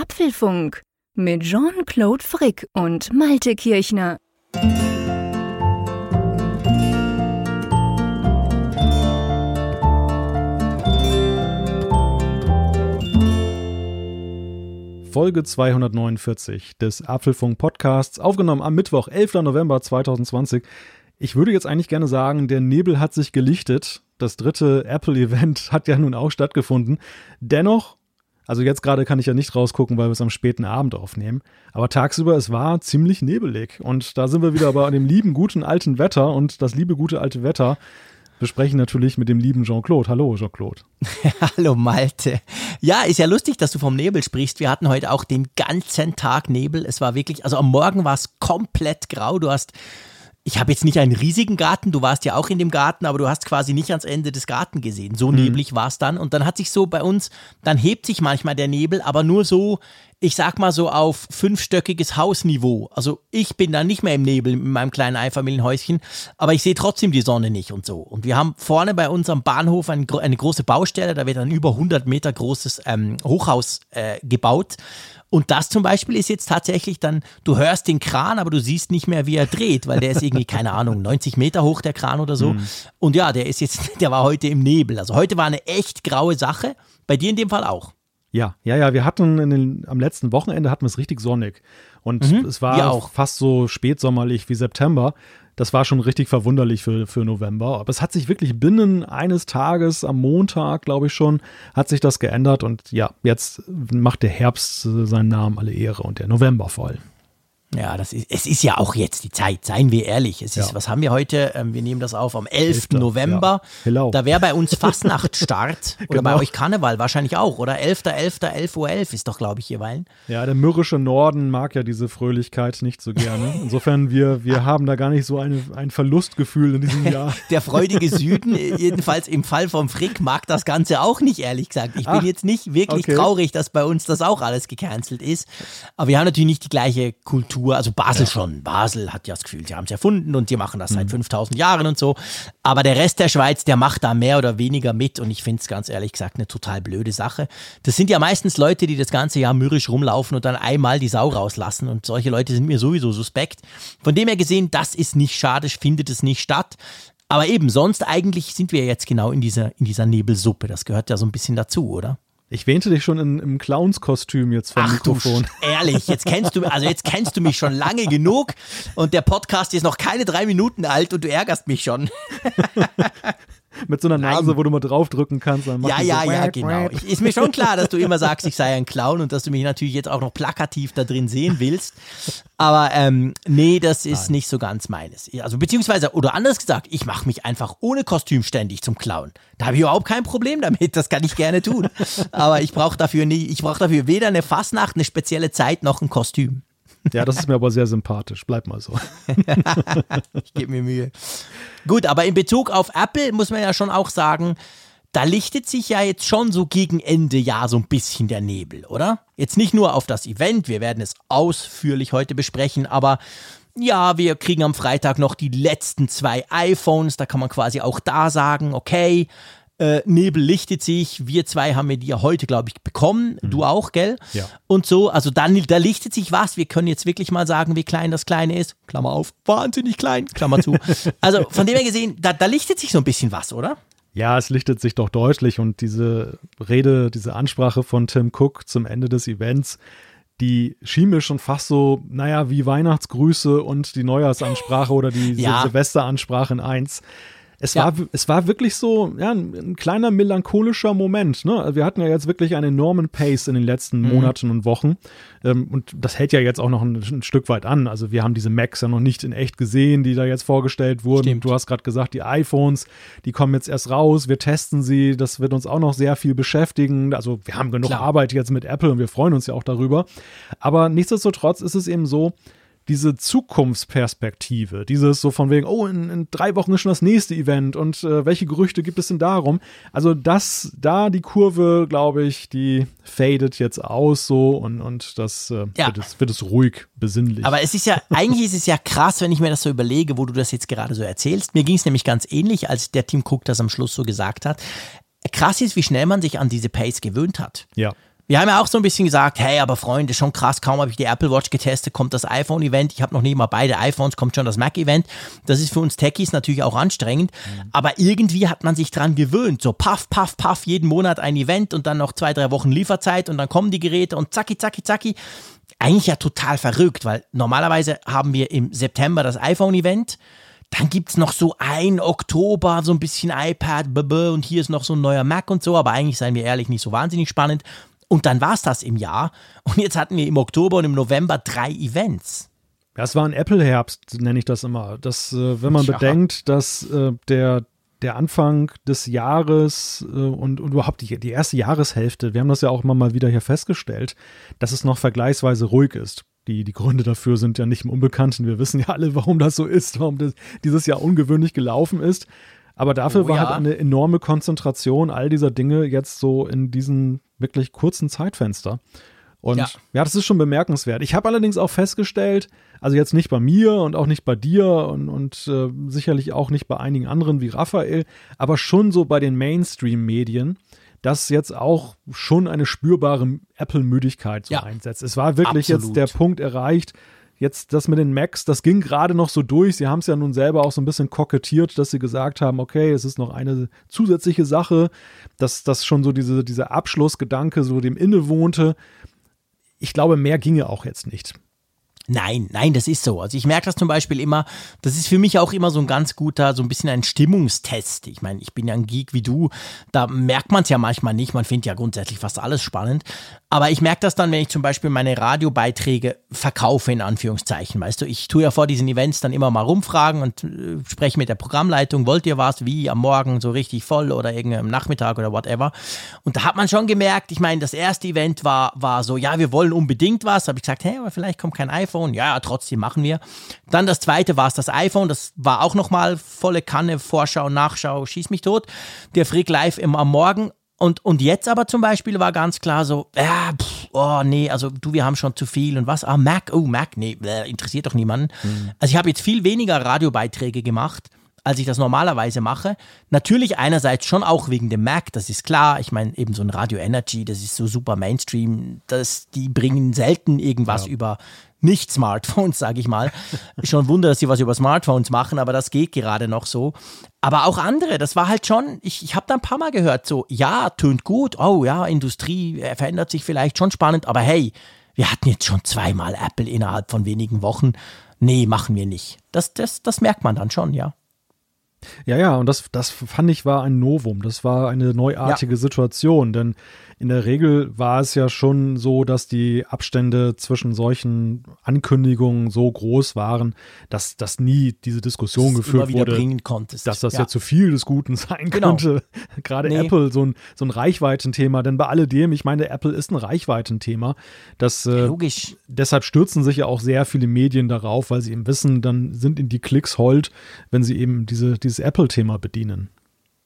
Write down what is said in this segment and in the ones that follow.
Apfelfunk mit Jean-Claude Frick und Malte Kirchner. Folge 249 des Apfelfunk Podcasts, aufgenommen am Mittwoch, 11. November 2020. Ich würde jetzt eigentlich gerne sagen, der Nebel hat sich gelichtet. Das dritte Apple-Event hat ja nun auch stattgefunden. Dennoch, also jetzt gerade kann ich ja nicht rausgucken, weil wir es am späten Abend aufnehmen. Aber tagsüber, es war ziemlich nebelig. Und da sind wir wieder bei dem lieben, guten, alten Wetter. Und das liebe, gute, alte Wetter besprechen natürlich mit dem lieben Jean-Claude. Hallo, Jean-Claude. Hallo, Malte. Ja, ist ja lustig, dass du vom Nebel sprichst. Wir hatten heute auch den ganzen Tag Nebel. Es war wirklich, also am Morgen war es komplett grau. Du hast ich habe jetzt nicht einen riesigen Garten, du warst ja auch in dem Garten, aber du hast quasi nicht ans Ende des Garten gesehen. So mhm. neblig war es dann. Und dann hat sich so bei uns, dann hebt sich manchmal der Nebel, aber nur so, ich sag mal so auf fünfstöckiges Hausniveau. Also ich bin da nicht mehr im Nebel in meinem kleinen Einfamilienhäuschen, aber ich sehe trotzdem die Sonne nicht und so. Und wir haben vorne bei unserem Bahnhof ein, eine große Baustelle, da wird ein über 100 Meter großes ähm, Hochhaus äh, gebaut. Und das zum Beispiel ist jetzt tatsächlich dann, du hörst den Kran, aber du siehst nicht mehr, wie er dreht, weil der ist irgendwie, keine Ahnung, 90 Meter hoch, der Kran oder so. Mhm. Und ja, der ist jetzt, der war heute im Nebel. Also heute war eine echt graue Sache. Bei dir in dem Fall auch. Ja, ja, ja, wir hatten den, am letzten Wochenende hatten wir es richtig sonnig. Und mhm, es war auch. fast so spätsommerlich wie September. Das war schon richtig verwunderlich für, für November. Aber es hat sich wirklich binnen eines Tages, am Montag, glaube ich schon, hat sich das geändert. Und ja, jetzt macht der Herbst seinen Namen alle Ehre und der November voll. Ja, das ist, es ist ja auch jetzt die Zeit, seien wir ehrlich. Es ist, ja. was haben wir heute? Ähm, wir nehmen das auf am 11. 11. November. Ja. Da wäre bei uns Fastnachtstart. oder genau. bei euch Karneval wahrscheinlich auch, oder? 11.11. 11 Uhr 11 ist doch, glaube ich, jeweils. Ja, der mürrische Norden mag ja diese Fröhlichkeit nicht so gerne. Insofern, wir, wir haben da gar nicht so eine, ein Verlustgefühl in diesem Jahr. der freudige Süden, jedenfalls im Fall vom Frick, mag das Ganze auch nicht, ehrlich gesagt. Ich bin Ach, jetzt nicht wirklich okay. traurig, dass bei uns das auch alles gecancelt ist. Aber wir haben natürlich nicht die gleiche Kultur Kultur, also Basel ja. schon. Basel hat ja das Gefühl, sie haben es erfunden und die machen das mhm. seit 5000 Jahren und so. Aber der Rest der Schweiz, der macht da mehr oder weniger mit und ich finde es ganz ehrlich gesagt eine total blöde Sache. Das sind ja meistens Leute, die das ganze Jahr mürrisch rumlaufen und dann einmal die Sau rauslassen und solche Leute sind mir sowieso suspekt. Von dem her gesehen, das ist nicht schade, findet es nicht statt. Aber eben, sonst eigentlich sind wir jetzt genau in dieser, in dieser Nebelsuppe. Das gehört ja so ein bisschen dazu, oder? Ich wähnte dich schon in, im Clownskostüm jetzt vom Ach, Mikrofon. Du, ehrlich, jetzt kennst du, also jetzt kennst du mich schon lange genug und der Podcast ist noch keine drei Minuten alt und du ärgerst mich schon. Mit so einer Nase, Nein. wo du mal draufdrücken kannst. Dann ja, ja, so ja, genau. Ich, ist mir schon klar, dass du immer sagst, ich sei ein Clown und dass du mich natürlich jetzt auch noch plakativ da drin sehen willst. Aber ähm, nee, das ist Nein. nicht so ganz meines. Also beziehungsweise, oder anders gesagt, ich mache mich einfach ohne Kostüm ständig zum Clown. Da habe ich überhaupt kein Problem damit. Das kann ich gerne tun. Aber ich brauche dafür nie, ich brauche dafür weder eine Fassnacht, eine spezielle Zeit noch ein Kostüm. Ja, das ist mir aber sehr sympathisch. Bleib mal so. ich gebe mir Mühe. Gut, aber in Bezug auf Apple muss man ja schon auch sagen, da lichtet sich ja jetzt schon so gegen Ende Jahr so ein bisschen der Nebel, oder? Jetzt nicht nur auf das Event, wir werden es ausführlich heute besprechen, aber ja, wir kriegen am Freitag noch die letzten zwei iPhones, da kann man quasi auch da sagen, okay, äh, Nebel lichtet sich. Wir zwei haben wir die ja heute, glaube ich, bekommen. Mhm. Du auch, gell? Ja. Und so, also dann, da lichtet sich was. Wir können jetzt wirklich mal sagen, wie klein das Kleine ist. Klammer auf, wahnsinnig klein, Klammer zu. also von dem her gesehen, da, da lichtet sich so ein bisschen was, oder? Ja, es lichtet sich doch deutlich und diese Rede, diese Ansprache von Tim Cook zum Ende des Events, die schien mir schon fast so, naja, wie Weihnachtsgrüße und die Neujahrsansprache oder die ja. Silvesteransprache in eins. Es, ja. war, es war wirklich so ja, ein, ein, kleiner melancholischer Moment. Ne? Also wir hatten ja jetzt wirklich einen enormen Pace in den letzten mhm. Monaten und Wochen. Ähm, und das hält ja jetzt auch noch ein, ein, Stück weit an. Also wir haben diese Macs ja noch nicht in echt gesehen, die da jetzt vorgestellt wurden. Stimmt. Du hast gerade gesagt, die iPhones, die kommen jetzt erst raus. Wir testen sie. Das wird uns auch noch sehr viel beschäftigen. Also wir haben genug Klar. Arbeit jetzt mit Apple und wir freuen uns ja auch darüber. Aber nichtsdestotrotz ist es eben so, diese Zukunftsperspektive, dieses so von wegen, oh, in, in drei Wochen ist schon das nächste Event und äh, welche Gerüchte gibt es denn darum? Also das, da die Kurve, glaube ich, die fadet jetzt aus so und, und das äh, ja. wird, es, wird es ruhig, besinnlich. Aber es ist ja, eigentlich ist es ja krass, wenn ich mir das so überlege, wo du das jetzt gerade so erzählst. Mir ging es nämlich ganz ähnlich, als der Team Cook das am Schluss so gesagt hat. Krass ist, wie schnell man sich an diese Pace gewöhnt hat. Ja. Wir haben ja auch so ein bisschen gesagt, hey, aber Freunde, schon krass, kaum habe ich die Apple Watch getestet, kommt das iPhone-Event. Ich habe noch nie mal beide iPhones, kommt schon das Mac-Event. Das ist für uns Techies natürlich auch anstrengend, mhm. aber irgendwie hat man sich dran gewöhnt. So paff, paff, paff, jeden Monat ein Event und dann noch zwei, drei Wochen Lieferzeit und dann kommen die Geräte und zacki, zacki, zacki. Eigentlich ja total verrückt, weil normalerweise haben wir im September das iPhone-Event. Dann gibt es noch so ein Oktober, so ein bisschen iPad, und hier ist noch so ein neuer Mac und so, aber eigentlich, seien wir ehrlich, nicht so wahnsinnig spannend. Und dann war es das im Jahr. Und jetzt hatten wir im Oktober und im November drei Events. Ja, es war ein Apple-Herbst, nenne ich das immer. Das, äh, wenn man ja. bedenkt, dass äh, der, der Anfang des Jahres äh, und, und überhaupt die, die erste Jahreshälfte, wir haben das ja auch immer mal wieder hier festgestellt, dass es noch vergleichsweise ruhig ist. Die, die Gründe dafür sind ja nicht im Unbekannten. Wir wissen ja alle, warum das so ist, warum das dieses Jahr ungewöhnlich gelaufen ist. Aber dafür oh, war ja. halt eine enorme Konzentration all dieser Dinge jetzt so in diesen wirklich kurzen Zeitfenster. Und ja. ja, das ist schon bemerkenswert. Ich habe allerdings auch festgestellt, also jetzt nicht bei mir und auch nicht bei dir und, und äh, sicherlich auch nicht bei einigen anderen wie Raphael, aber schon so bei den Mainstream-Medien, dass jetzt auch schon eine spürbare Apple-Müdigkeit so ja. einsetzt. Es war wirklich Absolut. jetzt der Punkt erreicht, Jetzt das mit den Macs, das ging gerade noch so durch. Sie haben es ja nun selber auch so ein bisschen kokettiert, dass sie gesagt haben, okay, es ist noch eine zusätzliche Sache, dass das schon so diese, dieser Abschlussgedanke so dem innewohnte. Ich glaube, mehr ginge auch jetzt nicht. Nein, nein, das ist so. Also ich merke das zum Beispiel immer, das ist für mich auch immer so ein ganz guter, so ein bisschen ein Stimmungstest. Ich meine, ich bin ja ein Geek wie du, da merkt man es ja manchmal nicht, man findet ja grundsätzlich fast alles spannend. Aber ich merke das dann, wenn ich zum Beispiel meine Radiobeiträge verkaufe, in Anführungszeichen. Weißt du, ich tue ja vor diesen Events dann immer mal rumfragen und äh, spreche mit der Programmleitung, wollt ihr was, wie am Morgen so richtig voll oder irgendwie am Nachmittag oder whatever. Und da hat man schon gemerkt, ich meine, das erste Event war, war so, ja, wir wollen unbedingt was. Da habe ich gesagt, hey, aber vielleicht kommt kein iPhone. Ja, ja, trotzdem machen wir. Dann das zweite war es das iPhone. Das war auch nochmal volle Kanne, Vorschau, Nachschau, schieß mich tot. Der Frick live immer am Morgen. Und, und jetzt aber zum Beispiel war ganz klar so, ja, pff, oh nee, also du, wir haben schon zu viel und was? Ah, Mac, oh Mac, nee, äh, interessiert doch niemanden. Mhm. Also ich habe jetzt viel weniger Radiobeiträge gemacht, als ich das normalerweise mache. Natürlich einerseits schon auch wegen dem Mac, das ist klar. Ich meine, eben so ein Radio Energy, das ist so super Mainstream, das, die bringen selten irgendwas ja. über nicht-Smartphones, sage ich mal. schon Wunder, dass sie was über Smartphones machen, aber das geht gerade noch so. Aber auch andere, das war halt schon, ich, ich habe da ein paar Mal gehört, so, ja, tönt gut, oh ja, Industrie äh, verändert sich vielleicht, schon spannend, aber hey, wir hatten jetzt schon zweimal Apple innerhalb von wenigen Wochen. Nee, machen wir nicht. Das, das, das merkt man dann schon, ja. Ja, ja, und das, das fand ich war ein Novum. Das war eine neuartige ja. Situation, denn in der Regel war es ja schon so, dass die Abstände zwischen solchen Ankündigungen so groß waren, dass, dass nie diese Diskussion dass geführt wurde, dass das ja. ja. zu viel des Guten sein genau. könnte. Gerade nee. Apple, so ein, so ein Reichweitenthema, denn bei alledem, ich meine, Apple ist ein Reichweitenthema. Das, äh, Logisch. Deshalb stürzen sich ja auch sehr viele Medien darauf, weil sie eben wissen, dann sind ihnen die Klicks hold, wenn sie eben diese, dieses Apple-Thema bedienen.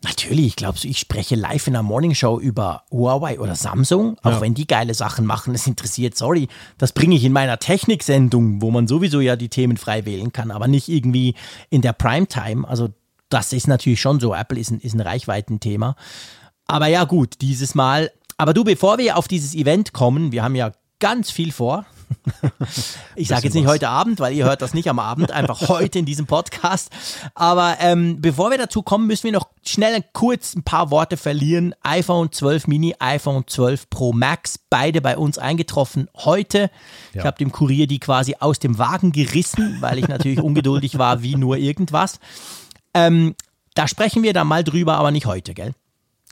Natürlich, glaubst du, ich spreche live in der Morningshow über Huawei oder Samsung, auch ja. wenn die geile Sachen machen, das interessiert, sorry, das bringe ich in meiner Techniksendung, wo man sowieso ja die Themen frei wählen kann, aber nicht irgendwie in der Primetime. Also das ist natürlich schon so, Apple ist ein, ist ein Reichweitenthema. Aber ja gut, dieses Mal. Aber du, bevor wir auf dieses Event kommen, wir haben ja ganz viel vor. Ich sage jetzt nicht was. heute Abend, weil ihr hört das nicht am Abend, einfach heute in diesem Podcast. Aber ähm, bevor wir dazu kommen, müssen wir noch schnell kurz ein paar Worte verlieren. iPhone 12 Mini, iPhone 12 Pro Max, beide bei uns eingetroffen heute. Ja. Ich habe dem Kurier die quasi aus dem Wagen gerissen, weil ich natürlich ungeduldig war wie nur irgendwas. Ähm, da sprechen wir dann mal drüber, aber nicht heute, gell?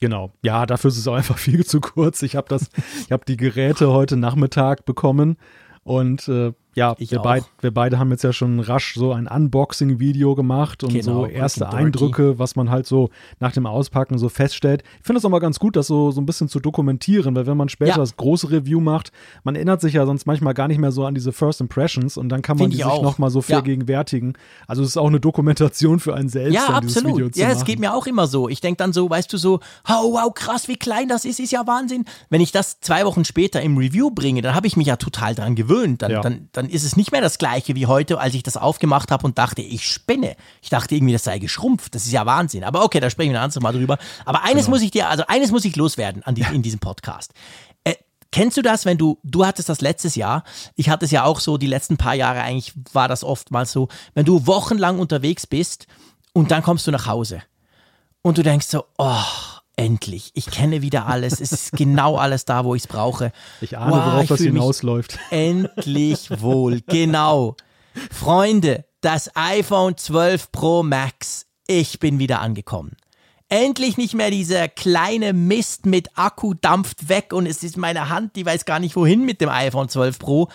Genau. Ja, dafür ist es auch einfach viel zu kurz. Ich habe das, ich habe die Geräte heute Nachmittag bekommen und äh, ja, wir, beid, wir, beide haben jetzt ja schon rasch so ein Unboxing-Video gemacht und genau, so erste Eindrücke, was man halt so nach dem Auspacken so feststellt. Ich finde es auch mal ganz gut, das so, so ein bisschen zu dokumentieren, weil wenn man später ja. das große Review macht, man erinnert sich ja sonst manchmal gar nicht mehr so an diese First Impressions und dann kann man find die sich nochmal so vergegenwärtigen. Ja. Also es ist auch eine Dokumentation für einen selbst. Ja, absolut. ja, es geht mir auch immer so. Ich denke dann so, weißt du, so, oh, wow, krass, wie klein das ist, ist ja Wahnsinn. Wenn ich das zwei Wochen später im Review bringe, dann habe ich mich ja total dran gewöhnt. Dann, ja. dann, dann ist es nicht mehr das gleiche wie heute, als ich das aufgemacht habe und dachte, ich spinne. Ich dachte irgendwie, das sei geschrumpft. Das ist ja Wahnsinn. Aber okay, da sprechen wir ein anderes Mal drüber. Aber eines genau. muss ich dir, also eines muss ich loswerden an die, in diesem Podcast. Äh, Kennst du das, wenn du, du hattest das letztes Jahr, ich hatte es ja auch so, die letzten paar Jahre eigentlich war das oftmals so, wenn du wochenlang unterwegs bist und dann kommst du nach Hause und du denkst so, oh, endlich, ich kenne wieder alles, es ist genau alles da, wo ich es brauche. Ich ahne, wow, worauf das hinausläuft. Endlich wohl, genau. Freunde, das iPhone 12 Pro Max, ich bin wieder angekommen. Endlich nicht mehr dieser kleine Mist mit Akku dampft weg und es ist meine Hand, die weiß gar nicht wohin mit dem iPhone 12 Pro.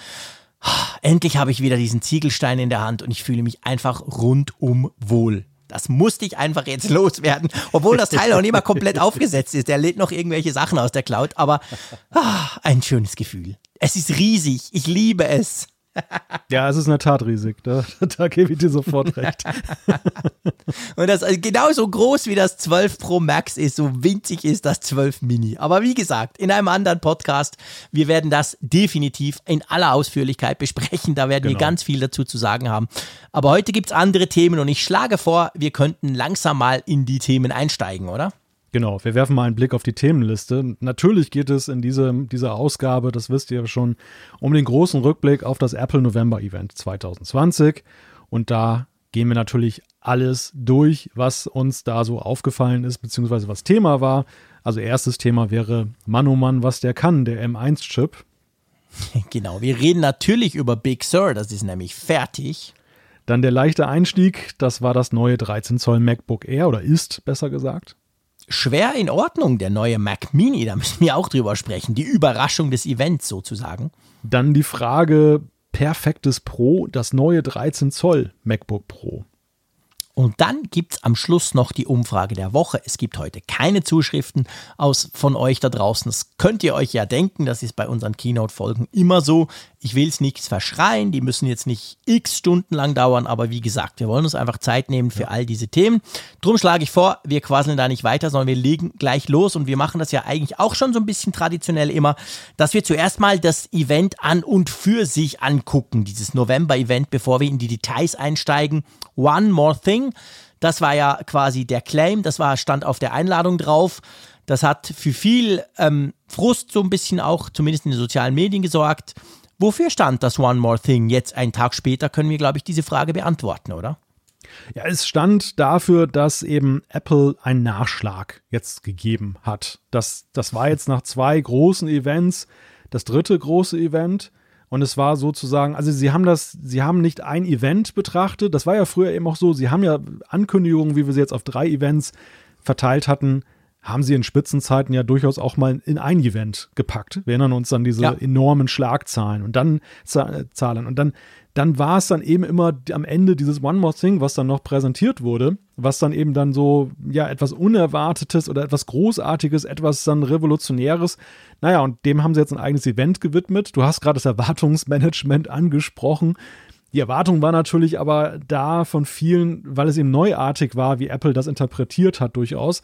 Endlich habe ich wieder diesen Ziegelstein in der Hand und ich fühle mich einfach rundum wohl. Das musste ich einfach jetzt loswerden, obwohl das Teil noch nicht mal komplett aufgesetzt ist. Der lädt noch irgendwelche Sachen aus der Cloud, aber ah, ein schönes Gefühl. Es ist riesig, ich liebe es. Ja, es ist in der Tat riesig. Da, da gebe ich dir sofort recht. Und das also genauso groß wie das 12 Pro Max ist, so winzig ist das 12 Mini. Aber wie gesagt, in einem anderen Podcast, wir werden das definitiv in aller Ausführlichkeit besprechen. Da werden genau. wir ganz viel dazu zu sagen haben. Aber heute gibt es andere Themen und ich schlage vor, wir könnten langsam mal in die Themen einsteigen, oder? Genau, wir werfen mal einen Blick auf die Themenliste. Natürlich geht es in diese, dieser Ausgabe, das wisst ihr schon, um den großen Rückblick auf das Apple November Event 2020. Und da gehen wir natürlich alles durch, was uns da so aufgefallen ist, beziehungsweise was Thema war. Also erstes Thema wäre Mann oh Mann, was der kann, der M1-Chip. Genau, wir reden natürlich über Big Sur, das ist nämlich fertig. Dann der leichte Einstieg, das war das neue 13 Zoll MacBook Air oder ist besser gesagt schwer in Ordnung, der neue Mac Mini, da müssen wir auch drüber sprechen. Die Überraschung des Events sozusagen. Dann die Frage, perfektes Pro, das neue 13 Zoll MacBook Pro. Und dann gibt es am Schluss noch die Umfrage der Woche. Es gibt heute keine Zuschriften aus von euch da draußen. Das könnt ihr euch ja denken, das ist bei unseren Keynote-Folgen immer so. Ich will es nichts verschreien, die müssen jetzt nicht x Stunden lang dauern, aber wie gesagt, wir wollen uns einfach Zeit nehmen für all diese Themen. Drum schlage ich vor, wir quasseln da nicht weiter, sondern wir legen gleich los und wir machen das ja eigentlich auch schon so ein bisschen traditionell immer, dass wir zuerst mal das Event an und für sich angucken, dieses November-Event, bevor wir in die Details einsteigen. One More Thing, das war ja quasi der Claim, das war, stand auf der Einladung drauf. Das hat für viel ähm, Frust so ein bisschen auch, zumindest in den sozialen Medien gesorgt. Wofür stand das One More Thing? Jetzt, einen Tag später, können wir, glaube ich, diese Frage beantworten, oder? Ja, es stand dafür, dass eben Apple einen Nachschlag jetzt gegeben hat. Das, das war jetzt nach zwei großen Events das dritte große Event. Und es war sozusagen, also sie haben das, sie haben nicht ein Event betrachtet. Das war ja früher eben auch so. Sie haben ja Ankündigungen, wie wir sie jetzt auf drei Events verteilt hatten, haben sie in Spitzenzeiten ja durchaus auch mal in ein Event gepackt. Wir erinnern uns an diese ja. enormen Schlagzahlen und dann Zahlen. Und dann, dann war es dann eben immer am Ende dieses One More Thing, was dann noch präsentiert wurde, was dann eben dann so, ja, etwas Unerwartetes oder etwas Großartiges, etwas dann Revolutionäres. Naja, und dem haben sie jetzt ein eigenes Event gewidmet. Du hast gerade das Erwartungsmanagement angesprochen. Die Erwartung war natürlich aber da von vielen, weil es eben neuartig war, wie Apple das interpretiert hat, durchaus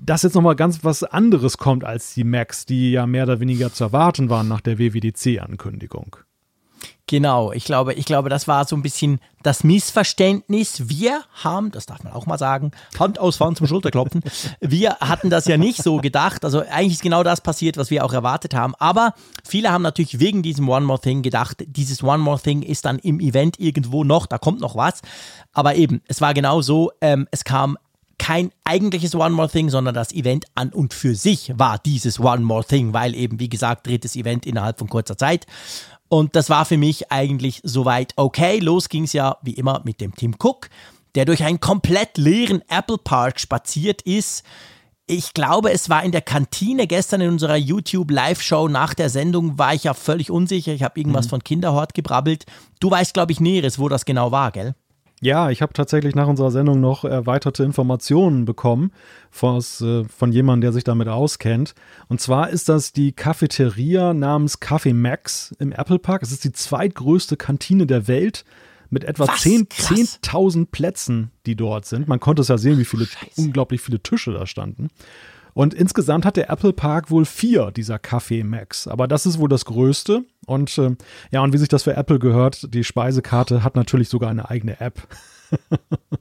dass jetzt nochmal ganz was anderes kommt als die Macs, die ja mehr oder weniger zu erwarten waren nach der WWDC-Ankündigung. Genau, ich glaube, ich glaube, das war so ein bisschen das Missverständnis. Wir haben, das darf man auch mal sagen, Hand ausfahren zum Schulterklopfen. Wir hatten das ja nicht so gedacht. Also eigentlich ist genau das passiert, was wir auch erwartet haben. Aber viele haben natürlich wegen diesem One More Thing gedacht, dieses One More Thing ist dann im Event irgendwo noch, da kommt noch was. Aber eben, es war genau so, ähm, es kam kein eigentliches One More Thing, sondern das Event an und für sich war dieses One More Thing, weil eben, wie gesagt, drittes Event innerhalb von kurzer Zeit. Und das war für mich eigentlich soweit okay. Los ging es ja wie immer mit dem Tim Cook, der durch einen komplett leeren Apple Park spaziert ist. Ich glaube, es war in der Kantine gestern in unserer YouTube Live-Show nach der Sendung, war ich ja völlig unsicher. Ich habe irgendwas mhm. von Kinderhort gebrabbelt. Du weißt, glaube ich, Näheres, wo das genau war, gell? Ja, ich habe tatsächlich nach unserer Sendung noch erweiterte Informationen bekommen von, äh, von jemandem, der sich damit auskennt. Und zwar ist das die Cafeteria namens Café Max im Apple Park. Es ist die zweitgrößte Kantine der Welt mit etwa 10.000 10 Plätzen, die dort sind. Man konnte es ja sehen, wie viele, Scheiße. unglaublich viele Tische da standen. Und insgesamt hat der Apple Park wohl vier dieser Café Max. Aber das ist wohl das größte. Und äh, ja, und wie sich das für Apple gehört, die Speisekarte hat natürlich sogar eine eigene App.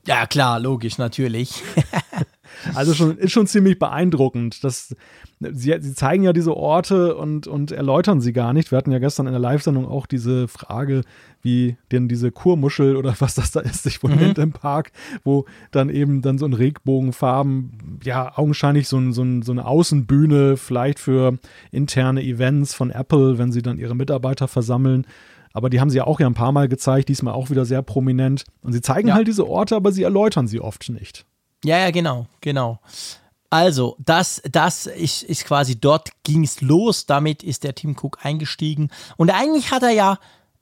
ja, klar, logisch, natürlich. Also schon, ist schon ziemlich beeindruckend. Das, sie, sie zeigen ja diese Orte und, und erläutern sie gar nicht. Wir hatten ja gestern in der Live-Sendung auch diese Frage, wie denn diese Kurmuschel oder was das da ist, sich wohl mhm. nennt im Park, wo dann eben dann so ein Regenbogenfarben, ja, augenscheinlich so, ein, so, ein, so eine Außenbühne vielleicht für interne Events von Apple, wenn sie dann ihre Mitarbeiter versammeln. Aber die haben sie ja auch ja ein paar Mal gezeigt, diesmal auch wieder sehr prominent. Und sie zeigen ja. halt diese Orte, aber sie erläutern sie oft nicht. Ja, ja, genau, genau. Also, das, das ist, ist quasi dort ging es los. Damit ist der Tim Cook eingestiegen. Und eigentlich hat er ja,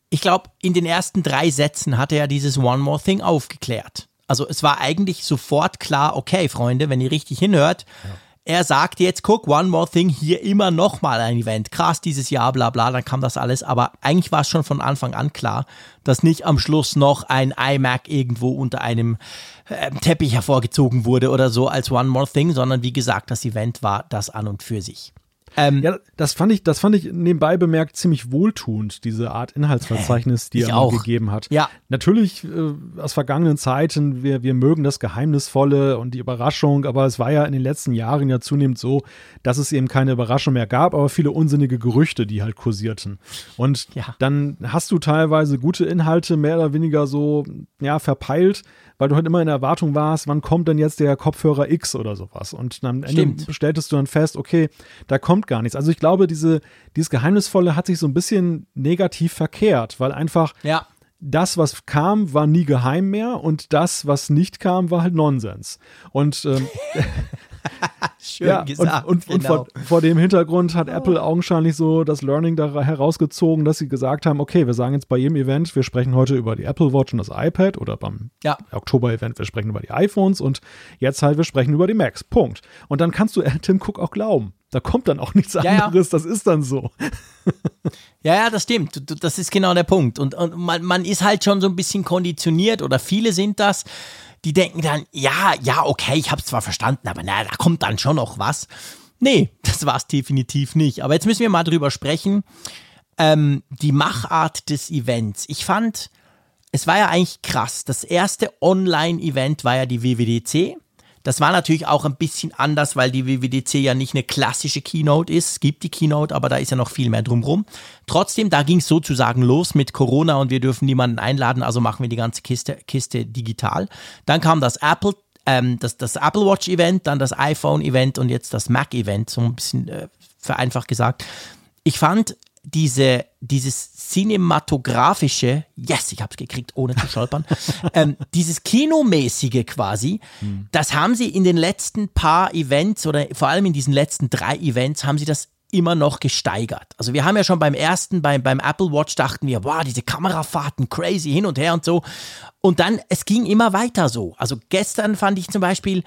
ich glaube, in den ersten drei Sätzen hat er ja dieses One More Thing aufgeklärt. Also es war eigentlich sofort klar, okay, Freunde, wenn ihr richtig hinhört, ja er sagt jetzt, guck, One More Thing, hier immer nochmal ein Event. Krass dieses Jahr, bla bla, dann kam das alles. Aber eigentlich war es schon von Anfang an klar, dass nicht am Schluss noch ein iMac irgendwo unter einem äh, Teppich hervorgezogen wurde oder so als One More Thing, sondern wie gesagt, das Event war das an und für sich. Ähm, ja, das fand ich, das fand ich nebenbei bemerkt ziemlich wohltuend, diese Art Inhaltsverzeichnis, die er auch. gegeben hat. Ja. Natürlich äh, aus vergangenen Zeiten, wir, wir mögen das Geheimnisvolle und die Überraschung, aber es war ja in den letzten Jahren ja zunehmend so, dass es eben keine Überraschung mehr gab, aber viele unsinnige Gerüchte, die halt kursierten. Und ja. dann hast du teilweise gute Inhalte mehr oder weniger so, ja, verpeilt weil du halt immer in der Erwartung warst, wann kommt denn jetzt der Kopfhörer X oder sowas. Und am Ende Stimmt. stelltest du dann fest, okay, da kommt gar nichts. Also ich glaube, diese, dieses Geheimnisvolle hat sich so ein bisschen negativ verkehrt, weil einfach ja. das, was kam, war nie geheim mehr und das, was nicht kam, war halt Nonsens. Und ähm, Schön ja, gesagt. Und, und, genau. und vor, vor, dem Hintergrund hat oh. Apple augenscheinlich so das Learning da herausgezogen, dass sie gesagt haben, okay, wir sagen jetzt bei jedem Event, wir sprechen heute über die Apple Watch und das iPad oder beim ja. Oktober-Event, wir sprechen über die iPhones und jetzt halt, wir sprechen über die Macs. Punkt. Und dann kannst du Tim Cook auch glauben. Da kommt dann auch nichts ja, anderes, ja. das ist dann so. ja, ja, das stimmt. Das ist genau der Punkt. Und, und man, man ist halt schon so ein bisschen konditioniert oder viele sind das die denken dann, ja, ja, okay, ich habe es zwar verstanden, aber naja, da kommt dann schon noch was. Nee, das war es definitiv nicht. Aber jetzt müssen wir mal drüber sprechen. Ähm, die Machart des Events. Ich fand, es war ja eigentlich krass. Das erste Online-Event war ja die WWDC. Das war natürlich auch ein bisschen anders, weil die WWDC ja nicht eine klassische Keynote ist. Es gibt die Keynote, aber da ist ja noch viel mehr drumrum. Trotzdem, da ging es sozusagen los mit Corona und wir dürfen niemanden einladen, also machen wir die ganze Kiste, Kiste digital. Dann kam das Apple ähm, das, das Apple Watch Event, dann das iPhone Event und jetzt das Mac Event, so ein bisschen äh, vereinfacht gesagt. Ich fand diese, dieses cinematografische, yes, ich habe es gekriegt, ohne zu stolpern, ähm, dieses Kinomäßige quasi, mhm. das haben sie in den letzten paar Events oder vor allem in diesen letzten drei Events haben sie das immer noch gesteigert. Also wir haben ja schon beim ersten, beim, beim Apple Watch dachten wir, wow, diese Kamerafahrten, crazy hin und her und so. Und dann, es ging immer weiter so. Also gestern fand ich zum Beispiel,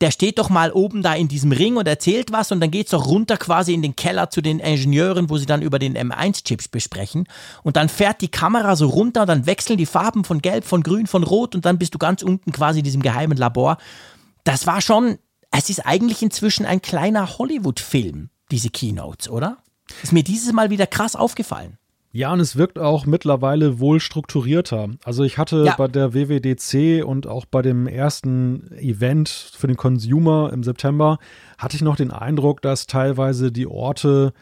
der steht doch mal oben da in diesem Ring und erzählt was und dann geht es doch runter quasi in den Keller zu den Ingenieuren, wo sie dann über den M1-Chips besprechen. Und dann fährt die Kamera so runter, dann wechseln die Farben von Gelb, von Grün, von Rot und dann bist du ganz unten quasi in diesem geheimen Labor. Das war schon, es ist eigentlich inzwischen ein kleiner Hollywood-Film, diese Keynotes, oder? Ist mir dieses Mal wieder krass aufgefallen. Ja, und es wirkt auch mittlerweile wohl strukturierter. Also ich hatte ja. bei der WWDC und auch bei dem ersten Event für den Consumer im September, hatte ich noch den Eindruck, dass teilweise die Orte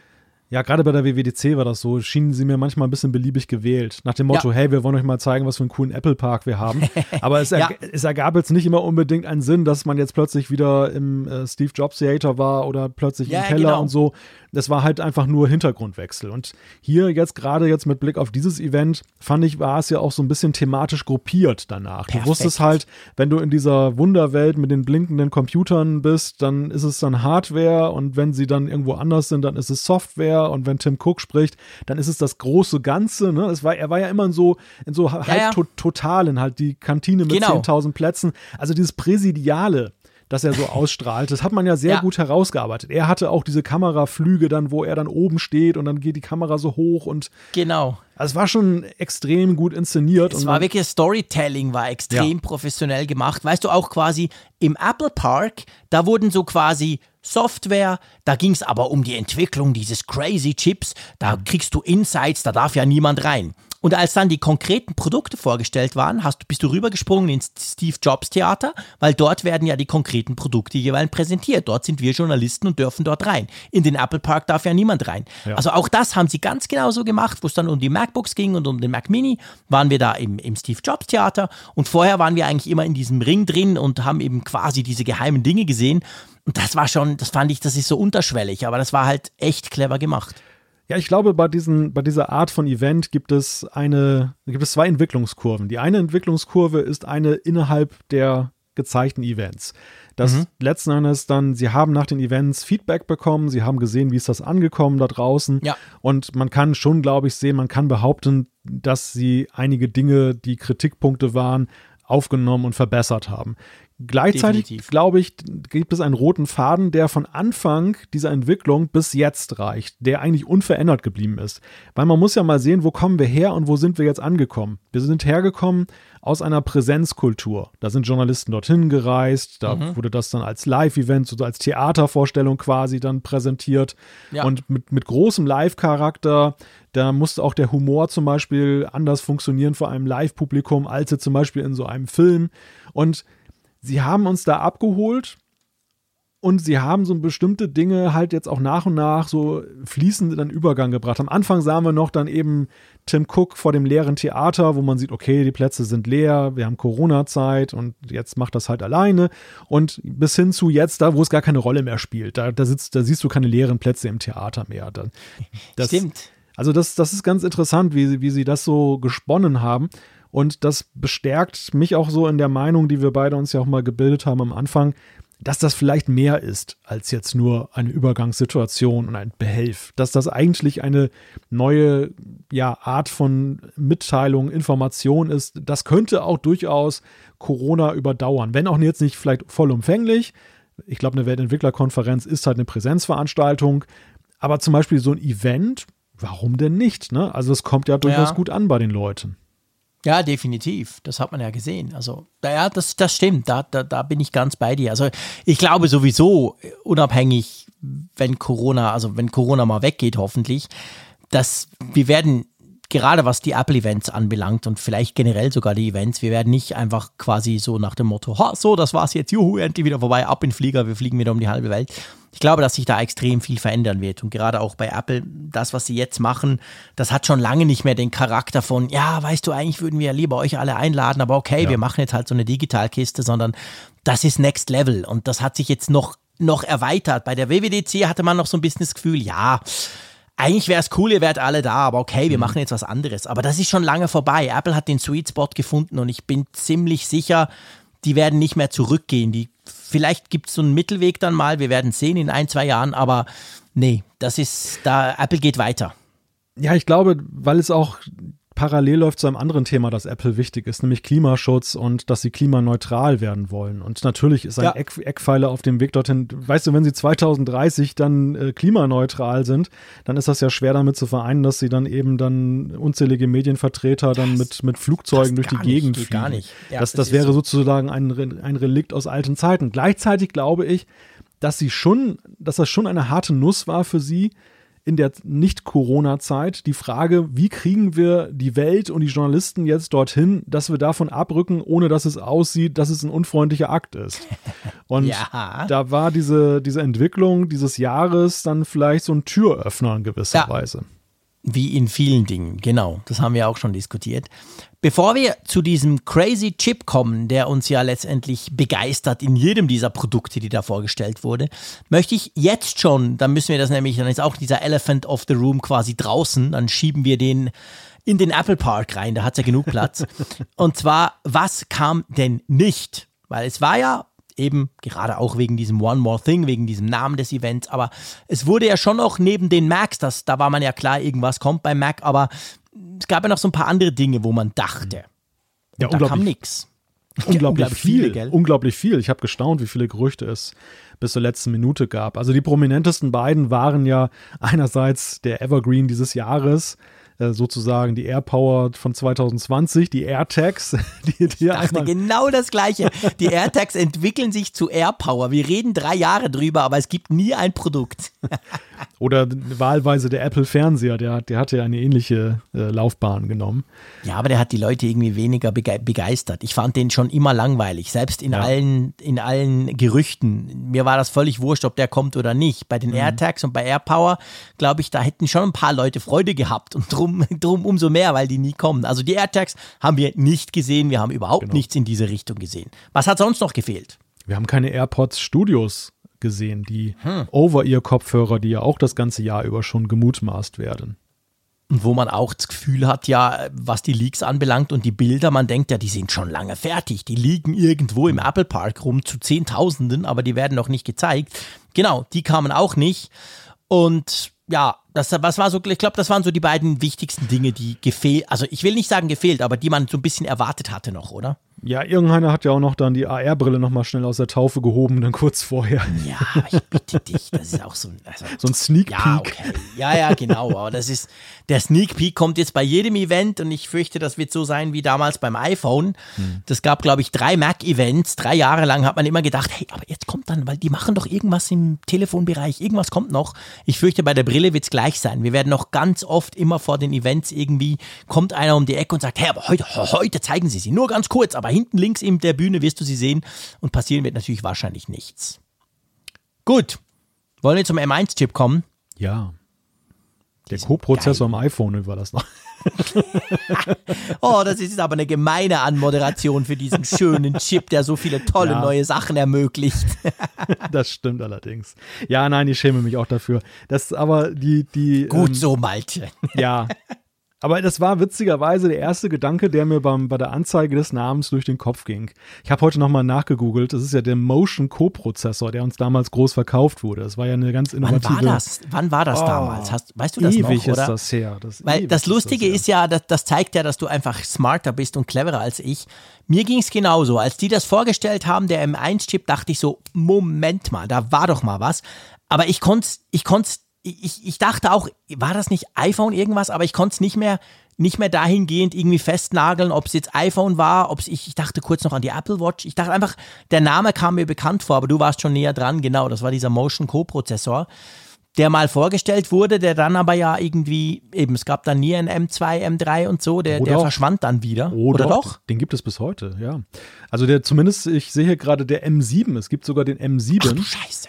ja, gerade bei der WWDC war das so, schienen sie mir manchmal ein bisschen beliebig gewählt. Nach dem Motto, ja. hey, wir wollen euch mal zeigen, was für einen coolen Apple Park wir haben. Aber es, ja. es, ergab jetzt nicht immer unbedingt einen Sinn, dass man jetzt plötzlich wieder im äh, Steve Jobs Theater war oder plötzlich ja, im Keller genau. und so. Das war halt einfach nur Hintergrundwechsel. Und hier jetzt gerade jetzt mit Blick auf dieses Event, fand ich, war es ja auch so ein bisschen thematisch gruppiert danach. Perfekt. Du wusstest halt, wenn du in dieser Wunderwelt mit den blinkenden Computern bist, dann ist es dann Hardware und wenn sie dann irgendwo anders sind, dann ist es Software Feuer und wenn Tim Cook spricht, dann ist es das große Ganze. Ne? Es war, er war ja immer in so, in so ja, halb ja. totalen, halt die Kantine mit genau. 10.000 Plätzen. Also dieses Präsidiale, das er so ausstrahlt. Das hat man ja sehr ja. gut herausgearbeitet. Er hatte auch diese Kameraflüge dann, wo er dann oben steht und dann geht die Kamera so hoch und genau. Also es war schon extrem gut inszeniert. Es war wirklich Storytelling, war extrem ja. professionell gemacht. Weißt du auch quasi im Apple Park, da wurden so quasi Software, da ging es aber um die Entwicklung dieses crazy Chips, da kriegst du Insights, da darf ja niemand rein. Und als dann die konkreten Produkte vorgestellt waren, hast, bist du rübergesprungen ins Steve Jobs Theater, weil dort werden ja die konkreten Produkte jeweils präsentiert. Dort sind wir Journalisten und dürfen dort rein. In den Apple Park darf ja niemand rein. Ja. Also auch das haben sie ganz genau so gemacht, wo es dann um die MacBooks ging und um den Mac Mini, waren wir da im, im Steve Jobs Theater und vorher waren wir eigentlich immer in diesem Ring drin und haben eben quasi diese geheimen Dinge gesehen. Und das war schon, das fand ich, das ist so unterschwellig, aber das war halt echt clever gemacht. Ja, ich glaube, bei, diesen, bei dieser Art von Event gibt es eine, gibt es zwei Entwicklungskurven. Die eine Entwicklungskurve ist eine innerhalb der gezeigten Events. Das mhm. letzten Endes dann, sie haben nach den Events Feedback bekommen, sie haben gesehen, wie ist das angekommen da draußen. Ja. Und man kann schon, glaube ich, sehen, man kann behaupten, dass sie einige Dinge, die Kritikpunkte waren, aufgenommen und verbessert haben. Gleichzeitig, glaube ich, gibt es einen roten Faden, der von Anfang dieser Entwicklung bis jetzt reicht, der eigentlich unverändert geblieben ist. Weil man muss ja mal sehen, wo kommen wir her und wo sind wir jetzt angekommen. Wir sind hergekommen aus einer Präsenzkultur. Da sind Journalisten dorthin gereist, da mhm. wurde das dann als Live-Event, so als Theatervorstellung quasi dann präsentiert. Ja. Und mit, mit großem Live-Charakter, da musste auch der Humor zum Beispiel anders funktionieren vor einem Live-Publikum, als zum Beispiel in so einem Film. Und sie haben uns da abgeholt und sie haben so bestimmte Dinge halt jetzt auch nach und nach so fließend in den Übergang gebracht. Am Anfang sahen wir noch dann eben Tim Cook vor dem leeren Theater, wo man sieht, okay, die Plätze sind leer, wir haben Corona-Zeit und jetzt macht das halt alleine. Und bis hin zu jetzt, da wo es gar keine Rolle mehr spielt, da, da sitzt, da siehst du keine leeren Plätze im Theater mehr. Das, Stimmt. Also das, das ist ganz interessant, wie, wie sie das so gesponnen haben. Und das bestärkt mich auch so in der Meinung, die wir beide uns ja auch mal gebildet haben am Anfang, dass das vielleicht mehr ist als jetzt nur eine Übergangssituation und ein Behelf. Dass das eigentlich eine neue ja, Art von Mitteilung, Information ist. Das könnte auch durchaus Corona überdauern. Wenn auch jetzt nicht vielleicht vollumfänglich. Ich glaube, eine Weltentwicklerkonferenz ist halt eine Präsenzveranstaltung. Aber zum Beispiel so ein Event, warum denn nicht? Ne? Also es kommt ja durchaus ja. gut an bei den Leuten. Ja, definitiv. Das hat man ja gesehen. Also, ja, das, das stimmt. Da, da, da bin ich ganz bei dir. Also, ich glaube sowieso, unabhängig, wenn Corona, also wenn Corona mal weggeht, hoffentlich, dass wir werden gerade was die Apple-Events anbelangt und vielleicht generell sogar die Events, wir werden nicht einfach quasi so nach dem Motto, ha, so, das war's jetzt, juhu, endlich wieder vorbei, ab in den Flieger, wir fliegen wieder um die halbe Welt. Ich glaube, dass sich da extrem viel verändern wird. Und gerade auch bei Apple, das, was sie jetzt machen, das hat schon lange nicht mehr den Charakter von, ja, weißt du, eigentlich würden wir lieber euch alle einladen, aber okay, ja. wir machen jetzt halt so eine Digitalkiste, sondern das ist Next Level. Und das hat sich jetzt noch, noch erweitert. Bei der WWDC hatte man noch so ein bisschen das Gefühl, ja, eigentlich wäre es cool, ihr wärt alle da, aber okay, wir mhm. machen jetzt was anderes. Aber das ist schon lange vorbei. Apple hat den Sweet Spot gefunden und ich bin ziemlich sicher, die werden nicht mehr zurückgehen. Die, vielleicht gibt es so einen Mittelweg dann mal, wir werden sehen in ein, zwei Jahren, aber nee, das ist, da, Apple geht weiter. Ja, ich glaube, weil es auch parallel läuft zu einem anderen Thema, das Apple wichtig ist, nämlich Klimaschutz und dass sie klimaneutral werden wollen. Und natürlich ist ein ja. Eck, Eckpfeiler auf dem Weg dorthin. Weißt du, wenn sie 2030 dann äh, klimaneutral sind, dann ist das ja schwer damit zu vereinen, dass sie dann eben dann unzählige Medienvertreter dann das, mit, mit Flugzeugen durch die nicht, Gegend fliegen. Gar nicht. Ja, das, das, das wäre so. sozusagen ein, ein Relikt aus alten Zeiten. Gleichzeitig glaube ich, dass sie schon, dass das schon eine harte Nuss war für sie, in der Nicht-Corona-Zeit die Frage, wie kriegen wir die Welt und die Journalisten jetzt dorthin, dass wir davon abrücken, ohne dass es aussieht, dass es ein unfreundlicher Akt ist. Und ja. da war diese, diese Entwicklung dieses Jahres dann vielleicht so ein Türöffner in gewisser ja. Weise. Wie in vielen Dingen, genau. Das haben wir auch schon diskutiert. Bevor wir zu diesem Crazy Chip kommen, der uns ja letztendlich begeistert in jedem dieser Produkte, die da vorgestellt wurde, möchte ich jetzt schon, dann müssen wir das nämlich, dann ist auch dieser Elephant of the Room quasi draußen, dann schieben wir den in den Apple Park rein, da hat es ja genug Platz. Und zwar, was kam denn nicht? Weil es war ja eben gerade auch wegen diesem One More Thing, wegen diesem Namen des Events, aber es wurde ja schon noch neben den Macs, das, da war man ja klar, irgendwas kommt beim Mac, aber es gab ja noch so ein paar andere Dinge, wo man dachte. Und ja, da kam nichts. Unglaublich, unglaublich viel, viel unglaublich viel. Ich habe gestaunt, wie viele Gerüchte es bis zur letzten Minute gab. Also die prominentesten beiden waren ja einerseits der Evergreen dieses Jahres, äh, sozusagen die AirPower von 2020, die AirTags. Die, die ich dachte genau das Gleiche. Die AirTags entwickeln sich zu AirPower. Wir reden drei Jahre drüber, aber es gibt nie ein Produkt. Oder wahlweise der Apple-Fernseher, der, der hatte ja eine ähnliche äh, Laufbahn genommen. Ja, aber der hat die Leute irgendwie weniger bege begeistert. Ich fand den schon immer langweilig, selbst in, ja. allen, in allen Gerüchten. Mir war das völlig wurscht, ob der kommt oder nicht. Bei den mhm. AirTags und bei AirPower, glaube ich, da hätten schon ein paar Leute Freude gehabt und drum, drum umso mehr, weil die nie kommen. Also die AirTags haben wir nicht gesehen, wir haben überhaupt genau. nichts in diese Richtung gesehen. Was hat sonst noch gefehlt? Wir haben keine AirPods Studios gesehen, die hm. Over-Ear-Kopfhörer, die ja auch das ganze Jahr über schon gemutmaßt werden. Und wo man auch das Gefühl hat, ja, was die Leaks anbelangt und die Bilder, man denkt ja, die sind schon lange fertig. Die liegen irgendwo im Apple Park rum zu Zehntausenden, aber die werden noch nicht gezeigt. Genau, die kamen auch nicht. Und ja, das, was war so, ich glaube, das waren so die beiden wichtigsten Dinge, die gefehlt, also ich will nicht sagen gefehlt, aber die man so ein bisschen erwartet hatte noch, oder? Ja, irgendeiner hat ja auch noch dann die AR-Brille nochmal schnell aus der Taufe gehoben, dann kurz vorher. Ja, ich bitte dich, das ist auch so ein. Also, so ein Sneak Peek. Ja, okay. ja, ja, genau. Aber das ist, der Sneak Peek kommt jetzt bei jedem Event und ich fürchte, das wird so sein wie damals beim iPhone. Hm. Das gab, glaube ich, drei Mac-Events. Drei Jahre lang hat man immer gedacht, hey, aber jetzt kommt dann, weil die machen doch irgendwas im Telefonbereich, irgendwas kommt noch. Ich fürchte, bei der Brille wird es gleich sein. Wir werden noch ganz oft immer vor den Events irgendwie, kommt einer um die Ecke und sagt, hey, aber heute, heute zeigen Sie sie. Nur ganz kurz, aber hinten links in der Bühne wirst du sie sehen und passieren wird natürlich wahrscheinlich nichts. Gut, wollen wir zum M1-Chip kommen? Ja. Der Co-Prozessor am iPhone war das noch. oh, das ist aber eine gemeine Anmoderation für diesen schönen Chip, der so viele tolle ja. neue Sachen ermöglicht. das stimmt allerdings. Ja, nein, ich schäme mich auch dafür. Das aber die die Gut ähm, so, Malte. Ja, aber das war witzigerweise der erste Gedanke, der mir beim, bei der Anzeige des Namens durch den Kopf ging. Ich habe heute nochmal nachgegoogelt. Das ist ja der Motion Co-Prozessor, der uns damals groß verkauft wurde. Das war ja eine ganz innovative. Wann war das? Wann war das oh, damals? Hast, weißt du das ewig noch? Ewig ist das her. Das Weil das Lustige ist, das, ja. ist ja, das, das zeigt ja, dass du einfach smarter bist und cleverer als ich. Mir ging es genauso. Als die das vorgestellt haben, der M1-Chip, dachte ich so, Moment mal, da war doch mal was. Aber ich konnte ich konnt's ich, ich dachte auch, war das nicht iPhone irgendwas, aber ich konnte es nicht mehr, nicht mehr dahingehend irgendwie festnageln, ob es jetzt iPhone war, ob es, ich, ich dachte kurz noch an die Apple Watch. Ich dachte einfach, der Name kam mir bekannt vor, aber du warst schon näher dran, genau, das war dieser Motion Co-Prozessor, der mal vorgestellt wurde, der dann aber ja irgendwie, eben, es gab dann nie ein M2, M3 und so, der, der verschwand dann wieder. Oder, Oder doch? Den gibt es bis heute, ja. Also der zumindest, ich sehe hier gerade der M7, es gibt sogar den M7. Ach du Scheiße.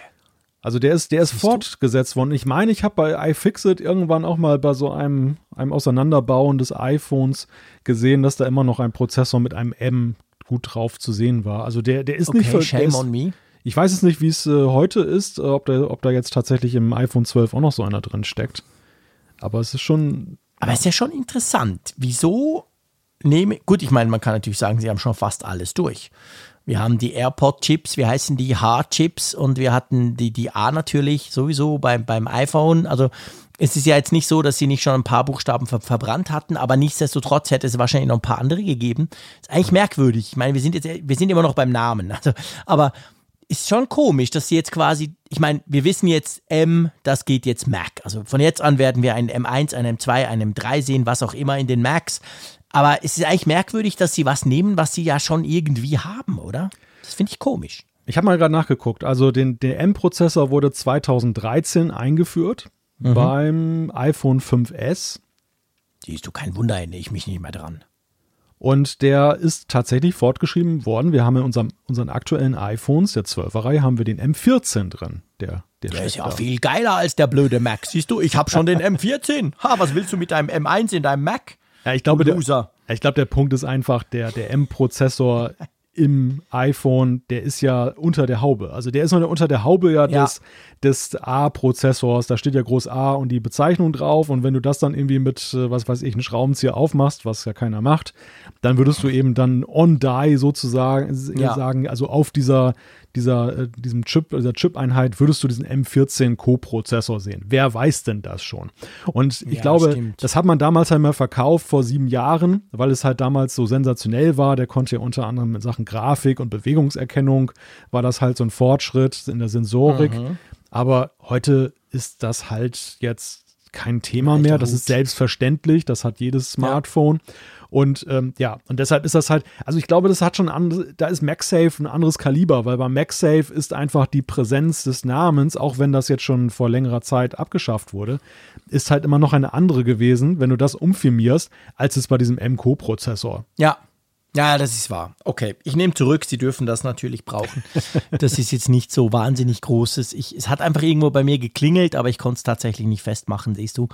Also der ist, der ist fortgesetzt worden. Ich meine, ich habe bei iFixit irgendwann auch mal bei so einem, einem Auseinanderbauen des iPhones gesehen, dass da immer noch ein Prozessor mit einem M gut drauf zu sehen war. Also der, der ist okay, nicht für, shame ist, on me. Ich weiß es nicht, wie es äh, heute ist, äh, ob, da, ob da jetzt tatsächlich im iPhone 12 auch noch so einer drin steckt. Aber es ist schon. Aber es ist ja schon interessant. Wieso nehme. Gut, ich meine, man kann natürlich sagen, sie haben schon fast alles durch. Wir haben die AirPod-Chips, wir heißen die H-Chips und wir hatten die, die A natürlich sowieso beim, beim iPhone. Also es ist ja jetzt nicht so, dass sie nicht schon ein paar Buchstaben ver verbrannt hatten, aber nichtsdestotrotz hätte es wahrscheinlich noch ein paar andere gegeben. Ist eigentlich merkwürdig. Ich meine, wir sind jetzt, wir sind immer noch beim Namen. Also, aber ist schon komisch, dass sie jetzt quasi, ich meine, wir wissen jetzt M, das geht jetzt Mac. Also von jetzt an werden wir einen M1, einen M2, einen M3 sehen, was auch immer in den Macs. Aber es ist eigentlich merkwürdig, dass sie was nehmen, was sie ja schon irgendwie haben, oder? Das finde ich komisch. Ich habe mal gerade nachgeguckt. Also den, der M-Prozessor wurde 2013 eingeführt mhm. beim iPhone 5S. Siehst du, kein Wunder, erinnere ich mich nicht mehr dran. Und der ist tatsächlich fortgeschrieben worden. Wir haben in unserem, unseren aktuellen iPhones, der 12er-Reihe, haben wir den M14 drin. Der, der, der ist ja da. viel geiler als der blöde Mac. Siehst du, ich habe schon den M14. Ha, was willst du mit deinem M1 in deinem Mac? Ja, ich glaube, der, ich glaube, der Punkt ist einfach, der, der M-Prozessor im iPhone, der ist ja unter der Haube. Also der ist noch unter der Haube ja, ja. des, des A-Prozessors. Da steht ja groß A und die Bezeichnung drauf. Und wenn du das dann irgendwie mit, äh, was weiß ich, einem Schraubenzieher aufmachst, was ja keiner macht, dann würdest du eben dann on-die sozusagen ja. sagen, also auf dieser dieser, äh, diesem Chip, dieser Chip-Einheit würdest du diesen M14 Co-Prozessor sehen. Wer weiß denn das schon? Und ich ja, glaube, stimmt. das hat man damals halt mal verkauft vor sieben Jahren, weil es halt damals so sensationell war. Der konnte ja unter anderem in Sachen Grafik und Bewegungserkennung war das halt so ein Fortschritt in der Sensorik. Mhm. Aber heute ist das halt jetzt kein Thema mehr. Das ist selbstverständlich. Das hat jedes Smartphone. Ja. Und ähm, ja, und deshalb ist das halt, also ich glaube, das hat schon andere, da ist MagSafe ein anderes Kaliber, weil bei MagSafe ist einfach die Präsenz des Namens, auch wenn das jetzt schon vor längerer Zeit abgeschafft wurde, ist halt immer noch eine andere gewesen, wenn du das umfirmierst, als es bei diesem MCO-Prozessor. Ja, ja, das ist wahr. Okay, ich nehme zurück, Sie dürfen das natürlich brauchen. Das ist jetzt nicht so wahnsinnig großes. Ich, es hat einfach irgendwo bei mir geklingelt, aber ich konnte es tatsächlich nicht festmachen, siehst du.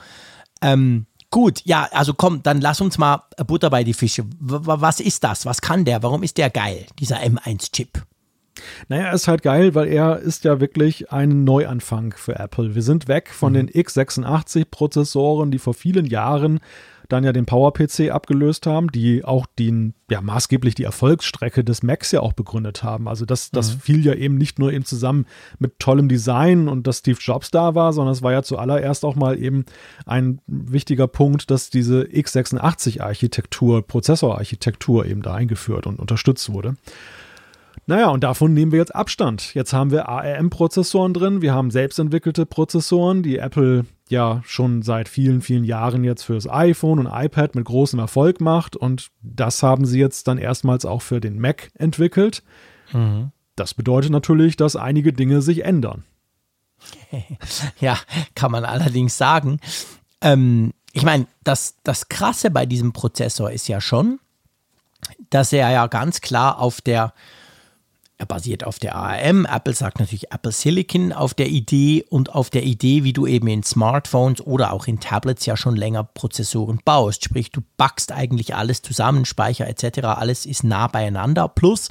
Ähm, gut, ja, also komm, dann lass uns mal Butter bei die Fische. Was ist das? Was kann der? Warum ist der geil, dieser M1-Chip? Naja, er ist halt geil, weil er ist ja wirklich ein Neuanfang für Apple. Wir sind weg von mhm. den x86-Prozessoren, die vor vielen Jahren dann ja den PowerPC abgelöst haben, die auch den, ja, maßgeblich die Erfolgsstrecke des Macs ja auch begründet haben. Also das, das mhm. fiel ja eben nicht nur eben zusammen mit tollem Design und dass Steve Jobs da war, sondern es war ja zuallererst auch mal eben ein wichtiger Punkt, dass diese x86-Architektur, Prozessorarchitektur eben da eingeführt und unterstützt wurde. Naja, und davon nehmen wir jetzt Abstand. Jetzt haben wir ARM-Prozessoren drin, wir haben selbstentwickelte Prozessoren, die Apple ja schon seit vielen, vielen Jahren jetzt fürs iPhone und iPad mit großem Erfolg macht. Und das haben sie jetzt dann erstmals auch für den Mac entwickelt. Mhm. Das bedeutet natürlich, dass einige Dinge sich ändern. Ja, kann man allerdings sagen. Ähm, ich meine, das, das Krasse bei diesem Prozessor ist ja schon, dass er ja ganz klar auf der er basiert auf der ARM. Apple sagt natürlich Apple Silicon auf der Idee und auf der Idee, wie du eben in Smartphones oder auch in Tablets ja schon länger Prozessoren baust. Sprich, du backst eigentlich alles zusammen, Speicher etc. Alles ist nah beieinander. Plus,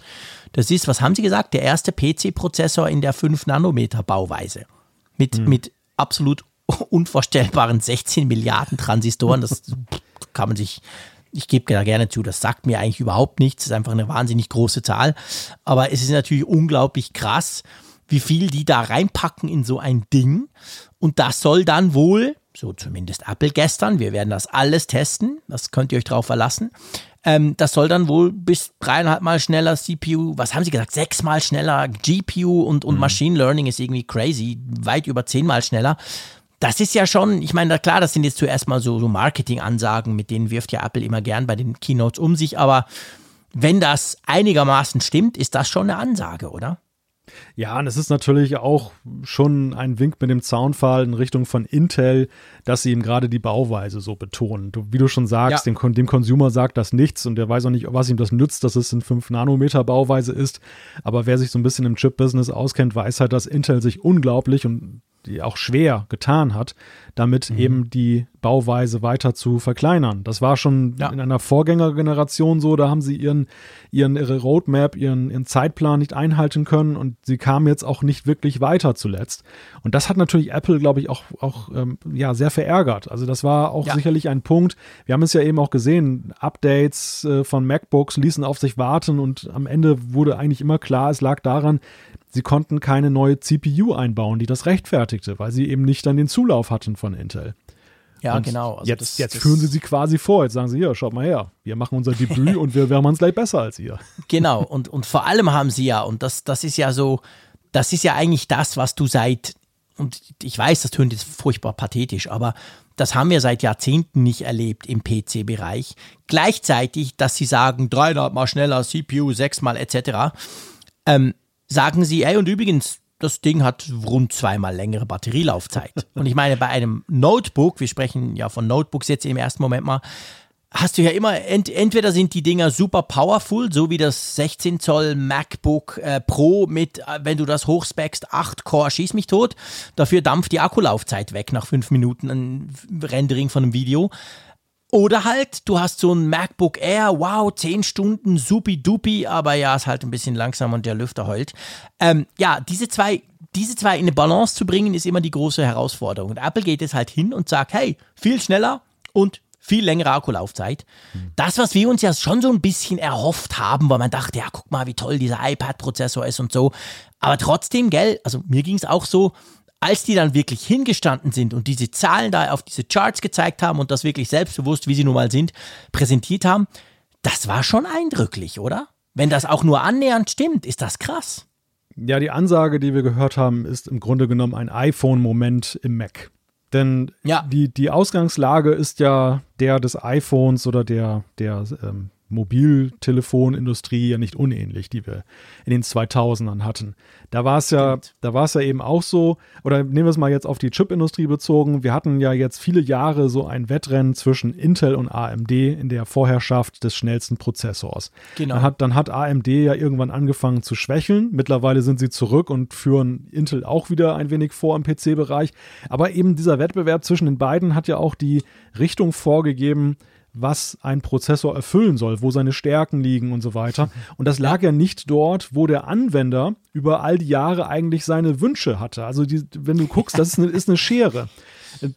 das ist, was haben Sie gesagt, der erste PC-Prozessor in der 5-Nanometer-Bauweise. Mit, hm. mit absolut unvorstellbaren 16 Milliarden Transistoren. Das kann man sich ich gebe da gerne zu, das sagt mir eigentlich überhaupt nichts. Das ist einfach eine wahnsinnig große Zahl. Aber es ist natürlich unglaublich krass, wie viel die da reinpacken in so ein Ding. Und das soll dann wohl, so zumindest Apple gestern, wir werden das alles testen, das könnt ihr euch drauf verlassen. Ähm, das soll dann wohl bis dreieinhalb Mal schneller CPU, was haben sie gesagt, sechsmal schneller GPU und, und mhm. Machine Learning ist irgendwie crazy, weit über zehnmal schneller das ist ja schon, ich meine, klar, das sind jetzt zuerst mal so, so Marketing-Ansagen, mit denen wirft ja Apple immer gern bei den Keynotes um sich, aber wenn das einigermaßen stimmt, ist das schon eine Ansage, oder? Ja, und es ist natürlich auch schon ein Wink mit dem Zaunfall in Richtung von Intel, dass sie ihm gerade die Bauweise so betonen. Du, wie du schon sagst, ja. dem, dem Consumer sagt das nichts und der weiß auch nicht, was ihm das nützt, dass es in 5 Nanometer Bauweise ist. Aber wer sich so ein bisschen im Chip-Business auskennt, weiß halt, dass Intel sich unglaublich und die auch schwer getan hat, damit mhm. eben die Bauweise weiter zu verkleinern. Das war schon ja. in einer Vorgängergeneration so, da haben sie ihren, ihren ihre Roadmap, ihren, ihren Zeitplan nicht einhalten können und sie kamen jetzt auch nicht wirklich weiter zuletzt. Und das hat natürlich Apple, glaube ich, auch, auch ähm, ja, sehr verärgert. Also das war auch ja. sicherlich ein Punkt. Wir haben es ja eben auch gesehen, Updates äh, von MacBooks ließen auf sich warten und am Ende wurde eigentlich immer klar, es lag daran, sie konnten keine neue CPU einbauen, die das rechtfertigte, weil sie eben nicht dann den Zulauf hatten von Intel. Ja, und genau. Also jetzt, das, jetzt das führen sie sie quasi vor. Jetzt sagen sie, hier, schaut mal her, wir machen unser Debüt und wir, wir machen es gleich besser als ihr. Genau, und, und vor allem haben sie ja, und das, das ist ja so, das ist ja eigentlich das, was du seit, und ich weiß, das tönt jetzt furchtbar pathetisch, aber das haben wir seit Jahrzehnten nicht erlebt im PC-Bereich. Gleichzeitig, dass sie sagen, dreieinhalb Mal schneller, CPU, sechsmal etc. Ähm, sagen sie, ey, und übrigens, das Ding hat rund zweimal längere Batterielaufzeit. Und ich meine, bei einem Notebook, wir sprechen ja von Notebooks jetzt im ersten Moment mal, hast du ja immer, ent, entweder sind die Dinger super powerful, so wie das 16 Zoll MacBook äh, Pro mit, äh, wenn du das hochspeckst, 8 Core, schieß mich tot. Dafür dampft die Akkulaufzeit weg nach 5 Minuten ein Rendering von einem Video. Oder halt, du hast so ein MacBook Air, wow, 10 Stunden, supi-dupi, aber ja, ist halt ein bisschen langsam und der Lüfter heult. Ähm, ja, diese zwei, diese zwei in eine Balance zu bringen, ist immer die große Herausforderung. Und Apple geht jetzt halt hin und sagt, hey, viel schneller und viel längere Akkulaufzeit. Mhm. Das, was wir uns ja schon so ein bisschen erhofft haben, weil man dachte, ja, guck mal, wie toll dieser iPad-Prozessor ist und so. Aber trotzdem, gell, also mir ging es auch so, als die dann wirklich hingestanden sind und diese Zahlen da auf diese Charts gezeigt haben und das wirklich selbstbewusst, wie sie nun mal sind, präsentiert haben, das war schon eindrücklich, oder? Wenn das auch nur annähernd stimmt, ist das krass. Ja, die Ansage, die wir gehört haben, ist im Grunde genommen ein iPhone-Moment im Mac. Denn ja. die, die Ausgangslage ist ja der des iPhones oder der, der ähm, Mobiltelefonindustrie ja nicht unähnlich, die wir in den 2000ern hatten. Da war es ja, da war es ja eben auch so, oder nehmen wir es mal jetzt auf die Chipindustrie bezogen. Wir hatten ja jetzt viele Jahre so ein Wettrennen zwischen Intel und AMD in der Vorherrschaft des schnellsten Prozessors. Genau. Dann hat, dann hat AMD ja irgendwann angefangen zu schwächeln. Mittlerweile sind sie zurück und führen Intel auch wieder ein wenig vor im PC-Bereich. Aber eben dieser Wettbewerb zwischen den beiden hat ja auch die Richtung vorgegeben, was ein Prozessor erfüllen soll, wo seine Stärken liegen und so weiter. Und das lag ja nicht dort, wo der Anwender über all die Jahre eigentlich seine Wünsche hatte. Also die, wenn du guckst, das ist eine, ist eine Schere.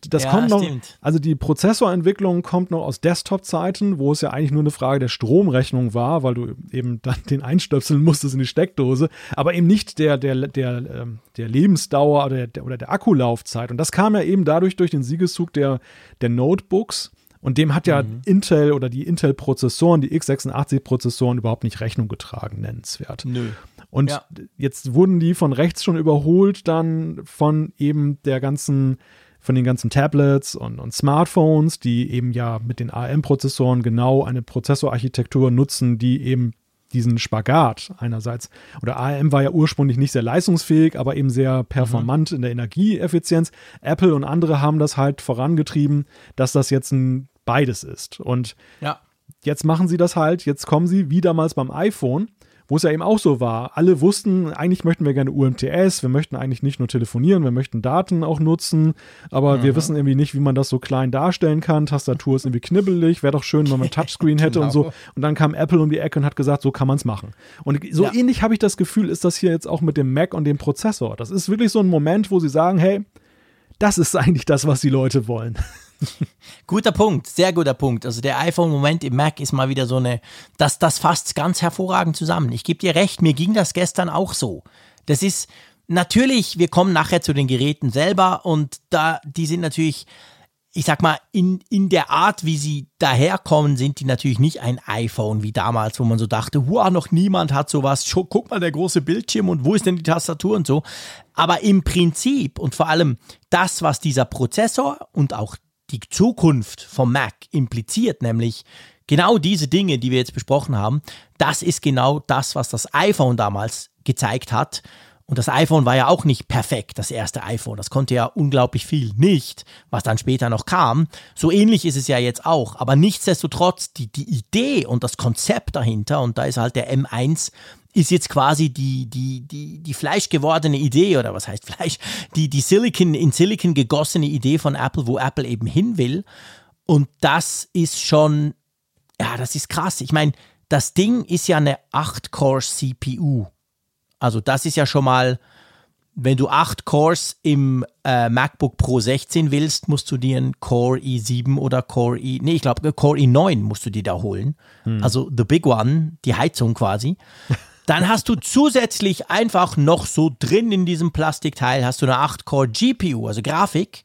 Das ja, kommt noch, stimmt. also die Prozessorentwicklung kommt noch aus Desktop-Zeiten, wo es ja eigentlich nur eine Frage der Stromrechnung war, weil du eben dann den einstöpseln musstest in die Steckdose, aber eben nicht der, der, der, ähm, der Lebensdauer oder der, oder der Akkulaufzeit. Und das kam ja eben dadurch durch den Siegeszug der, der Notebooks, und dem hat ja mhm. Intel oder die Intel-Prozessoren, die x86-Prozessoren überhaupt nicht Rechnung getragen, nennenswert. Nö. Und ja. jetzt wurden die von rechts schon überholt, dann von eben der ganzen, von den ganzen Tablets und, und Smartphones, die eben ja mit den ARM-Prozessoren genau eine Prozessorarchitektur nutzen, die eben diesen Spagat einerseits. Oder ARM war ja ursprünglich nicht sehr leistungsfähig, aber eben sehr performant mhm. in der Energieeffizienz. Apple und andere haben das halt vorangetrieben, dass das jetzt ein beides ist. Und ja. jetzt machen sie das halt, jetzt kommen sie wie damals beim iPhone wo es ja eben auch so war. Alle wussten, eigentlich möchten wir gerne UMTS, wir möchten eigentlich nicht nur telefonieren, wir möchten Daten auch nutzen, aber mhm. wir wissen irgendwie nicht, wie man das so klein darstellen kann. Tastatur ist irgendwie knibbelig, wäre doch schön, wenn man Touchscreen hätte genau. und so. Und dann kam Apple um die Ecke und hat gesagt, so kann man es machen. Und so ja. ähnlich habe ich das Gefühl, ist das hier jetzt auch mit dem Mac und dem Prozessor. Das ist wirklich so ein Moment, wo sie sagen, hey, das ist eigentlich das, was die Leute wollen. guter Punkt, sehr guter Punkt. Also der iPhone-Moment im Mac ist mal wieder so eine, das, das fasst ganz hervorragend zusammen. Ich gebe dir recht, mir ging das gestern auch so. Das ist natürlich, wir kommen nachher zu den Geräten selber und da, die sind natürlich, ich sag mal, in, in der Art, wie sie daherkommen, sind die natürlich nicht ein iPhone wie damals, wo man so dachte, wow, noch niemand hat sowas. Guck mal, der große Bildschirm und wo ist denn die Tastatur und so. Aber im Prinzip und vor allem das, was dieser Prozessor und auch die Zukunft vom Mac impliziert, nämlich genau diese Dinge, die wir jetzt besprochen haben, das ist genau das, was das iPhone damals gezeigt hat. Und das iPhone war ja auch nicht perfekt, das erste iPhone. Das konnte ja unglaublich viel nicht, was dann später noch kam. So ähnlich ist es ja jetzt auch. Aber nichtsdestotrotz, die, die Idee und das Konzept dahinter, und da ist halt der M1 ist jetzt quasi die, die, die, die fleischgewordene Idee oder was heißt Fleisch, die, die Silicon, in Silicon gegossene Idee von Apple, wo Apple eben hin will. Und das ist schon, ja, das ist krass. Ich meine, das Ding ist ja eine 8-Core-CPU. Also das ist ja schon mal, wenn du 8 Cores im äh, MacBook Pro 16 willst, musst du dir einen Core i7 oder Core i, nee, ich glaube Core i9 musst du dir da holen. Hm. Also the big one, die Heizung quasi. Dann hast du zusätzlich einfach noch so drin in diesem Plastikteil, hast du eine 8-Core GPU, also Grafik.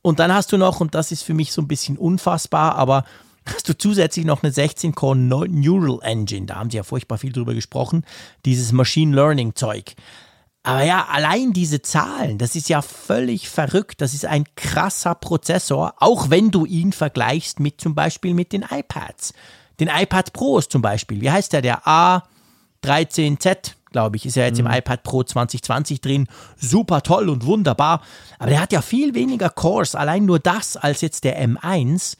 Und dann hast du noch, und das ist für mich so ein bisschen unfassbar, aber hast du zusätzlich noch eine 16-Core Neural Engine. Da haben sie ja furchtbar viel drüber gesprochen. Dieses Machine Learning Zeug. Aber ja, allein diese Zahlen, das ist ja völlig verrückt. Das ist ein krasser Prozessor, auch wenn du ihn vergleichst mit zum Beispiel mit den iPads. Den iPad Pros zum Beispiel. Wie heißt der? Der A. 13Z, glaube ich, ist ja jetzt mhm. im iPad Pro 2020 drin. Super toll und wunderbar. Aber der hat ja viel weniger Cores, allein nur das, als jetzt der M1.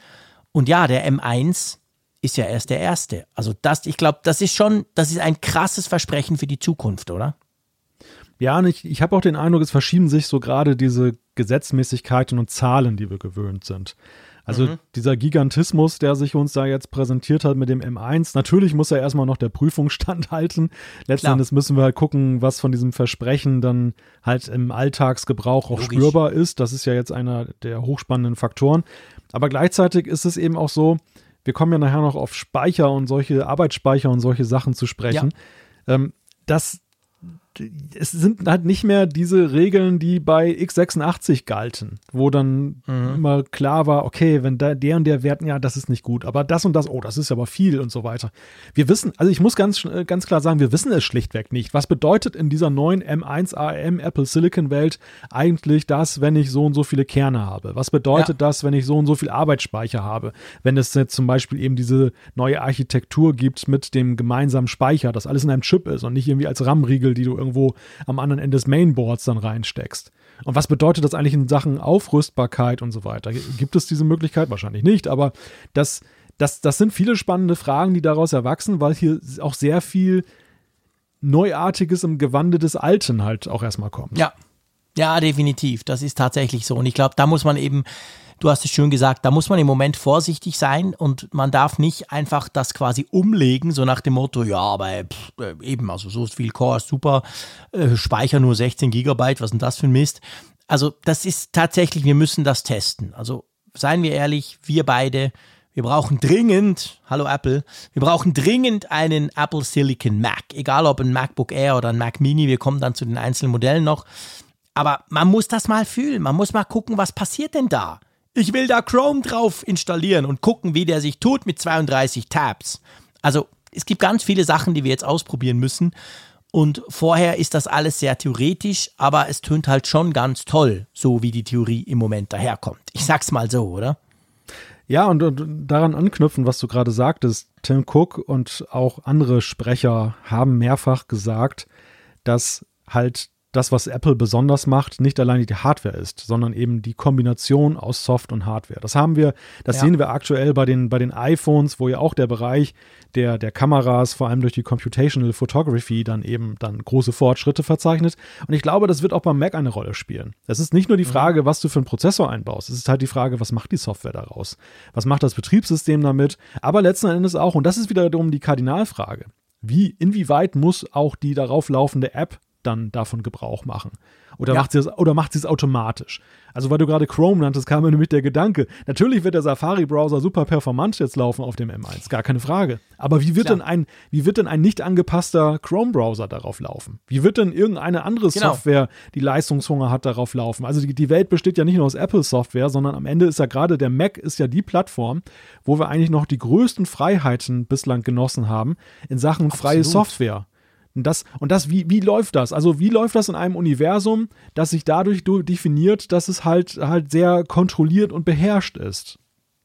Und ja, der M1 ist ja erst der erste. Also das, ich glaube, das ist schon, das ist ein krasses Versprechen für die Zukunft, oder? Ja, und ich, ich habe auch den Eindruck, es verschieben sich so gerade diese Gesetzmäßigkeiten und Zahlen, die wir gewöhnt sind. Also mhm. dieser Gigantismus, der sich uns da jetzt präsentiert hat mit dem M1, natürlich muss er erstmal noch der Prüfung standhalten. Letztendlich müssen wir halt gucken, was von diesem Versprechen dann halt im Alltagsgebrauch auch Logisch. spürbar ist. Das ist ja jetzt einer der hochspannenden Faktoren. Aber gleichzeitig ist es eben auch so, wir kommen ja nachher noch auf Speicher und solche Arbeitsspeicher und solche Sachen zu sprechen. Ja. Ähm, dass es sind halt nicht mehr diese Regeln, die bei x86 galten, wo dann mhm. immer klar war, okay, wenn da, der und der Wert, ja, das ist nicht gut, aber das und das, oh, das ist aber viel und so weiter. Wir wissen, also ich muss ganz, äh, ganz klar sagen, wir wissen es schlichtweg nicht. Was bedeutet in dieser neuen M1 AM Apple Silicon Welt eigentlich das, wenn ich so und so viele Kerne habe? Was bedeutet ja. das, wenn ich so und so viel Arbeitsspeicher habe? Wenn es jetzt zum Beispiel eben diese neue Architektur gibt mit dem gemeinsamen Speicher, das alles in einem Chip ist und nicht irgendwie als RAM-Riegel, die du irgendwo am anderen Ende des Mainboards dann reinsteckst. Und was bedeutet das eigentlich in Sachen Aufrüstbarkeit und so weiter? Gibt es diese Möglichkeit? Wahrscheinlich nicht, aber das, das, das sind viele spannende Fragen, die daraus erwachsen, weil hier auch sehr viel Neuartiges im Gewande des Alten halt auch erstmal kommt. Ja. Ja, definitiv. Das ist tatsächlich so. Und ich glaube, da muss man eben du hast es schön gesagt, da muss man im Moment vorsichtig sein und man darf nicht einfach das quasi umlegen, so nach dem Motto, ja, aber pff, äh, eben, also so viel Core ist super, äh, Speicher nur 16 Gigabyte, was denn das für ein Mist? Also das ist tatsächlich, wir müssen das testen. Also seien wir ehrlich, wir beide, wir brauchen dringend, hallo Apple, wir brauchen dringend einen Apple Silicon Mac. Egal ob ein MacBook Air oder ein Mac Mini, wir kommen dann zu den einzelnen Modellen noch. Aber man muss das mal fühlen, man muss mal gucken, was passiert denn da. Ich will da Chrome drauf installieren und gucken, wie der sich tut mit 32 Tabs. Also es gibt ganz viele Sachen, die wir jetzt ausprobieren müssen. Und vorher ist das alles sehr theoretisch, aber es tönt halt schon ganz toll, so wie die Theorie im Moment daherkommt. Ich sag's mal so, oder? Ja, und, und daran anknüpfen, was du gerade sagtest, Tim Cook und auch andere Sprecher haben mehrfach gesagt, dass halt das, was Apple besonders macht, nicht allein die Hardware ist, sondern eben die Kombination aus Soft und Hardware. Das haben wir, das ja. sehen wir aktuell bei den, bei den iPhones, wo ja auch der Bereich der, der Kameras, vor allem durch die Computational Photography, dann eben dann große Fortschritte verzeichnet. Und ich glaube, das wird auch beim Mac eine Rolle spielen. Es ist nicht nur die mhm. Frage, was du für einen Prozessor einbaust. Es ist halt die Frage, was macht die Software daraus? Was macht das Betriebssystem damit? Aber letzten Endes auch, und das ist wiederum die Kardinalfrage. Wie, inwieweit muss auch die darauf laufende App dann davon Gebrauch machen. Oder, ja. macht sie es, oder macht sie es automatisch? Also, weil du gerade Chrome nanntest, kam mir nämlich der Gedanke. Natürlich wird der Safari-Browser super performant jetzt laufen auf dem M1, gar keine Frage. Aber wie wird, denn ein, wie wird denn ein nicht angepasster Chrome-Browser darauf laufen? Wie wird denn irgendeine andere genau. Software, die Leistungshunger hat, darauf laufen? Also, die, die Welt besteht ja nicht nur aus Apple-Software, sondern am Ende ist ja gerade der Mac ist ja die Plattform, wo wir eigentlich noch die größten Freiheiten bislang genossen haben in Sachen Absolut. freie Software. Und das, und das wie, wie läuft das? Also, wie läuft das in einem Universum, das sich dadurch definiert, dass es halt, halt sehr kontrolliert und beherrscht ist?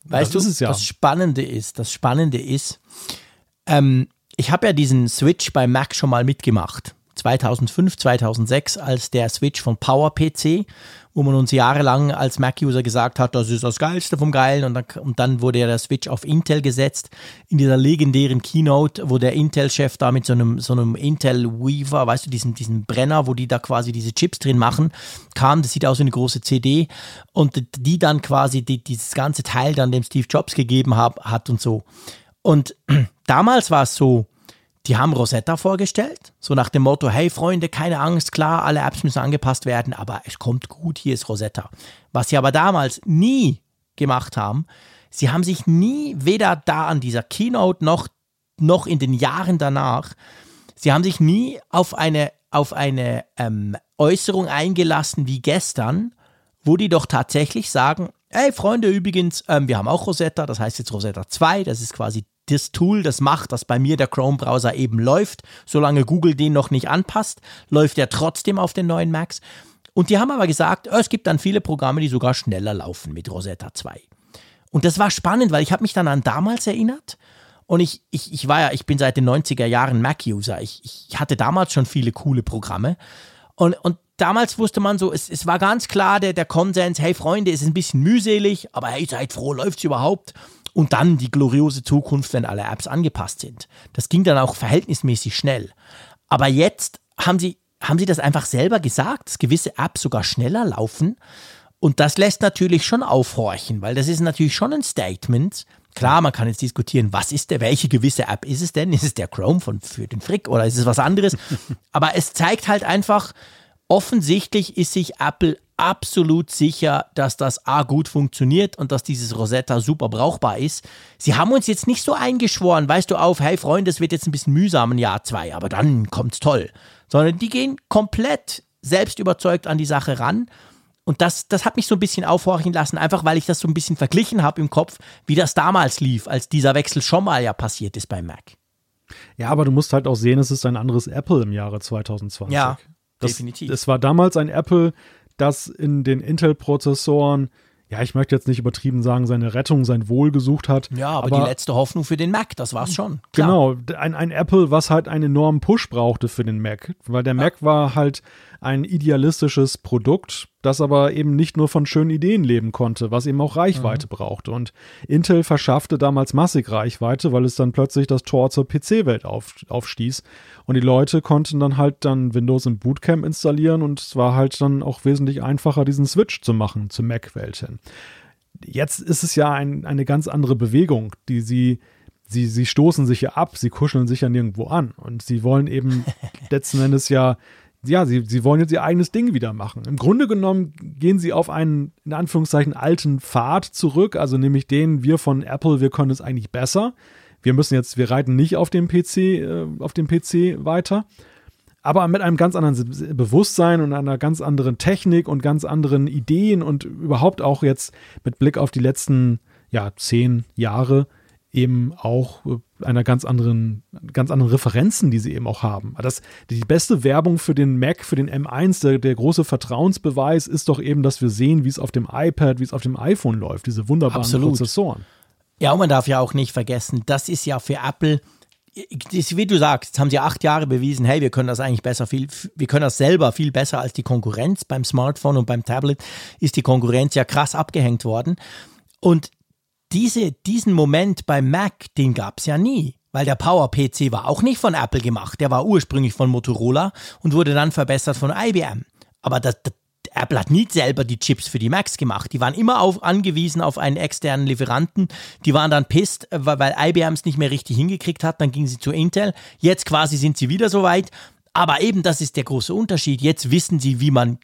Weißt das du, ja. das Spannende ist, das Spannende ist, ähm, ich habe ja diesen Switch bei Mac schon mal mitgemacht. 2005, 2006, als der Switch von PowerPC wo man uns jahrelang als Mac-User gesagt hat, das ist das Geilste vom Geilen. Und dann, und dann wurde ja der Switch auf Intel gesetzt. In dieser legendären Keynote, wo der Intel-Chef da mit so einem, so einem Intel Weaver, weißt du, diesen, diesen Brenner, wo die da quasi diese Chips drin machen, kam, das sieht aus wie eine große CD und die dann quasi die, dieses ganze Teil dann dem Steve Jobs gegeben hab, hat und so. Und damals war es so, die haben Rosetta vorgestellt, so nach dem Motto, hey Freunde, keine Angst, klar, alle Apps müssen angepasst werden, aber es kommt gut, hier ist Rosetta. Was sie aber damals nie gemacht haben, sie haben sich nie, weder da an dieser Keynote noch, noch in den Jahren danach, sie haben sich nie auf eine, auf eine ähm, Äußerung eingelassen wie gestern, wo die doch tatsächlich sagen, hey Freunde, übrigens, ähm, wir haben auch Rosetta, das heißt jetzt Rosetta 2, das ist quasi das Tool, das macht, dass bei mir der Chrome-Browser eben läuft. Solange Google den noch nicht anpasst, läuft er trotzdem auf den neuen Macs. Und die haben aber gesagt, oh, es gibt dann viele Programme, die sogar schneller laufen mit Rosetta 2. Und das war spannend, weil ich habe mich dann an damals erinnert. Und ich, ich, ich war ja, ich bin seit den 90er Jahren Mac-User. Ich, ich hatte damals schon viele coole Programme. Und, und damals wusste man so, es, es war ganz klar der, der Konsens, hey Freunde, es ist ein bisschen mühselig, aber hey, seid froh, läuft es überhaupt? und dann die gloriose Zukunft, wenn alle Apps angepasst sind. Das ging dann auch verhältnismäßig schnell. Aber jetzt haben sie, haben sie das einfach selber gesagt, dass gewisse Apps sogar schneller laufen. Und das lässt natürlich schon aufhorchen, weil das ist natürlich schon ein Statement. Klar, man kann jetzt diskutieren, was ist der, welche gewisse App ist es denn? Ist es der Chrome von, für den Frick oder ist es was anderes? Aber es zeigt halt einfach, offensichtlich ist sich Apple absolut sicher, dass das A gut funktioniert und dass dieses Rosetta super brauchbar ist. Sie haben uns jetzt nicht so eingeschworen, weißt du, auf, hey Freunde, es wird jetzt ein bisschen mühsam in Jahr zwei, aber dann kommt's toll. sondern die gehen komplett selbst überzeugt an die Sache ran. Und das, das hat mich so ein bisschen aufhorchen lassen, einfach weil ich das so ein bisschen verglichen habe im Kopf, wie das damals lief, als dieser Wechsel schon mal ja passiert ist beim Mac. Ja, aber du musst halt auch sehen, es ist ein anderes Apple im Jahre 2020. Ja, das, definitiv. Es war damals ein Apple, das in den Intel-Prozessoren ja, ich möchte jetzt nicht übertrieben sagen, seine Rettung, sein Wohl gesucht hat. Ja, aber, aber die letzte Hoffnung für den Mac, das war's schon. Klar. Genau, ein, ein Apple, was halt einen enormen Push brauchte für den Mac, weil der ja. Mac war halt ein idealistisches Produkt, das aber eben nicht nur von schönen Ideen leben konnte, was eben auch Reichweite mhm. brauchte. Und Intel verschaffte damals massig Reichweite, weil es dann plötzlich das Tor zur PC-Welt auf, aufstieß. Und die Leute konnten dann halt dann Windows im Bootcamp installieren und es war halt dann auch wesentlich einfacher, diesen Switch zu machen zur Mac-Welt hin. Jetzt ist es ja ein, eine ganz andere Bewegung, die sie Sie, sie stoßen sich ja ab, sie kuscheln sich ja nirgendwo an. Und sie wollen eben letzten Endes ja ja, sie, sie wollen jetzt ihr eigenes Ding wieder machen. Im Grunde genommen gehen sie auf einen, in Anführungszeichen, alten Pfad zurück, also nämlich den, wir von Apple, wir können es eigentlich besser. Wir müssen jetzt, wir reiten nicht auf dem PC, äh, auf dem PC weiter, aber mit einem ganz anderen Bewusstsein und einer ganz anderen Technik und ganz anderen Ideen und überhaupt auch jetzt mit Blick auf die letzten, ja, zehn Jahre eben auch äh, einer ganz anderen, ganz anderen Referenzen, die sie eben auch haben. Das, die beste Werbung für den Mac, für den M1, der, der große Vertrauensbeweis ist doch eben, dass wir sehen, wie es auf dem iPad, wie es auf dem iPhone läuft, diese wunderbaren Absolut. Prozessoren. Ja, und man darf ja auch nicht vergessen, das ist ja für Apple, wie du sagst, jetzt haben sie acht Jahre bewiesen, hey, wir können das eigentlich besser, viel, wir können das selber viel besser als die Konkurrenz. Beim Smartphone und beim Tablet ist die Konkurrenz ja krass abgehängt worden. Und diese, diesen Moment beim Mac, den gab es ja nie. Weil der Power-PC war auch nicht von Apple gemacht. Der war ursprünglich von Motorola und wurde dann verbessert von IBM. Aber das, das, Apple hat nie selber die Chips für die Macs gemacht. Die waren immer auf, angewiesen auf einen externen Lieferanten. Die waren dann pisst, weil, weil IBM es nicht mehr richtig hingekriegt hat. Dann gingen sie zu Intel. Jetzt quasi sind sie wieder soweit. Aber eben das ist der große Unterschied. Jetzt wissen sie, wie man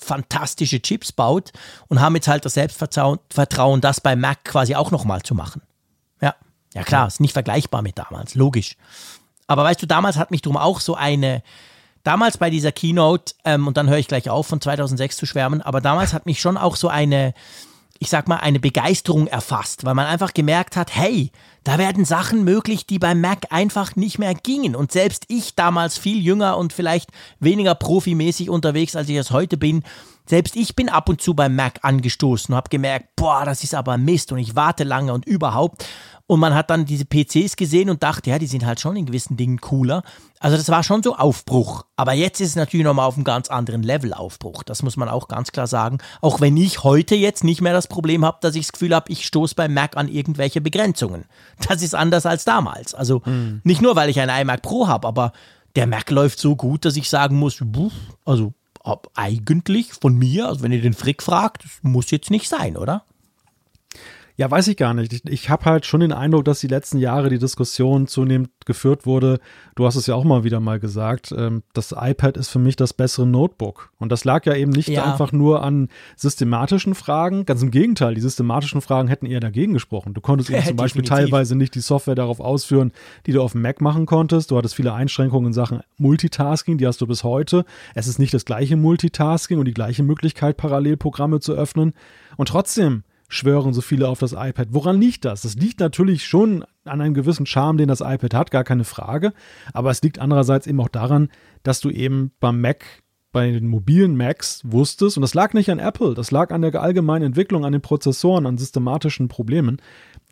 fantastische Chips baut und haben jetzt halt das Selbstvertrauen, das bei Mac quasi auch nochmal zu machen. Ja, ja klar, ist nicht vergleichbar mit damals, logisch. Aber weißt du, damals hat mich drum auch so eine, damals bei dieser Keynote, ähm, und dann höre ich gleich auf, von 2006 zu schwärmen, aber damals hat mich schon auch so eine, ich sag mal, eine Begeisterung erfasst, weil man einfach gemerkt hat, hey, da werden Sachen möglich, die beim Mac einfach nicht mehr gingen. Und selbst ich damals viel jünger und vielleicht weniger profimäßig unterwegs, als ich es heute bin, selbst ich bin ab und zu beim Mac angestoßen und habe gemerkt, boah, das ist aber Mist und ich warte lange und überhaupt. Und man hat dann diese PCs gesehen und dachte, ja, die sind halt schon in gewissen Dingen cooler. Also das war schon so Aufbruch. Aber jetzt ist es natürlich nochmal auf einem ganz anderen Level Aufbruch. Das muss man auch ganz klar sagen. Auch wenn ich heute jetzt nicht mehr das Problem habe, dass ich das Gefühl habe, ich stoße beim Mac an irgendwelche Begrenzungen. Das ist anders als damals. Also mhm. nicht nur, weil ich einen iMac Pro habe, aber der Mac läuft so gut, dass ich sagen muss, also eigentlich von mir, also wenn ihr den Frick fragt, muss jetzt nicht sein, oder? Ja, weiß ich gar nicht. Ich, ich habe halt schon den Eindruck, dass die letzten Jahre die Diskussion zunehmend geführt wurde. Du hast es ja auch mal wieder mal gesagt. Ähm, das iPad ist für mich das bessere Notebook. Und das lag ja eben nicht ja. einfach nur an systematischen Fragen. Ganz im Gegenteil, die systematischen Fragen hätten eher dagegen gesprochen. Du konntest eben zum Beispiel teilweise nicht die Software darauf ausführen, die du auf dem Mac machen konntest. Du hattest viele Einschränkungen in Sachen Multitasking, die hast du bis heute. Es ist nicht das gleiche Multitasking und die gleiche Möglichkeit, Parallelprogramme zu öffnen. Und trotzdem schwören so viele auf das iPad. Woran liegt das? Das liegt natürlich schon an einem gewissen Charme, den das iPad hat, gar keine Frage. Aber es liegt andererseits eben auch daran, dass du eben beim Mac, bei den mobilen Macs wusstest, und das lag nicht an Apple, das lag an der allgemeinen Entwicklung, an den Prozessoren, an systematischen Problemen,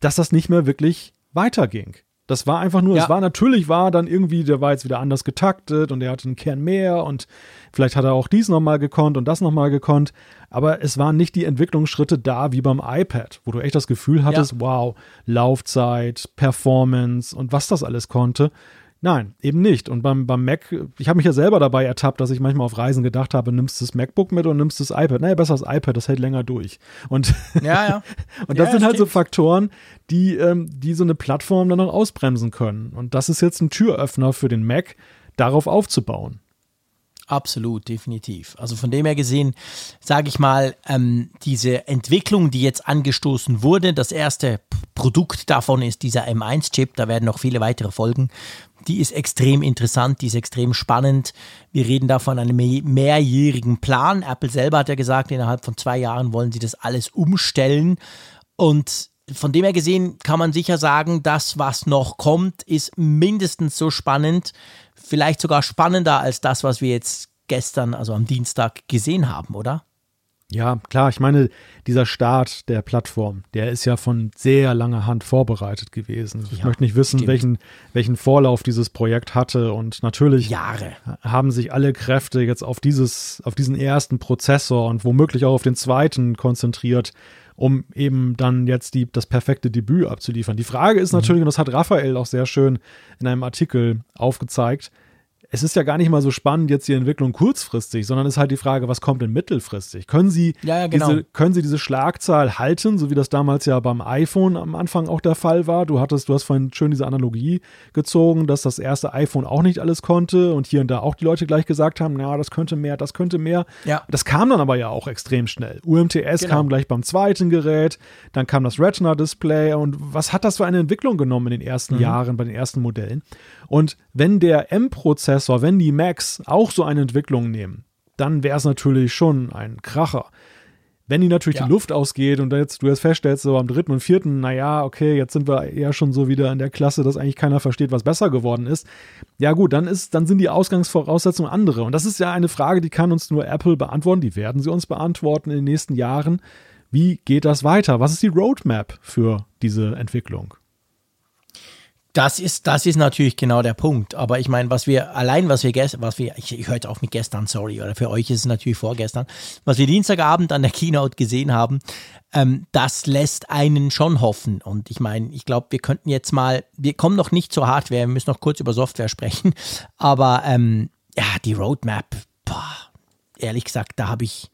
dass das nicht mehr wirklich weiterging. Das war einfach nur, ja. es war natürlich, war dann irgendwie, der war jetzt wieder anders getaktet und er hatte einen Kern mehr und vielleicht hat er auch dies nochmal gekonnt und das nochmal gekonnt. Aber es waren nicht die Entwicklungsschritte da wie beim iPad, wo du echt das Gefühl hattest, ja. wow, Laufzeit, Performance und was das alles konnte. Nein, eben nicht. Und beim, beim Mac, ich habe mich ja selber dabei ertappt, dass ich manchmal auf Reisen gedacht habe, nimmst das MacBook mit und nimmst das iPad. Naja, besser das iPad, das hält länger durch. Und, ja, ja. und das ja, sind halt so Faktoren, die, ähm, die so eine Plattform dann auch ausbremsen können. Und das ist jetzt ein Türöffner für den Mac, darauf aufzubauen. Absolut, definitiv. Also von dem her gesehen, sage ich mal, ähm, diese Entwicklung, die jetzt angestoßen wurde, das erste Produkt davon ist dieser M1-Chip, da werden noch viele weitere folgen. Die ist extrem interessant, die ist extrem spannend. Wir reden da von einem mehrjährigen Plan. Apple selber hat ja gesagt, innerhalb von zwei Jahren wollen sie das alles umstellen. Und von dem her gesehen kann man sicher sagen, das, was noch kommt, ist mindestens so spannend, vielleicht sogar spannender als das, was wir jetzt gestern, also am Dienstag, gesehen haben, oder? Ja, klar, ich meine, dieser Start der Plattform, der ist ja von sehr langer Hand vorbereitet gewesen. Ich ja, möchte nicht wissen, welchen, welchen Vorlauf dieses Projekt hatte und natürlich Jahre. haben sich alle Kräfte jetzt auf dieses, auf diesen ersten Prozessor und womöglich auch auf den zweiten konzentriert, um eben dann jetzt die, das perfekte Debüt abzuliefern. Die Frage ist mhm. natürlich, und das hat Raphael auch sehr schön in einem Artikel aufgezeigt, es ist ja gar nicht mal so spannend jetzt die Entwicklung kurzfristig, sondern es ist halt die Frage, was kommt denn mittelfristig? Können Sie, ja, ja, genau. diese, können Sie diese Schlagzahl halten, so wie das damals ja beim iPhone am Anfang auch der Fall war? Du hattest, du hast vorhin schön diese Analogie gezogen, dass das erste iPhone auch nicht alles konnte und hier und da auch die Leute gleich gesagt haben, na, das könnte mehr, das könnte mehr. Ja. Das kam dann aber ja auch extrem schnell. UMTS genau. kam gleich beim zweiten Gerät, dann kam das Retina-Display und was hat das für eine Entwicklung genommen in den ersten mhm. Jahren bei den ersten Modellen? Und wenn der M-Prozessor, wenn die Macs auch so eine Entwicklung nehmen, dann wäre es natürlich schon ein Kracher. Wenn die natürlich ja. die Luft ausgeht und jetzt du jetzt feststellst, so am dritten und vierten, naja, okay, jetzt sind wir eher schon so wieder in der Klasse, dass eigentlich keiner versteht, was besser geworden ist. Ja, gut, dann ist, dann sind die Ausgangsvoraussetzungen andere. Und das ist ja eine Frage, die kann uns nur Apple beantworten, die werden sie uns beantworten in den nächsten Jahren. Wie geht das weiter? Was ist die Roadmap für diese Entwicklung? Das ist, das ist natürlich genau der Punkt. Aber ich meine, was wir allein, was wir gestern, was wir, ich, ich höre jetzt auf mit gestern, sorry, oder für euch ist es natürlich vorgestern, was wir Dienstagabend an der Keynote gesehen haben, ähm, das lässt einen schon hoffen. Und ich meine, ich glaube, wir könnten jetzt mal, wir kommen noch nicht zur Hardware, wir müssen noch kurz über Software sprechen. Aber ähm, ja, die Roadmap, boah, ehrlich gesagt, da habe ich,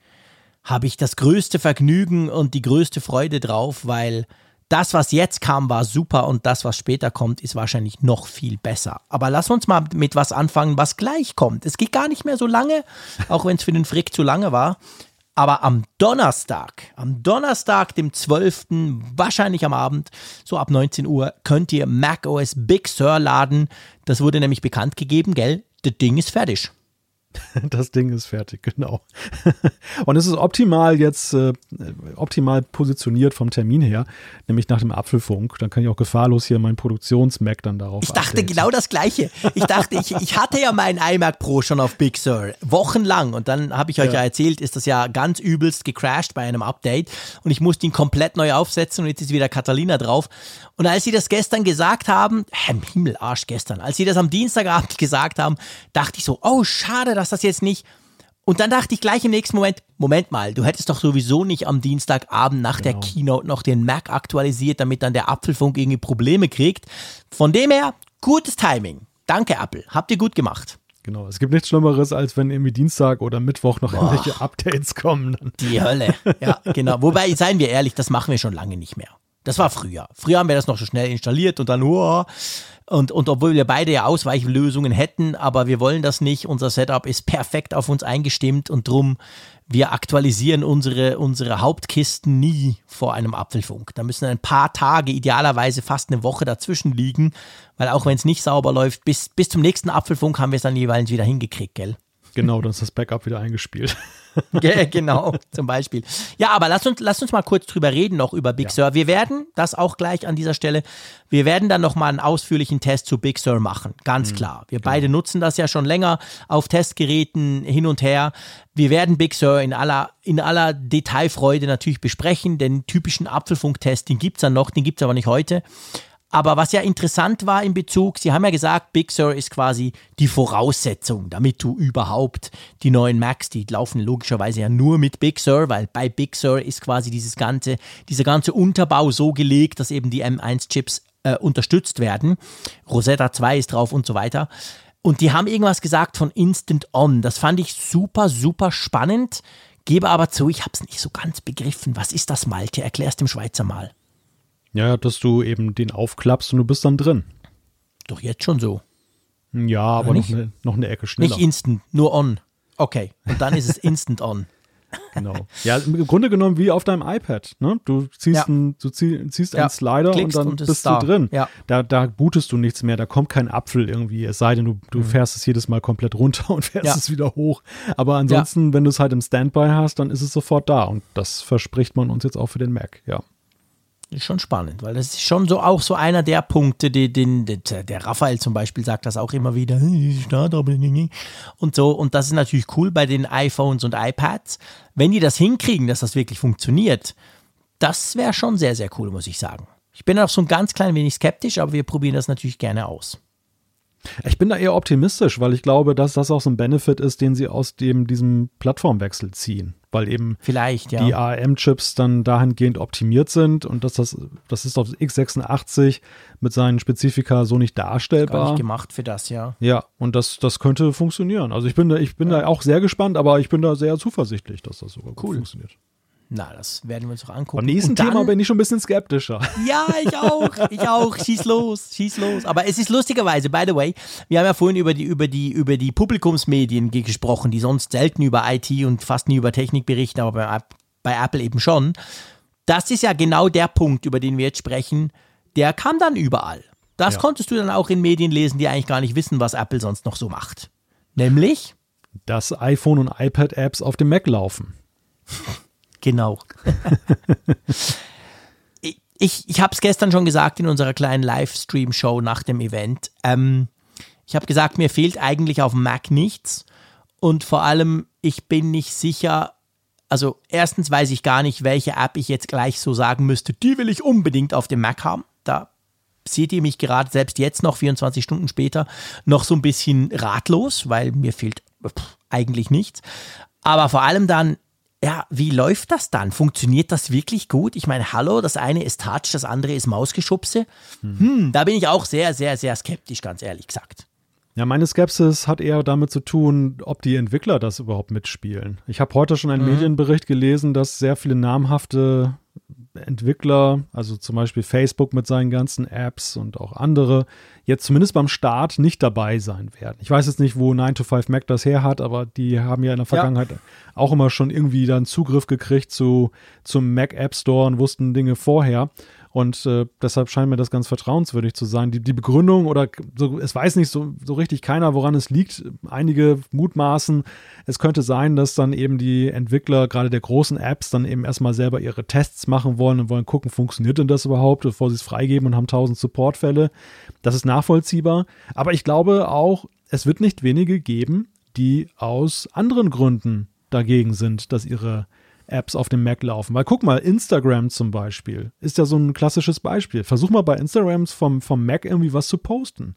habe ich das größte Vergnügen und die größte Freude drauf, weil das, was jetzt kam, war super und das, was später kommt, ist wahrscheinlich noch viel besser. Aber lass uns mal mit was anfangen, was gleich kommt. Es geht gar nicht mehr so lange, auch wenn es für den Frick zu lange war. Aber am Donnerstag, am Donnerstag, dem 12., wahrscheinlich am Abend, so ab 19 Uhr, könnt ihr macOS Big Sur laden. Das wurde nämlich bekannt gegeben, gell? Das Ding ist fertig. Das Ding ist fertig, genau. Und es ist optimal jetzt, äh, optimal positioniert vom Termin her, nämlich nach dem Apfelfunk. Dann kann ich auch gefahrlos hier mein Produktions-Mac dann darauf Ich dachte updaten. genau das Gleiche. Ich dachte, ich, ich hatte ja meinen iMac Pro schon auf Big Sur, wochenlang. Und dann habe ich euch ja. ja. erzählt, ist das ja ganz übelst gecrashed bei einem Update. Und ich musste ihn komplett neu aufsetzen und jetzt ist wieder Catalina drauf. Und als sie das gestern gesagt haben, Himmel, Arsch gestern, als sie das am Dienstagabend gesagt haben, dachte ich so, oh schade, dass das jetzt nicht. Und dann dachte ich gleich im nächsten Moment, Moment mal, du hättest doch sowieso nicht am Dienstagabend nach genau. der Keynote noch den Mac aktualisiert, damit dann der Apfelfunk irgendwie Probleme kriegt. Von dem her, gutes Timing. Danke, Apple. Habt ihr gut gemacht. Genau, es gibt nichts Schlimmeres, als wenn irgendwie Dienstag oder Mittwoch noch Boah. irgendwelche Updates kommen. Die Hölle. Ja, genau. Wobei, seien wir ehrlich, das machen wir schon lange nicht mehr. Das war früher. Früher haben wir das noch so schnell installiert und dann, oh, und, und obwohl wir beide ja Ausweichlösungen hätten, aber wir wollen das nicht. Unser Setup ist perfekt auf uns eingestimmt und drum, wir aktualisieren unsere, unsere Hauptkisten nie vor einem Apfelfunk. Da müssen ein paar Tage, idealerweise fast eine Woche dazwischen liegen, weil auch wenn es nicht sauber läuft, bis, bis zum nächsten Apfelfunk haben wir es dann jeweils wieder hingekriegt, gell? Genau, dann ist das Backup wieder eingespielt. genau, zum Beispiel. Ja, aber lass uns, lass uns mal kurz drüber reden, noch über Big ja. Sur. Wir werden, das auch gleich an dieser Stelle, wir werden dann nochmal einen ausführlichen Test zu Big Sur machen. Ganz mhm, klar. Wir genau. beide nutzen das ja schon länger auf Testgeräten hin und her. Wir werden Big Sur in aller, in aller Detailfreude natürlich besprechen. Den typischen Apfelfunk-Test, den gibt es dann noch, den gibt es aber nicht heute. Aber was ja interessant war in Bezug, Sie haben ja gesagt, Big Sur ist quasi die Voraussetzung, damit du überhaupt die neuen Macs, die laufen logischerweise ja nur mit Big Sur, weil bei Big Sur ist quasi dieses ganze, dieser ganze Unterbau so gelegt, dass eben die M1-Chips äh, unterstützt werden. Rosetta 2 ist drauf und so weiter. Und die haben irgendwas gesagt von Instant On. Das fand ich super, super spannend. Gebe aber zu, ich habe es nicht so ganz begriffen. Was ist das, Malte? Erklär es dem Schweizer mal. Ja, dass du eben den aufklappst und du bist dann drin. Doch jetzt schon so. Ja, aber noch eine, noch eine Ecke schneller. Nicht instant, nur on. Okay, und dann ist es instant on. Genau. Ja, im Grunde genommen wie auf deinem iPad. Ne? Du ziehst, Ja. ein, du zieh, ziehst Ja, einen Slider und klickst dann und bist ist da. du drin. Ja. Da, da bootest du nichts mehr, da kommt kein Apfel irgendwie. Es sei denn, du, du fährst es jedes Mal komplett runter und fährst Mhm. Ja. es wieder hoch. Aber ansonsten, wenn du es halt im Standby hast, dann ist es sofort da. Und das verspricht man uns jetzt auch für den Mac. Ja. Ist schon spannend, weil das ist schon so auch so einer der Punkte, die, den, der, der Raphael zum Beispiel sagt das auch immer wieder, "Hey, Start, aber nie, nie." und so. Und das ist natürlich cool bei den iPhones und iPads. Wenn die das hinkriegen, dass das wirklich funktioniert, das wäre schon sehr, sehr cool, muss ich sagen. Ich bin auch so ein ganz klein wenig skeptisch, aber wir probieren das natürlich gerne aus. Ich bin da eher optimistisch, weil ich glaube, dass das auch so ein Benefit ist, den sie aus dem, diesem Plattformwechsel ziehen. Weil eben Vielleicht, ja. die ARM-Chips dann dahingehend optimiert sind und dass das, das ist auf x86 mit seinen Spezifika so nicht Gar darstellbar. nicht gemacht für das, ja. Ja, und das, das könnte funktionieren. Also ich bin da, ich bin da auch sehr gespannt, aber ich bin da sehr zuversichtlich, dass das sogar gut Cool. funktioniert. Na, das werden wir uns noch angucken. Beim nächsten dann- Thema bin ich schon ein bisschen skeptischer. Ja, ich auch, ich auch. Schieß los, schieß los. Aber es ist lustigerweise, by the way, wir haben ja vorhin über die, über die, über die Publikumsmedien ge- gesprochen, die sonst selten über IT und fast nie über Technik berichten, aber bei, bei Apple eben schon. Das ist ja genau der Punkt, über den wir jetzt sprechen. Der kam dann überall. Das Ja. konntest du dann auch in Medien lesen, die eigentlich gar nicht wissen, was Apple sonst noch so macht. Nämlich, Dass iPhone und iPad-Apps auf dem Mac laufen. Genau. ich ich, habe es gestern schon gesagt in unserer kleinen Livestream-Show nach dem Event. Ähm, ich habe gesagt, mir fehlt eigentlich auf Mac nichts. Und vor allem, ich bin nicht sicher, also erstens weiß ich gar nicht, welche App ich jetzt gleich so sagen müsste, die will ich unbedingt auf dem Mac haben. Da seht ihr mich gerade selbst jetzt noch, 24 Stunden später, noch so ein bisschen ratlos, weil mir fehlt pff, eigentlich nichts. Aber vor allem dann, ja, wie läuft das dann? Funktioniert das wirklich gut? Ich meine, hallo, das eine ist Touch, das andere ist Mausgeschubse. Hm, da bin ich auch sehr, sehr, sehr skeptisch, ganz ehrlich gesagt. Ja, meine Skepsis hat eher damit zu tun, ob die Entwickler das überhaupt mitspielen. Ich habe heute schon einen Medienbericht gelesen, dass sehr viele namhafte Entwickler, also zum Beispiel Facebook mit seinen ganzen Apps und auch andere, jetzt zumindest beim Start nicht dabei sein werden. Ich weiß jetzt nicht, wo 9to5Mac das her hat, aber die haben ja in der Vergangenheit auch immer schon irgendwie dann Zugriff gekriegt zu, zum Mac App Store und wussten Dinge vorher. Und äh, deshalb scheint mir das ganz vertrauenswürdig zu sein. Die, die Begründung oder so, es weiß nicht so, so richtig keiner, woran es liegt. Einige mutmaßen, es könnte sein, dass dann eben die Entwickler gerade der großen Apps dann eben erstmal selber ihre Tests machen wollen und wollen gucken, funktioniert denn das überhaupt, bevor sie es freigeben und haben tausend Supportfälle. Das ist nachvollziehbar. Aber ich glaube auch, es wird nicht wenige geben, die aus anderen Gründen dagegen sind, dass ihre Apps auf dem Mac laufen. Weil guck mal, Instagram zum Beispiel ist ja so ein klassisches Beispiel. Versuch mal bei Instagrams vom, vom Mac irgendwie was zu posten.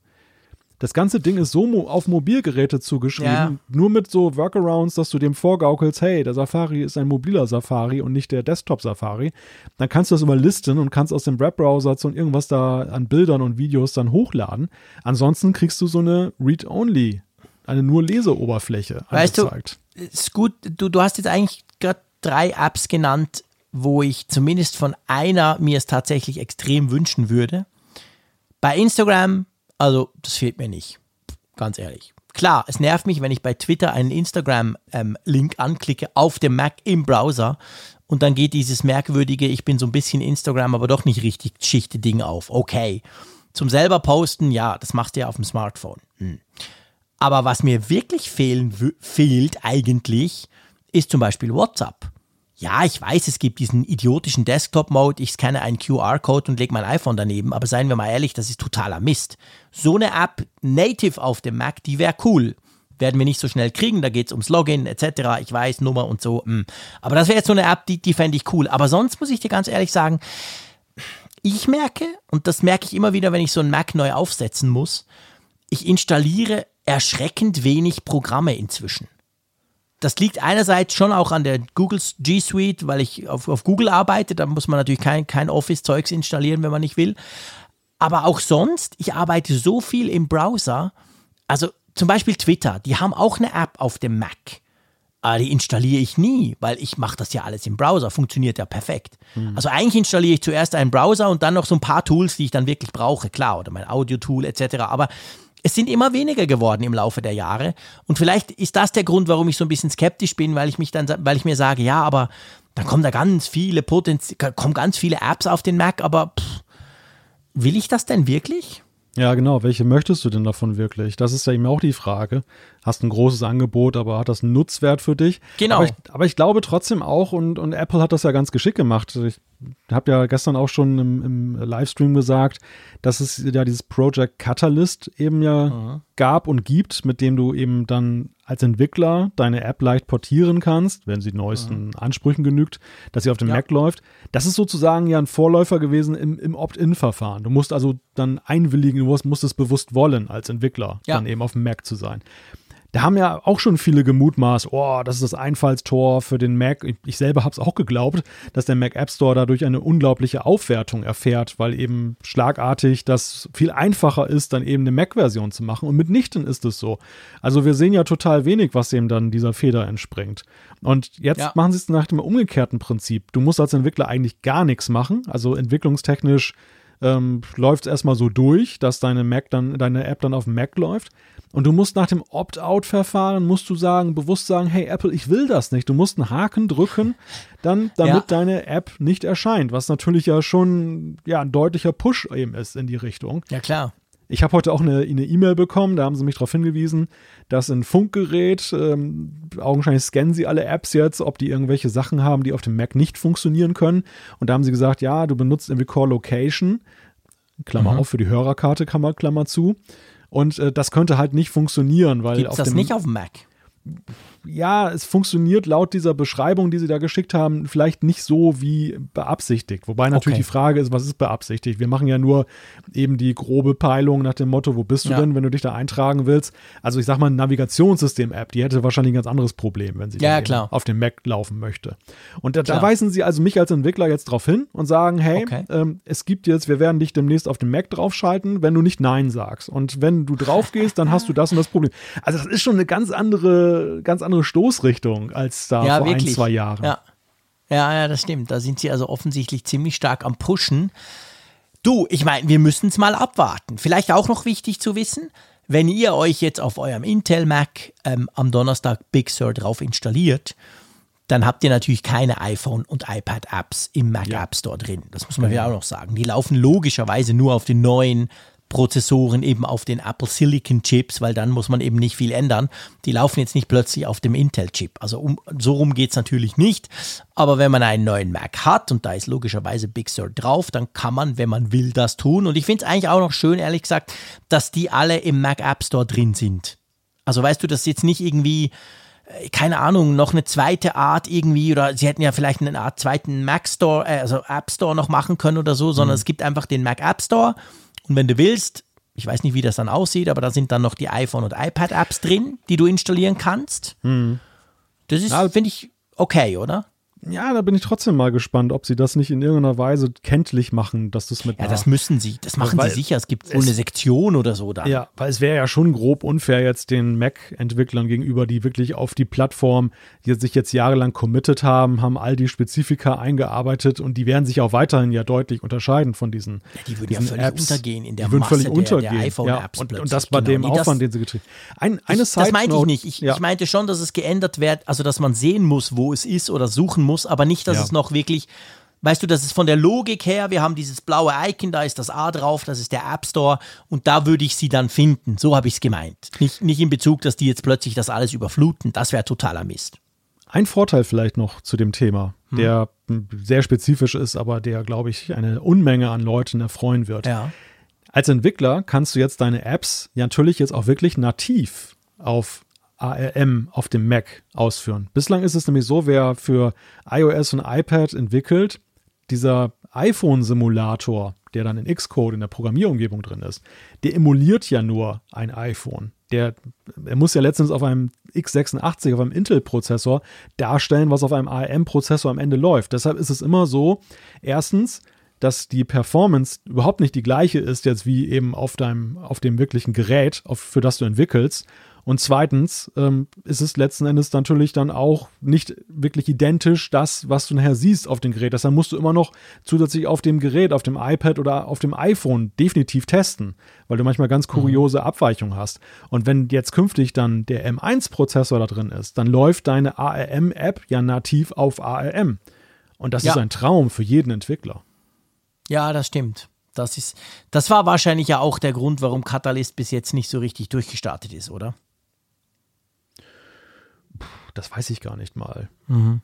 Das ganze Ding ist so mo auf Mobilgeräte zugeschrieben, Ja. nur mit so Workarounds, dass du dem vorgaukelst, hey, der Safari ist ein mobiler Safari und nicht der Desktop-Safari. Dann kannst du das überlisten und kannst aus dem Webbrowser so irgendwas da an Bildern und Videos dann hochladen. Ansonsten kriegst du so eine Read-Only, eine nur Leseoberfläche Weißt du, angezeigt. ist gut, du, du hast jetzt eigentlich gerade drei Apps genannt, wo ich zumindest von einer mir es tatsächlich extrem wünschen würde. Bei Instagram, also das fehlt mir nicht, ganz ehrlich. Klar, es nervt mich, wenn ich bei Twitter einen Instagram-Link anklicke auf dem Mac im Browser und dann geht dieses merkwürdige, ich bin so ein bisschen Instagram, aber doch nicht richtig schichte Ding auf. Okay. Zum selber posten, ja, das machst du ja auf dem Smartphone. Hm. Aber was mir wirklich fehlen, fehlt eigentlich, ist zum Beispiel WhatsApp. Ja, ich weiß, es gibt diesen idiotischen Desktop-Mode, ich scanne einen QR-Code und lege mein iPhone daneben, aber seien wir mal ehrlich, das ist totaler Mist. So eine App native auf dem Mac, die wäre cool. Werden wir nicht so schnell kriegen, da geht es ums Login etc. Ich weiß, Nummer und so. mm. Aber das wäre jetzt so eine App, die, die fände ich cool. Aber sonst muss ich dir ganz ehrlich sagen, ich merke, und das merke ich immer wieder, wenn ich so einen Mac neu aufsetzen muss, ich installiere erschreckend wenig Programme inzwischen. Das liegt einerseits schon auch an der Google G Suite, weil ich auf, auf Google arbeite. Da muss man natürlich kein, kein Office-Zeugs installieren, wenn man nicht will. Aber auch sonst, ich arbeite so viel im Browser. Also zum Beispiel Twitter, die haben auch eine App auf dem Mac. Aber die installiere ich nie, weil ich mache das ja alles im Browser, funktioniert ja perfekt. Also eigentlich installiere ich zuerst einen Browser und dann noch so ein paar Tools, die ich dann wirklich brauche, klar, oder mein Audio-Tool etc. Aber es sind immer weniger geworden im Laufe der Jahre. Und vielleicht ist das der Grund, warum ich so ein bisschen skeptisch bin, weil ich mich dann, weil ich mir sage, ja, aber dann kommen da ganz viele Potenz kommen ganz viele Apps auf den Mac, aber pff, will ich das denn wirklich? Ja, genau. Welche möchtest du denn davon wirklich? Das ist ja eben auch die Frage. Hast ein großes Angebot, aber hat das einen Nutzwert für dich? Genau. Aber ich, aber ich glaube trotzdem auch, und, und Apple hat das ja ganz geschickt gemacht. Ich habe ja gestern auch schon im, im, Livestream gesagt, dass es ja dieses Project Catalyst eben ja mhm. gab und gibt, mit dem du eben dann als Entwickler deine App leicht portieren kannst, wenn sie neuesten mhm. Ansprüchen genügt, dass sie auf dem ja. Mac läuft. Das ist sozusagen ja ein Vorläufer gewesen im, im Opt-in-Verfahren. Du musst also dann einwilligen, du musst, musst es bewusst wollen, als Entwickler ja. dann eben auf dem Mac zu sein. Da haben ja auch schon viele gemutmaßt, oh, das ist das Einfallstor für den Mac. Ich selber habe es auch geglaubt, dass der Mac App Store dadurch eine unglaubliche Aufwertung erfährt, weil eben schlagartig das viel einfacher ist, dann eben eine Mac-Version zu machen. Und mitnichten ist es so. Also wir sehen ja total wenig, was eben dann dieser Feder entspringt. Und jetzt ja. machen sie es nach dem umgekehrten Prinzip. Du musst als Entwickler eigentlich gar nichts machen. Also entwicklungstechnisch ähm, läuft es erstmal so durch, dass deine Mac dann, deine App dann auf dem Mac läuft. Und du musst nach dem Opt-out-Verfahren, musst du sagen, bewusst sagen, hey Apple, ich will das nicht. Du musst einen Haken drücken, dann, damit ja. deine App nicht erscheint, was natürlich ja schon ja, ein deutlicher Push eben ist in die Richtung. Ja, klar. Ich habe heute auch eine E-Mail e bekommen, da haben sie mich darauf hingewiesen, dass ein Funkgerät, ähm, augenscheinlich scannen sie alle Apps jetzt, ob die irgendwelche Sachen haben, die auf dem Mac nicht funktionieren können. Und da haben sie gesagt, ja, du benutzt irgendwie Core Location, Klammer mhm. auf für die Hörerkarte, Klammer, Klammer zu. Und äh, das könnte halt nicht funktionieren, weil. Gibt das nicht auf dem Mac? Ja, es funktioniert laut dieser Beschreibung, die sie da geschickt haben, vielleicht nicht so wie beabsichtigt. Wobei natürlich okay. die Frage ist, was ist beabsichtigt? Wir machen ja nur eben die grobe Peilung nach dem Motto, wo bist du ja. denn, wenn du dich da eintragen willst? Also ich sag mal, eine Navigationssystem-App, die hätte wahrscheinlich ein ganz anderes Problem, wenn sie ja, ja, auf dem Mac laufen möchte. Und da, da, weisen sie also mich als Entwickler jetzt drauf hin und sagen, hey, okay. ähm, es gibt jetzt, wir werden dich demnächst auf dem Mac draufschalten, wenn du nicht Nein sagst. Und wenn du drauf gehst, dann hast du das und das Problem. Also das ist schon eine ganz andere, ganz andere andere Stoßrichtung als da ja, vor wirklich. ein, zwei Jahren. Ja. ja, ja, das stimmt. Da sind sie also offensichtlich ziemlich stark am Pushen. Du, ich meine, wir müssen es mal abwarten. Vielleicht auch noch wichtig zu wissen, wenn ihr euch jetzt auf eurem Intel Mac ähm, am Donnerstag Big Sur drauf installiert, dann habt ihr natürlich keine iPhone- und iPad-Apps im Mac ja. App Store drin. Das muss man ja auch noch sagen. Die laufen logischerweise nur auf den neuen Prozessoren eben auf den Apple Silicon Chips, weil dann muss man eben nicht viel ändern. Die laufen jetzt nicht plötzlich auf dem Intel Chip. Also um, so rum geht es natürlich nicht. Aber wenn man einen neuen Mac hat und da ist logischerweise Big Sur drauf, dann kann man, wenn man will, das tun. Und ich finde es eigentlich auch noch schön, ehrlich gesagt, dass die alle im Mac App Store drin sind. Also weißt du, dass jetzt nicht irgendwie äh, keine Ahnung, noch eine zweite Art irgendwie, oder sie hätten ja vielleicht eine Art zweiten Mac Store, äh, also App Store noch machen können oder so, sondern mhm. es gibt einfach den Mac App Store und wenn du willst, ich weiß nicht, wie das dann aussieht, aber da sind dann noch die iPhone- und iPad-Apps drin, die du installieren kannst. Hm. Das ist, finde ich, okay, oder? Ja, da bin ich trotzdem mal gespannt, ob sie das nicht in irgendeiner Weise kenntlich machen, dass das mit. Ja, das müssen sie. Das machen weil, sie sicher. Es gibt wohl eine Sektion oder so da. Ja, weil es wäre ja schon grob unfair jetzt den Mac-Entwicklern gegenüber, die wirklich auf die Plattform, die sich jetzt jahrelang committed haben, haben all die Spezifika eingearbeitet und die werden sich auch weiterhin ja deutlich unterscheiden von diesen. Ja, die würden ja völlig Apps. untergehen in der die würden Masse völlig untergehen. Der, der iPhone-Apps. Ja, und, und, das bei genau. dem nee, Aufwand, den sie getrieben haben. Ein, ich, Das meinte ich nicht. Ich, ja. ich, meinte schon, dass es geändert wird, also dass man sehen muss, wo es ist oder suchen muss, aber nicht, dass es noch wirklich, weißt du, das ist von der Logik her, wir haben dieses blaue Icon, da ist das A drauf, das ist der App Store und da würde ich sie dann finden. So habe ich es gemeint. Nicht, nicht in Bezug, dass die jetzt plötzlich das alles überfluten. Das wäre totaler Mist. Ein Vorteil vielleicht noch zu dem Thema, hm. der sehr spezifisch ist, aber der, glaube ich, eine Unmenge an Leuten erfreuen wird. Ja. Als Entwickler kannst du jetzt deine Apps ja natürlich jetzt auch wirklich nativ auf ARM auf dem Mac ausführen. Bislang ist es nämlich so, wer für iOS und iPad entwickelt, dieser iPhone-Simulator, der dann in Xcode in der Programmierumgebung drin ist, der emuliert ja nur ein iPhone. Der, er muss ja letztens auf einem x86, auf einem Intel-Prozessor darstellen, was auf einem ARM-Prozessor am Ende läuft. Deshalb ist es immer so, erstens, dass die Performance überhaupt nicht die gleiche ist jetzt wie eben auf deinem, auf dem wirklichen Gerät, auf, für das du entwickelst. Und zweitens ähm, ist es letzten Endes natürlich dann auch nicht wirklich identisch das, was du nachher siehst auf dem Gerät. Deshalb musst du immer noch zusätzlich auf dem Gerät, auf dem iPad oder auf dem iPhone definitiv testen, weil du manchmal ganz kuriose Abweichungen hast. Und wenn jetzt künftig dann der M1-Prozessor da drin ist, dann läuft deine ARM-App ja nativ auf ARM. Und das Ja. ist ein Traum für jeden Entwickler. Ja, das stimmt. Das, ist, das war wahrscheinlich ja auch der Grund, warum Catalyst bis jetzt nicht so richtig durchgestartet ist, oder? Das weiß ich gar nicht mal. Mhm.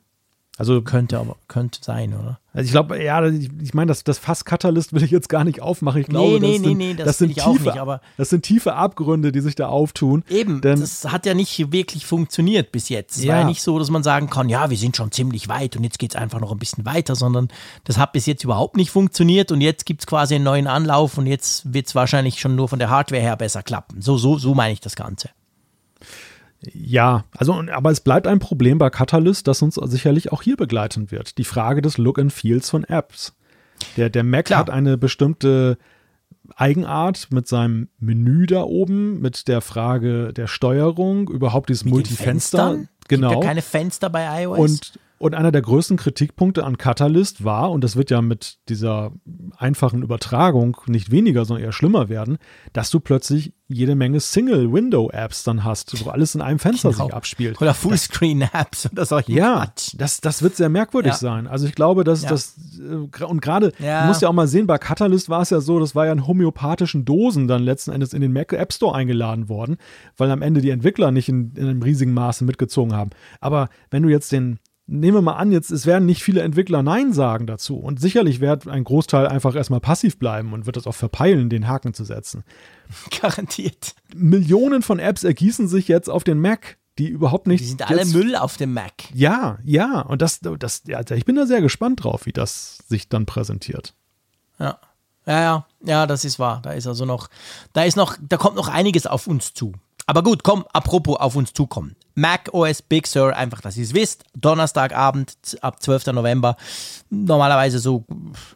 Also, Könnte aber, könnte sein, oder? also ich glaube, ja, ich, ich meine, das, das Fass Catalyst will ich jetzt gar nicht aufmachen. Ich glaube, nee, das, nee, sind, nee, das das sind ich auch tiefe, nicht, aber- das sind tiefe Abgründe, die sich da auftun. Eben, Denn- das hat ja nicht wirklich funktioniert bis jetzt. Es war Ja. ja nicht so, dass man sagen kann, ja, wir sind schon ziemlich weit und jetzt geht es einfach noch ein bisschen weiter, sondern das hat bis jetzt überhaupt nicht funktioniert und jetzt gibt es quasi einen neuen Anlauf und jetzt wird es wahrscheinlich schon nur von der Hardware her besser klappen. So, so, so meine ich das Ganze. Ja, also, aber es bleibt ein Problem bei Catalyst, das uns sicherlich auch hier begleiten wird. Die Frage des Look and Feels von Apps. Der, der Mac Klar. hat eine bestimmte Eigenart mit seinem Menü da oben, mit der Frage der Steuerung, überhaupt dieses Mit Multifenster. Genau. Gibt ja keine Fenster bei iOS. Und, und einer der größten Kritikpunkte an Catalyst war, und das wird ja mit dieser einfachen Übertragung nicht weniger, sondern eher schlimmer werden, dass du plötzlich jede Menge Single-Window-Apps dann hast, wo alles in einem Fenster Genau. sich abspielt. Oder Fullscreen-Apps oder solche Ja, Quatsch. das, das wird sehr merkwürdig Ja. sein. Also ich glaube, dass Ja. das, äh, und gerade, Ja. du musst ja auch mal sehen, bei Catalyst war es ja so, das war ja in homöopathischen Dosen dann letzten Endes in den Mac App Store eingeladen worden, weil am Ende die Entwickler nicht in, in einem riesigen Maße mitgezogen haben. Aber wenn du jetzt den, nehmen wir mal an, jetzt, es werden nicht viele Entwickler Nein sagen dazu und sicherlich wird ein Großteil einfach erstmal passiv bleiben und wird das auch verpeilen, den Haken zu setzen. Garantiert. Millionen von Apps ergießen sich jetzt auf den Mac, die überhaupt nicht Die sind alle Müll auf dem Mac. ja, ja, und das, das, ja, ich bin da sehr gespannt drauf, wie das sich dann präsentiert. Ja. Ja, ja, ja, das ist wahr. Da ist also noch, da ist noch, da kommt noch einiges auf uns zu. Aber gut, komm, apropos auf uns zukommen. Mac OS Big Sur, einfach, dass ihr es wisst. Donnerstagabend ab 12. November. Normalerweise so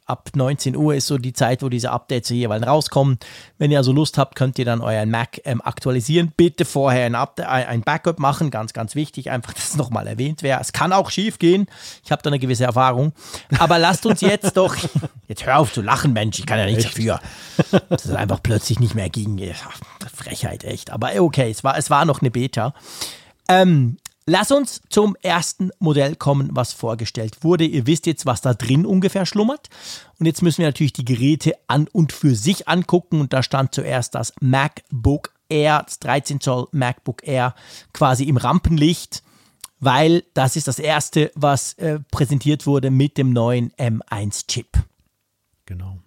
ab 19 Uhr ist so die Zeit, wo diese Updates jeweils rauskommen. Wenn ihr also Lust habt, könnt ihr dann euren Mac ähm, aktualisieren. Bitte vorher ein, Update, ein Backup machen, ganz, ganz wichtig. Einfach, dass es nochmal erwähnt wäre. Es kann auch schief gehen. Ich habe da eine gewisse Erfahrung. Aber lasst uns jetzt doch, jetzt hör auf zu lachen, Mensch, ich kann ja nichts dafür. Das ist einfach plötzlich nicht mehr ging. Frechheit, echt. Aber okay, es war, es war noch eine Beta. Ähm, lass uns zum ersten Modell kommen, was vorgestellt wurde. Ihr wisst jetzt, was da drin ungefähr schlummert. Und jetzt müssen wir natürlich die Geräte an und für sich angucken. Und da stand zuerst das MacBook Air, das 13 Zoll MacBook Air, quasi im Rampenlicht, weil das ist das erste, was äh, präsentiert wurde mit dem neuen M1-Chip. Genau.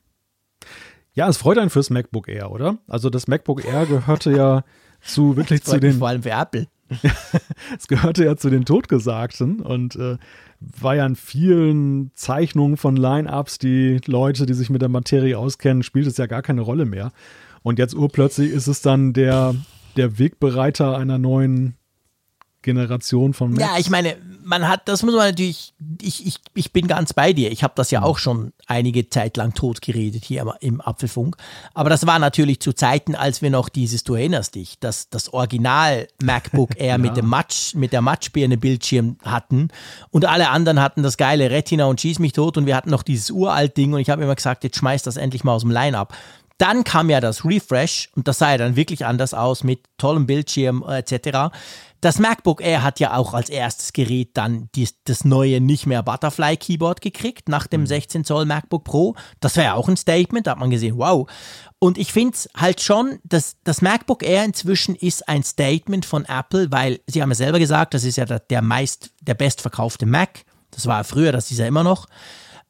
Ja, es freut einen fürs MacBook Air, oder? Also das MacBook Air gehörte ja zu wirklich zu den, vor allem für Apple. es gehörte ja zu den Totgesagten und äh, war ja in vielen Zeichnungen von Line-Ups, die Leute, die sich mit der Materie auskennen, spielt es ja gar keine Rolle mehr. Und jetzt urplötzlich ist es dann der, der Wegbereiter einer neuen Generation von Macs. Ja, ich meine, man hat, das muss man natürlich, ich, ich, ich bin ganz bei dir. Ich habe das ja auch schon einige Zeit lang tot geredet hier im, im Apfelfunk. Aber das war natürlich zu Zeiten, als wir noch dieses, du erinnerst dich, das, das Original MacBook Air mit dem Matsch, mit der Matschbirne Bildschirm hatten und alle anderen hatten das geile Retina und schieß mich tot und wir hatten noch dieses uralt Ding und ich habe immer gesagt, jetzt schmeiß das endlich mal aus dem Line-Up. Dann kam ja das Refresh und das sah ja dann wirklich anders aus mit tollem Bildschirm äh, etc. Das MacBook Air hat ja auch als erstes Gerät dann dies, das neue nicht mehr Butterfly Keyboard gekriegt nach dem 16 Zoll MacBook Pro. Das wäre ja auch ein Statement, da hat man gesehen, wow. Und ich finde es halt schon, dass das MacBook Air inzwischen ist ein Statement von Apple, weil sie haben ja selber gesagt, das ist ja der, der meist, der bestverkaufte Mac. Das war früher, das ist ja immer noch.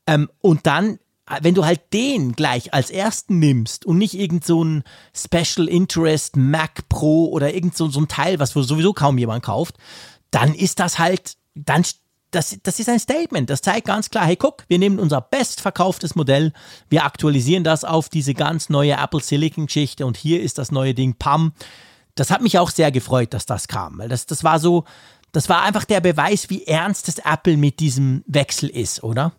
Ähm, und dann wenn du halt den gleich als ersten nimmst und nicht irgend so ein Special Interest Mac Pro oder irgend so, so ein Teil, was sowieso kaum jemand kauft, dann ist das halt, dann, das, das ist ein Statement. Das zeigt ganz klar, hey, guck, wir nehmen unser bestverkauftes Modell, wir aktualisieren das auf diese ganz neue Apple Silicon Geschichte und hier ist das neue Ding, Pam. Das hat mich auch sehr gefreut, dass das kam, weil das, das war so, das war einfach der Beweis, wie ernst das Apple mit diesem Wechsel ist, oder?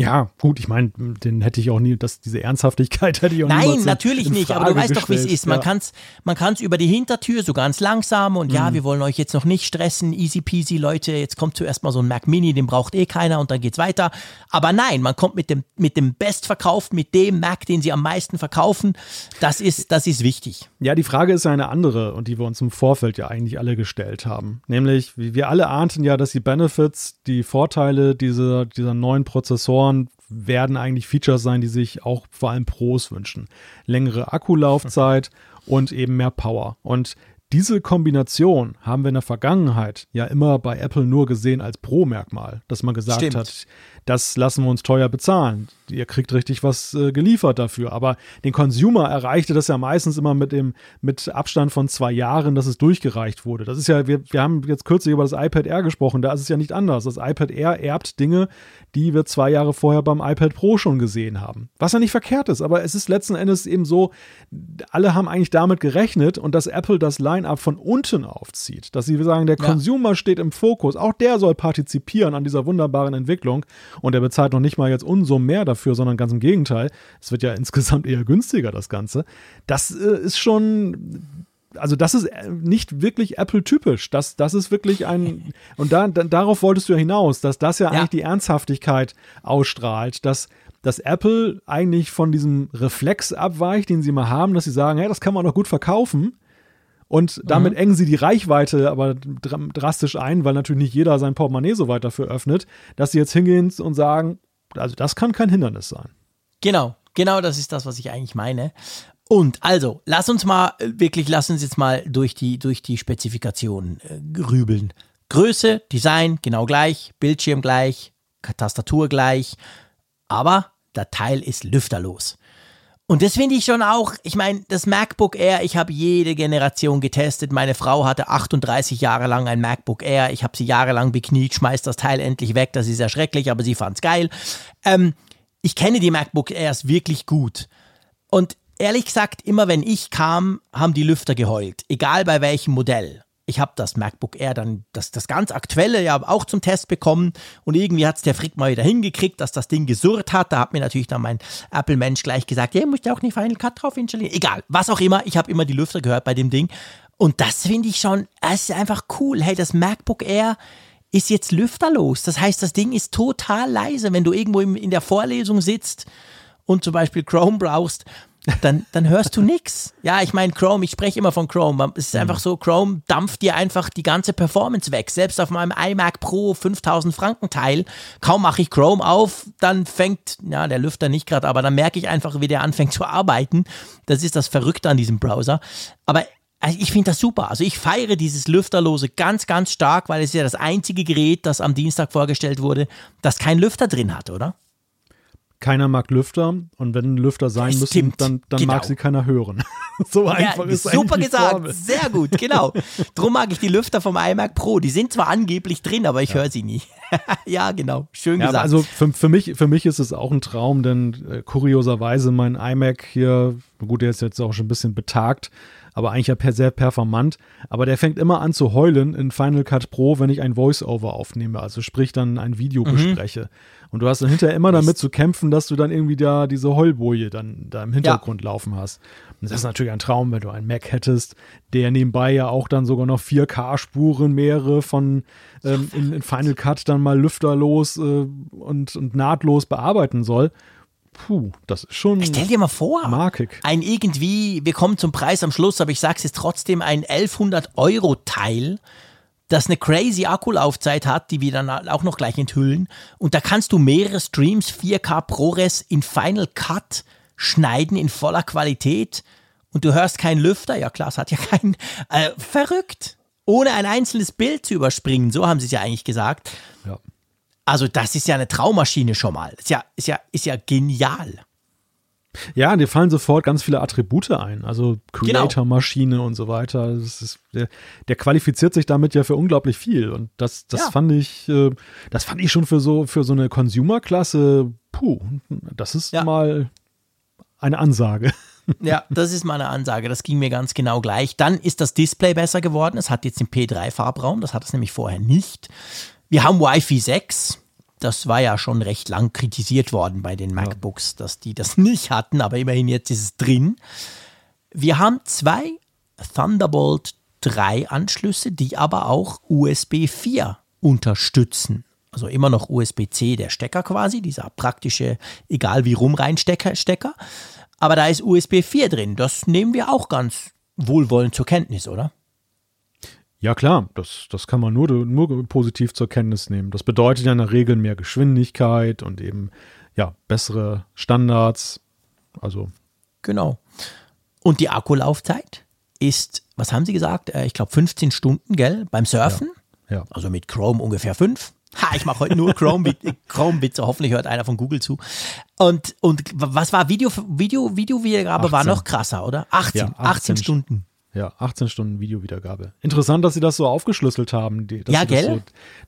Ja, gut, ich meine, den hätte ich auch nie, das, diese Ernsthaftigkeit hätte ich auch nie. Nein, natürlich nicht, aber du weißt doch, wie es ist. Man ja. kann es man kann's über die Hintertür so ganz langsam und mhm. ja, wir wollen euch jetzt noch nicht stressen, easy peasy, Leute, jetzt kommt zuerst mal so ein Mac Mini, den braucht eh keiner und dann geht's weiter. Aber nein, man kommt mit dem, mit dem Bestverkauf, mit dem Mac, den sie am meisten verkaufen, das ist, das ist wichtig. Ja, die Frage ist ja eine andere und die wir uns im Vorfeld ja eigentlich alle gestellt haben. Nämlich, wir alle ahnten ja, dass die Benefits, die Vorteile dieser, dieser neuen Prozessoren werden eigentlich Features sein, die sich auch vor allem Pros wünschen. Längere Akkulaufzeit und eben mehr Power. Und diese Kombination haben wir in der Vergangenheit ja immer bei Apple nur gesehen als Pro-Merkmal, dass man gesagt Stimmt. hat, das lassen wir uns teuer bezahlen. Ihr kriegt richtig was äh, geliefert dafür. Aber den Consumer erreichte das ja meistens immer mit dem mit Abstand von zwei Jahren, dass es durchgereicht wurde. Das ist ja, wir, wir haben jetzt kürzlich über das iPad Air gesprochen, da ist es ja nicht anders. Das iPad Air erbt Dinge, die wir zwei Jahre vorher beim iPad Pro schon gesehen haben. Was ja nicht verkehrt ist, aber es ist letzten Endes eben so, alle haben eigentlich damit gerechnet und dass Apple das Line-up von unten aufzieht. Dass sie sagen, der Ja. Consumer steht im Fokus, auch der soll partizipieren an dieser wunderbaren Entwicklung und er bezahlt noch nicht mal jetzt Unsummen mehr dafür, sondern ganz im Gegenteil. Es wird ja insgesamt eher günstiger, das Ganze. Das äh, ist schon also das ist äh, nicht wirklich Apple-typisch. Das, das ist wirklich ein, und da, da, darauf wolltest du ja hinaus, dass das ja, Ja. eigentlich die Ernsthaftigkeit ausstrahlt, dass, dass Apple eigentlich von diesem Reflex abweicht, den sie mal haben, dass sie sagen, hey, das kann man doch gut verkaufen. Und damit engen sie die Reichweite aber dra- drastisch ein, weil natürlich nicht jeder sein Portemonnaie so weit dafür öffnet, dass sie jetzt hingehen und sagen, also das kann kein Hindernis sein. Genau, genau das ist das, was ich eigentlich meine. Und also, lass uns mal wirklich, lass uns jetzt mal durch die, durch die Spezifikationen äh, grübeln. Größe, Design, genau gleich, Bildschirm gleich, Tastatur gleich, aber der Teil ist lüfterlos. Und das finde ich schon auch, ich meine, das MacBook Air, ich habe jede Generation getestet. Meine Frau hatte 38 Jahre lang ein MacBook Air. Ich habe sie jahrelang bekniet, schmeiß das Teil endlich weg. Das ist ja schrecklich, aber sie fand's geil. Ähm, ich kenne die MacBook Airs wirklich gut. Und ehrlich gesagt, immer wenn ich kam, haben die Lüfter geheult. Egal bei welchem Modell. Ich habe das MacBook Air dann, das, das ganz aktuelle, ja auch zum Test bekommen. Und irgendwie hat es der Frick mal wieder hingekriegt, dass das Ding gesurrt hat. Da hat mir natürlich dann mein Apple-Mensch gleich gesagt, ja, musst du auch nicht Final Cut drauf installieren. Egal, was auch immer. Ich habe immer die Lüfter gehört bei dem Ding. Und das finde ich schon, es ist einfach cool. Hey, das MacBook Air ist jetzt lüfterlos. Das heißt, das Ding ist total leise. Wenn du irgendwo in der Vorlesung sitzt und zum Beispiel Chrome brauchst, dann, dann hörst du nix. Ja, ich meine Chrome, ich spreche immer von Chrome. Es ist einfach so, Chrome dampft dir einfach die ganze Performance weg. Selbst auf meinem iMac Pro 5000 Franken Teil, kaum mache ich Chrome auf, dann fängt, ja, der Lüfter nicht gerade, aber dann merke ich einfach, wie der anfängt zu arbeiten. Das ist das Verrückte an diesem Browser. Aber also ich finde das super. Also ich feiere dieses Lüfterlose ganz, ganz stark, weil es ist ja das einzige Gerät, das am Dienstag vorgestellt wurde, das keinen Lüfter drin hat, oder? Keiner mag Lüfter und wenn Lüfter sein Das müssen, stimmt, dann, dann genau. mag sie keiner hören. so einfach ist super gesagt, Formel. sehr gut, genau. Drum mag ich die Lüfter vom iMac Pro. Die sind zwar angeblich drin, aber ich höre sie nie. ja, genau, schön Ja, gesagt. also für, für, mich, für mich ist es auch ein Traum, denn äh, kurioserweise mein iMac hier, gut, der ist jetzt auch schon ein bisschen betagt, aber eigentlich ja per, sehr performant, aber der fängt immer an zu heulen in Final Cut Pro, wenn ich ein Voice-Over aufnehme, also sprich dann ein Video Mhm. bespreche. Und du hast dann hinterher immer damit zu kämpfen, dass du dann irgendwie da diese Heulboje dann da im Hintergrund laufen hast. Und das ist natürlich ein Traum, wenn du einen Mac hättest, der nebenbei ja auch dann sogar noch 4K-Spuren mehrere von ähm, in, in Final Cut dann mal lüfterlos äh, und, und nahtlos bearbeiten soll. Puh, das ist schon Stell dir mal vor, markig. ein irgendwie, wir kommen zum Preis am Schluss, aber ich sag's jetzt trotzdem, ein 1100 Euro Teil, das eine crazy Akkulaufzeit hat, die wir dann auch noch gleich enthüllen. Und da kannst du mehrere Streams 4K ProRes in Final Cut schneiden in voller Qualität und du hörst keinen Lüfter. Ja klar, es hat ja keinen. Äh, verrückt. Ohne ein einzelnes Bild zu überspringen, so haben sie es ja eigentlich gesagt. Ja. Also das ist ja eine Traumaschine schon mal. Ist ja, ist ja, ist ja genial. Ja, dir fallen sofort ganz viele Attribute ein, also Genau. Creator-Maschine und so weiter. Das ist, der, der qualifiziert sich damit ja für unglaublich viel. Und das, das Ja. fand ich, äh, das fand ich schon für so, für so eine Consumer-Klasse, puh, das ist Ja. mal eine Ansage. Ja, das ist meine Ansage. Das ging mir ganz genau gleich. Dann ist das Display besser geworden. Es hat jetzt den P3-Farbraum. Das hat es nämlich vorher nicht. Wir haben Wi-Fi 6. Das war ja schon recht lang kritisiert worden bei den MacBooks, dass die das nicht hatten, aber immerhin jetzt ist es drin. Wir haben zwei Thunderbolt 3 Anschlüsse, die aber auch USB 4 unterstützen. Also immer noch USB-C, der Stecker quasi, dieser praktische, egal wie rum Reinstecker, Stecker. Aber da ist USB 4 drin. Das nehmen wir auch ganz wohlwollend zur Kenntnis, oder? Ja klar, das, das kann man nur, nur positiv zur Kenntnis nehmen. Das bedeutet ja in der Regel mehr Geschwindigkeit und eben ja bessere Standards. Also genau. Und die Akkulaufzeit ist, was haben Sie gesagt? Äh, ich glaube 15 Stunden, gell? Beim Surfen. Ja. ja. Also mit Chrome ungefähr 5. Ha, ich mache heute nur Chrome-Witze. Chrome Hoffentlich hört einer von Google zu. Und, und was war Video, Video, Videowiedergabe war noch krasser, oder? 18, ja, 18, 18 Stunden. Ja, 18 Stunden Videowiedergabe. Interessant, dass sie das so aufgeschlüsselt haben, die, dass ja, sie gell? das so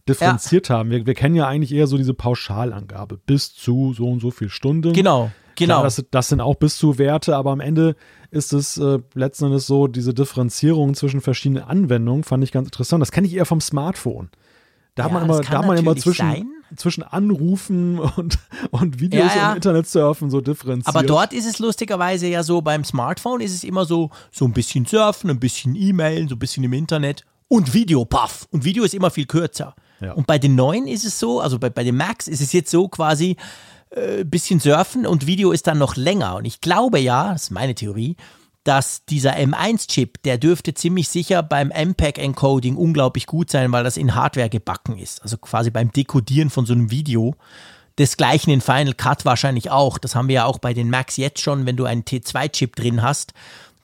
differenziert ja. haben. Wir, wir kennen ja eigentlich eher so diese Pauschalangabe bis zu so und so viel Stunden. Genau, genau. Klar, das, das, sind auch bis zu Werte, aber am Ende ist es äh, letzten Endes so, diese Differenzierung zwischen verschiedenen Anwendungen fand ich ganz interessant. Das kenne ich eher vom Smartphone. Da ja, hat man immer, da hat man immer zwischen, zwischen Anrufen und, und Videos ja, ja. im Internet surfen so differenziert. Aber dort ist es lustigerweise ja so, beim Smartphone ist es immer so, so ein bisschen surfen, ein bisschen E-Mailen, so ein bisschen im Internet und Video, paff. Und Video ist immer viel kürzer. Ja. Und bei den neuen ist es so, also bei, bei den Macs ist es jetzt so quasi, ein äh, bisschen surfen und Video ist dann noch länger. Und ich glaube ja, das ist meine Theorie, dass dieser M1-Chip, der dürfte ziemlich sicher beim MPEG-Encoding unglaublich gut sein, weil das in Hardware gebacken ist. Also quasi beim Dekodieren von so einem Video. Desgleichen in Final Cut wahrscheinlich auch. Das haben wir ja auch bei den Macs jetzt schon, wenn du einen T2-Chip drin hast,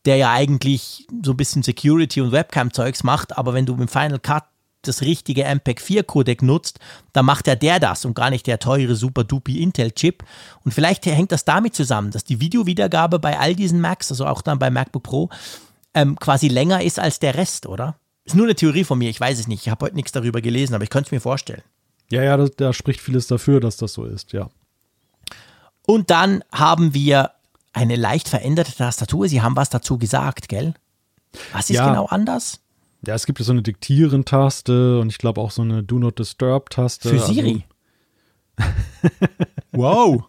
der ja eigentlich so ein bisschen Security und Webcam-Zeugs macht, aber wenn du im Final Cut das richtige MPEG-4-Codec nutzt, dann macht ja der das und gar nicht der teure super dupi Intel-Chip. Und vielleicht hängt das damit zusammen, dass die Videowiedergabe bei all diesen Macs, also auch dann bei MacBook Pro, ähm, quasi länger ist als der Rest, oder? Ist nur eine Theorie von mir, ich weiß es nicht. Ich habe heute nichts darüber gelesen, aber ich könnte es mir vorstellen. Ja, ja, da, da spricht vieles dafür, dass das so ist, ja. Und dann haben wir eine leicht veränderte Tastatur. Sie haben was dazu gesagt, gell? Was ist ja. genau anders? Ja, es gibt ja so eine Diktieren-Taste und ich glaube auch so eine Do Not Disturb-Taste. Für Siri. Also wow.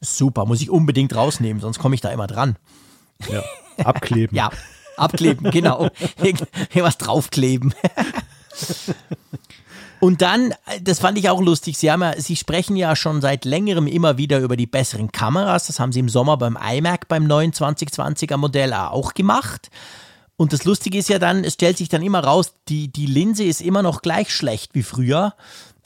Super, muss ich unbedingt rausnehmen, sonst komme ich da immer dran. Ja, abkleben. ja, abkleben, genau. Irgendwas draufkleben. Und dann, das fand ich auch lustig, Sie, haben ja, Sie sprechen ja schon seit längerem immer wieder über die besseren Kameras. Das haben Sie im Sommer beim iMac beim neuen 2020er Modell auch gemacht. Und das Lustige ist ja dann, es stellt sich dann immer raus, die, die Linse ist immer noch gleich schlecht wie früher.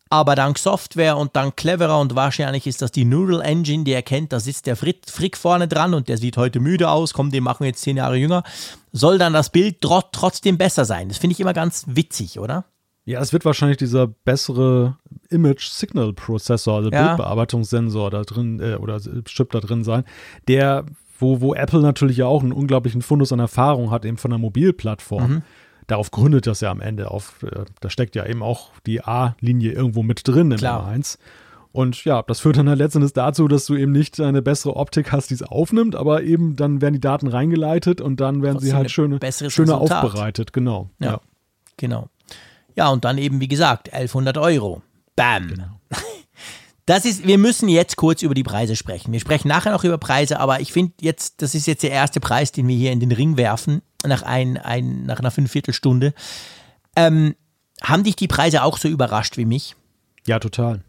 Aber dank Software und dank cleverer und wahrscheinlich ist das die Neural Engine, die erkennt, da sitzt der Frick, Frick vorne dran und der sieht heute müde aus, komm, den machen wir jetzt zehn Jahre jünger, soll dann das Bild trotzdem besser sein. Das finde ich immer ganz witzig, oder? Ja, es wird wahrscheinlich dieser bessere Image Signal Prozessor, also ja. Bildbearbeitungssensor da drin äh, oder Chip da drin sein, der wo, wo Apple natürlich ja auch einen unglaublichen Fundus an Erfahrung hat, eben von der Mobilplattform. Mhm. Darauf gründet das ja am Ende auf, äh, da steckt ja eben auch die A-Linie irgendwo mit drin im Klar. M1. Und ja, das führt dann halt letztendlich dazu, dass du eben nicht eine bessere Optik hast, die es aufnimmt, aber eben dann werden die Daten reingeleitet und dann werden Trotzdem sie halt schöne, schöner aufbereitet. Genau. Ja, ja, genau. Ja, und dann eben, wie gesagt, 1100 Euro. Bam. Genau. Das ist, wir müssen jetzt kurz über die Preise sprechen. Wir sprechen nachher noch über Preise, aber ich finde jetzt, das ist jetzt der erste Preis, den wir hier in den Ring werfen, nach, ein, ein, nach einer Fünfviertelstunde. Ähm, haben dich die Preise auch so überrascht wie mich? Ja, total.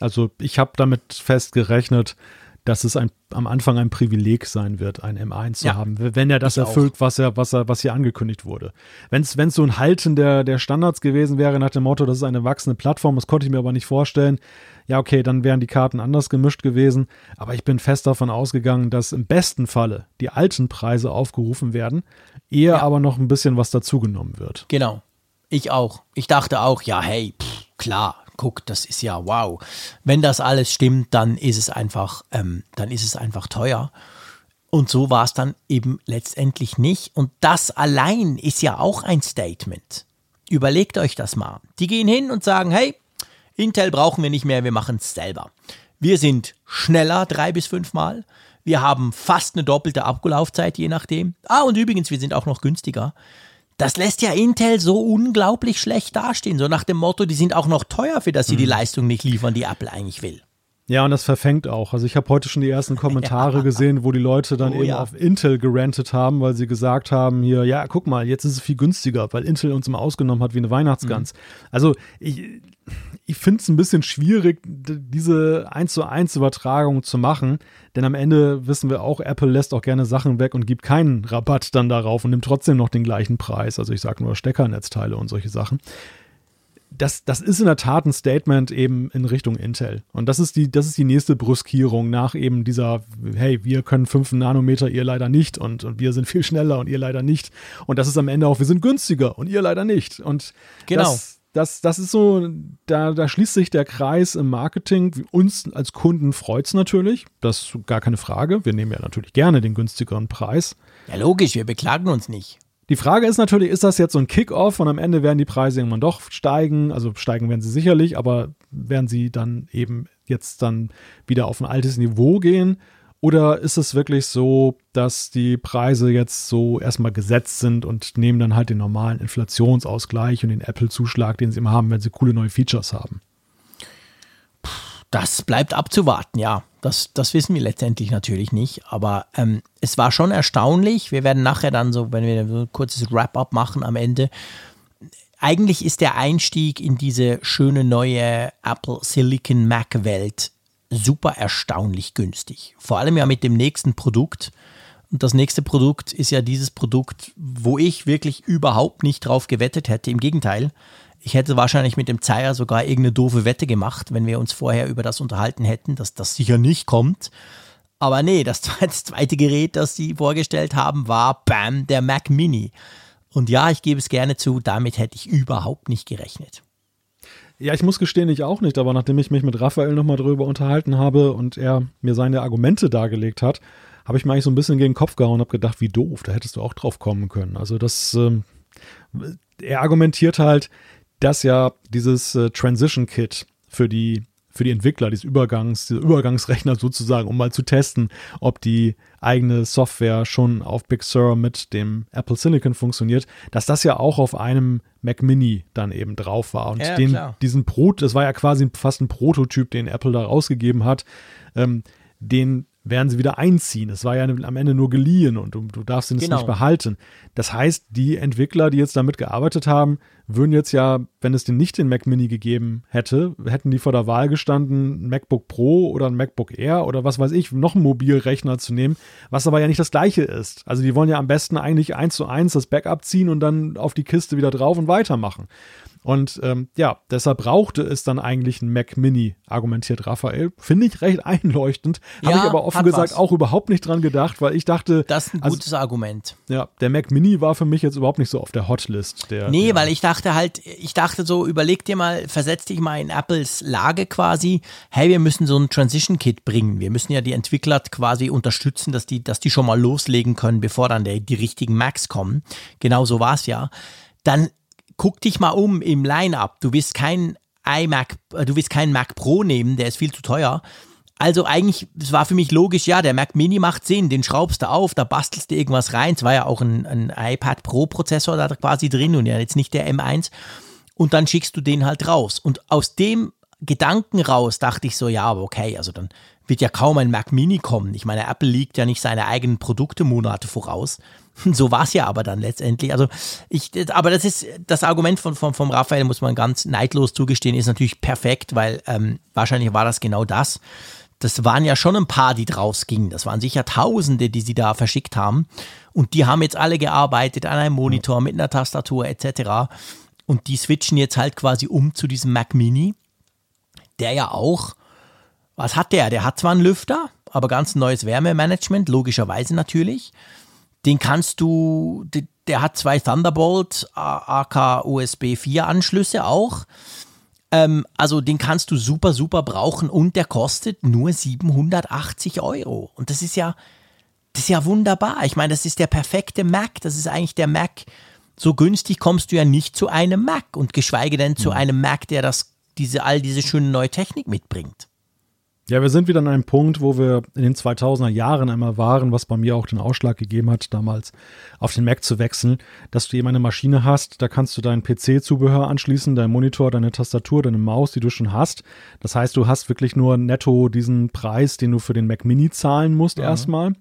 Also ich habe damit fest gerechnet, dass es ein, am Anfang ein Privileg sein wird, ein M1 zu ja, haben, wenn er das erfüllt, was er, was er, was hier angekündigt wurde. Wenn es so ein Halten der, der Standards gewesen wäre, nach dem Motto, das ist eine wachsende Plattform, das konnte ich mir aber nicht vorstellen. Ja, okay, dann wären die Karten anders gemischt gewesen. Aber ich bin fest davon ausgegangen, dass im besten Falle die alten Preise aufgerufen werden, eher ja. aber noch ein bisschen was dazugenommen wird. Genau. Ich auch. Ich dachte auch, ja, hey, pff, klar, guck, das ist ja wow. Wenn das alles stimmt, dann ist es einfach, ähm, dann ist es einfach teuer. Und so war es dann eben letztendlich nicht. Und das allein ist ja auch ein Statement. Überlegt euch das mal. Die gehen hin und sagen, hey, Intel brauchen wir nicht mehr, wir machen es selber. Wir sind schneller drei bis fünfmal. Wir haben fast eine doppelte Akkulaufzeit, je nachdem. Ah, und übrigens, wir sind auch noch günstiger. Das lässt ja Intel so unglaublich schlecht dastehen. So nach dem Motto, die sind auch noch teuer, für das sie mhm. die Leistung nicht liefern, die Apple eigentlich will. Ja, und das verfängt auch. Also ich habe heute schon die ersten Kommentare ja. gesehen, wo die Leute dann oh, eben ja. auf Intel gerantet haben, weil sie gesagt haben, hier, ja, guck mal, jetzt ist es viel günstiger, weil Intel uns immer ausgenommen hat wie eine Weihnachtsgans. Mhm. Also ich, ich finde es ein bisschen schwierig, diese 1 zu 1 Übertragung zu machen, denn am Ende wissen wir auch, Apple lässt auch gerne Sachen weg und gibt keinen Rabatt dann darauf und nimmt trotzdem noch den gleichen Preis. Also ich sage nur Steckernetzteile und solche Sachen das, das ist in der Tat ein Statement eben in Richtung Intel. Und das ist die, das ist die nächste Brüskierung nach eben dieser, hey, wir können 5 Nanometer, ihr leider nicht. Und, und wir sind viel schneller und ihr leider nicht. Und das ist am Ende auch, wir sind günstiger und ihr leider nicht. Und genau. das, das, das ist so, da, da schließt sich der Kreis im Marketing. Uns als Kunden freut es natürlich. Das ist gar keine Frage. Wir nehmen ja natürlich gerne den günstigeren Preis. Ja, logisch, wir beklagen uns nicht. Die Frage ist natürlich, ist das jetzt so ein Kick-off und am Ende werden die Preise irgendwann doch steigen? Also steigen werden sie sicherlich, aber werden sie dann eben jetzt dann wieder auf ein altes Niveau gehen? Oder ist es wirklich so, dass die Preise jetzt so erstmal gesetzt sind und nehmen dann halt den normalen Inflationsausgleich und den Apple-Zuschlag, den sie immer haben, wenn sie coole neue Features haben? Das bleibt abzuwarten, ja. Das, das wissen wir letztendlich natürlich nicht, aber ähm, es war schon erstaunlich. Wir werden nachher dann so, wenn wir so ein kurzes Wrap-up machen am Ende, eigentlich ist der Einstieg in diese schöne neue Apple Silicon Mac Welt super erstaunlich günstig. Vor allem ja mit dem nächsten Produkt. Und das nächste Produkt ist ja dieses Produkt, wo ich wirklich überhaupt nicht drauf gewettet hätte. Im Gegenteil, ich hätte wahrscheinlich mit dem Zeier sogar irgendeine doofe Wette gemacht, wenn wir uns vorher über das unterhalten hätten, dass das sicher nicht kommt. Aber nee, das zweite Gerät, das sie vorgestellt haben, war Bam, der Mac Mini. Und ja, ich gebe es gerne zu, damit hätte ich überhaupt nicht gerechnet. Ja, ich muss gestehen, ich auch nicht, aber nachdem ich mich mit Raphael nochmal drüber unterhalten habe und er mir seine Argumente dargelegt hat, habe ich mir eigentlich so ein bisschen gegen den Kopf gehauen und habe gedacht, wie doof, da hättest du auch drauf kommen können. Also das, ähm, er argumentiert halt, dass ja dieses äh, Transition Kit für die für die Entwickler, dieses Übergangs, dieser Übergangsrechner sozusagen, um mal zu testen, ob die eigene Software schon auf Big Sur mit dem Apple Silicon funktioniert, dass das ja auch auf einem Mac Mini dann eben drauf war. Und ja, den, diesen Pro, das war ja quasi fast ein Prototyp, den Apple da rausgegeben hat, ähm, den werden sie wieder einziehen. Es war ja am Ende nur geliehen und du, du darfst ihn genau. nicht behalten. Das heißt, die Entwickler, die jetzt damit gearbeitet haben, würden jetzt ja, wenn es den nicht den Mac Mini gegeben hätte, hätten die vor der Wahl gestanden, ein MacBook Pro oder ein MacBook Air oder was weiß ich, noch einen Mobilrechner zu nehmen, was aber ja nicht das gleiche ist. Also die wollen ja am besten eigentlich eins zu eins das Backup ziehen und dann auf die Kiste wieder drauf und weitermachen. Und ähm, ja, deshalb brauchte es dann eigentlich ein Mac Mini, argumentiert Raphael. Finde ich recht einleuchtend. Ja, Habe ich aber offen gesagt was. auch überhaupt nicht dran gedacht, weil ich dachte. Das ist ein also, gutes Argument. Ja, der Mac Mini war für mich jetzt überhaupt nicht so auf der Hotlist. Der, nee, der, weil ich dachte halt, ich dachte so, überleg dir mal, versetz dich mal in Apples Lage quasi. Hey, wir müssen so ein Transition Kit bringen. Wir müssen ja die Entwickler quasi unterstützen, dass die, dass die schon mal loslegen können, bevor dann der, die richtigen Macs kommen. Genau so war es ja. Dann guck dich mal um im Line-up. Du willst kein iMac, äh, du willst keinen Mac Pro nehmen, der ist viel zu teuer. Also eigentlich, es war für mich logisch, ja, der Mac Mini macht Sinn, den schraubst du auf, da bastelst du irgendwas rein. Es war ja auch ein, ein iPad Pro Prozessor da quasi drin und ja jetzt nicht der M1. Und dann schickst du den halt raus. Und aus dem Gedanken raus dachte ich so, ja, aber okay, also dann wird ja kaum ein Mac Mini kommen. Ich meine, Apple liegt ja nicht seine eigenen Produkte Monate voraus. So war es ja aber dann letztendlich. Also ich, aber das ist das Argument von, von vom Raphael muss man ganz neidlos zugestehen, ist natürlich perfekt, weil ähm, wahrscheinlich war das genau das. Das waren ja schon ein paar, die draus gingen. Das waren sicher Tausende, die sie da verschickt haben. Und die haben jetzt alle gearbeitet an einem Monitor mit einer Tastatur etc. Und die switchen jetzt halt quasi um zu diesem Mac Mini, der ja auch was hat der? Der hat zwar einen Lüfter, aber ganz neues Wärmemanagement, logischerweise natürlich. Den kannst du, der hat zwei Thunderbolt AK USB 4 Anschlüsse auch. Ähm, also den kannst du super, super brauchen und der kostet nur 780 Euro. Und das ist ja, das ist ja wunderbar. Ich meine, das ist der perfekte Mac. Das ist eigentlich der Mac. So günstig kommst du ja nicht zu einem Mac und geschweige denn zu einem Mac, der das, diese, all diese schöne neue Technik mitbringt. Ja, wir sind wieder an einem Punkt, wo wir in den 2000er Jahren einmal waren, was bei mir auch den Ausschlag gegeben hat, damals auf den Mac zu wechseln, dass du eben eine Maschine hast, da kannst du dein PC-Zubehör anschließen, dein Monitor, deine Tastatur, deine Maus, die du schon hast. Das heißt, du hast wirklich nur netto diesen Preis, den du für den Mac Mini zahlen musst ja. erstmal.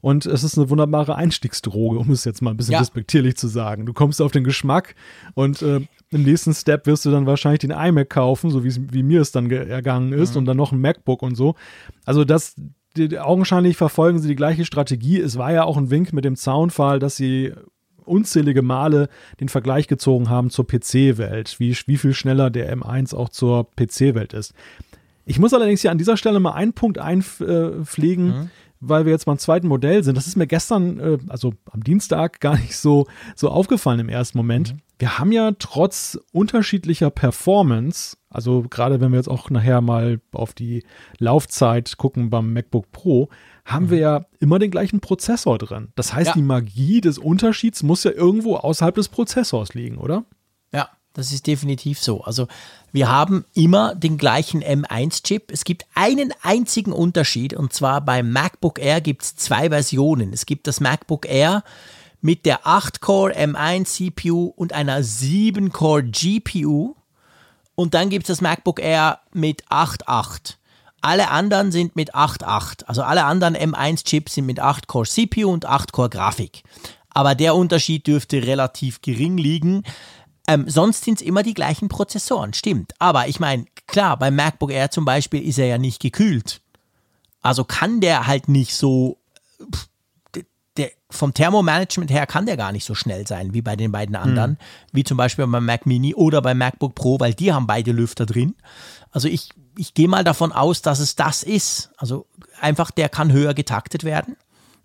Und es ist eine wunderbare Einstiegsdroge, um es jetzt mal ein bisschen ja. respektierlich zu sagen. Du kommst auf den Geschmack und äh, im nächsten Step wirst du dann wahrscheinlich den iMac kaufen, so wie mir es dann ergangen ist, mhm. und dann noch ein MacBook und so. Also das, die, augenscheinlich verfolgen sie die gleiche Strategie. Es war ja auch ein Wink mit dem Zaunfall, dass sie unzählige Male den Vergleich gezogen haben zur PC-Welt, wie, wie viel schneller der M1 auch zur PC-Welt ist. Ich muss allerdings hier an dieser Stelle mal einen Punkt einpflegen, mhm weil wir jetzt beim zweiten Modell sind. Das ist mir gestern, äh, also am Dienstag, gar nicht so, so aufgefallen im ersten Moment. Mhm. Wir haben ja trotz unterschiedlicher Performance, also gerade wenn wir jetzt auch nachher mal auf die Laufzeit gucken beim MacBook Pro, haben mhm. wir ja immer den gleichen Prozessor drin. Das heißt, ja. die Magie des Unterschieds muss ja irgendwo außerhalb des Prozessors liegen, oder? Ja, das ist definitiv so. Also wir haben immer den gleichen M1-Chip. Es gibt einen einzigen Unterschied und zwar beim MacBook Air gibt es zwei Versionen. Es gibt das MacBook Air mit der 8-Core M1 CPU und einer 7-Core GPU und dann gibt es das MacBook Air mit 8.8. Alle anderen sind mit 8.8. Also alle anderen M1-Chips sind mit 8-Core CPU und 8-Core Grafik. Aber der Unterschied dürfte relativ gering liegen. Ähm, sonst sind es immer die gleichen Prozessoren, stimmt. Aber ich meine, klar, beim MacBook Air zum Beispiel ist er ja nicht gekühlt. Also kann der halt nicht so. der, vom Thermomanagement her kann der gar nicht so schnell sein wie bei den beiden anderen, hm. wie zum Beispiel beim Mac Mini oder beim MacBook Pro, weil die haben beide Lüfter drin. Also ich, ich gehe mal davon aus, dass es das ist. Also einfach, der kann höher getaktet werden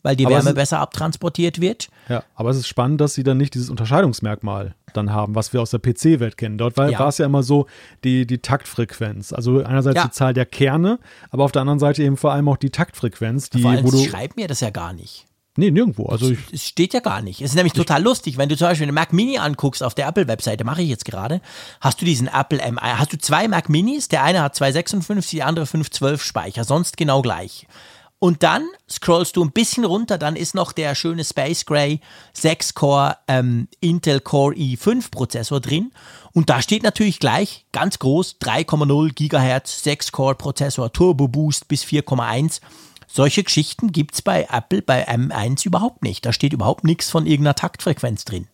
weil die aber Wärme besser abtransportiert wird. Ja, aber es ist spannend, dass sie dann nicht dieses Unterscheidungsmerkmal dann haben, was wir aus der PC-Welt kennen. Dort war, ja. war, es ja immer so die, die Taktfrequenz. Also einerseits ja. die Zahl der Kerne, aber auf der anderen Seite eben vor allem auch die Taktfrequenz. Die, vor allem, wo du schreibt mir das ja gar nicht. Nee, nirgendwo. Also es steht ja gar nicht. Es ist nämlich total lustig, wenn du zum Beispiel eine Mac Mini anguckst auf der Apple-Webseite, mache ich jetzt gerade, hast du diesen Apple MI, hast du zwei Mac Minis, der eine hat 256, der andere 512 Speicher, sonst genau gleich. Und dann scrollst du ein bisschen runter, dann ist noch der schöne Space Gray 6-Core ähm, Intel Core i5 Prozessor drin. Und da steht natürlich gleich ganz groß 3,0 GHz 6-Core Prozessor Turbo Boost bis 4,1. Solche Geschichten gibt es bei Apple bei M1 überhaupt nicht. Da steht überhaupt nichts von irgendeiner Taktfrequenz drin.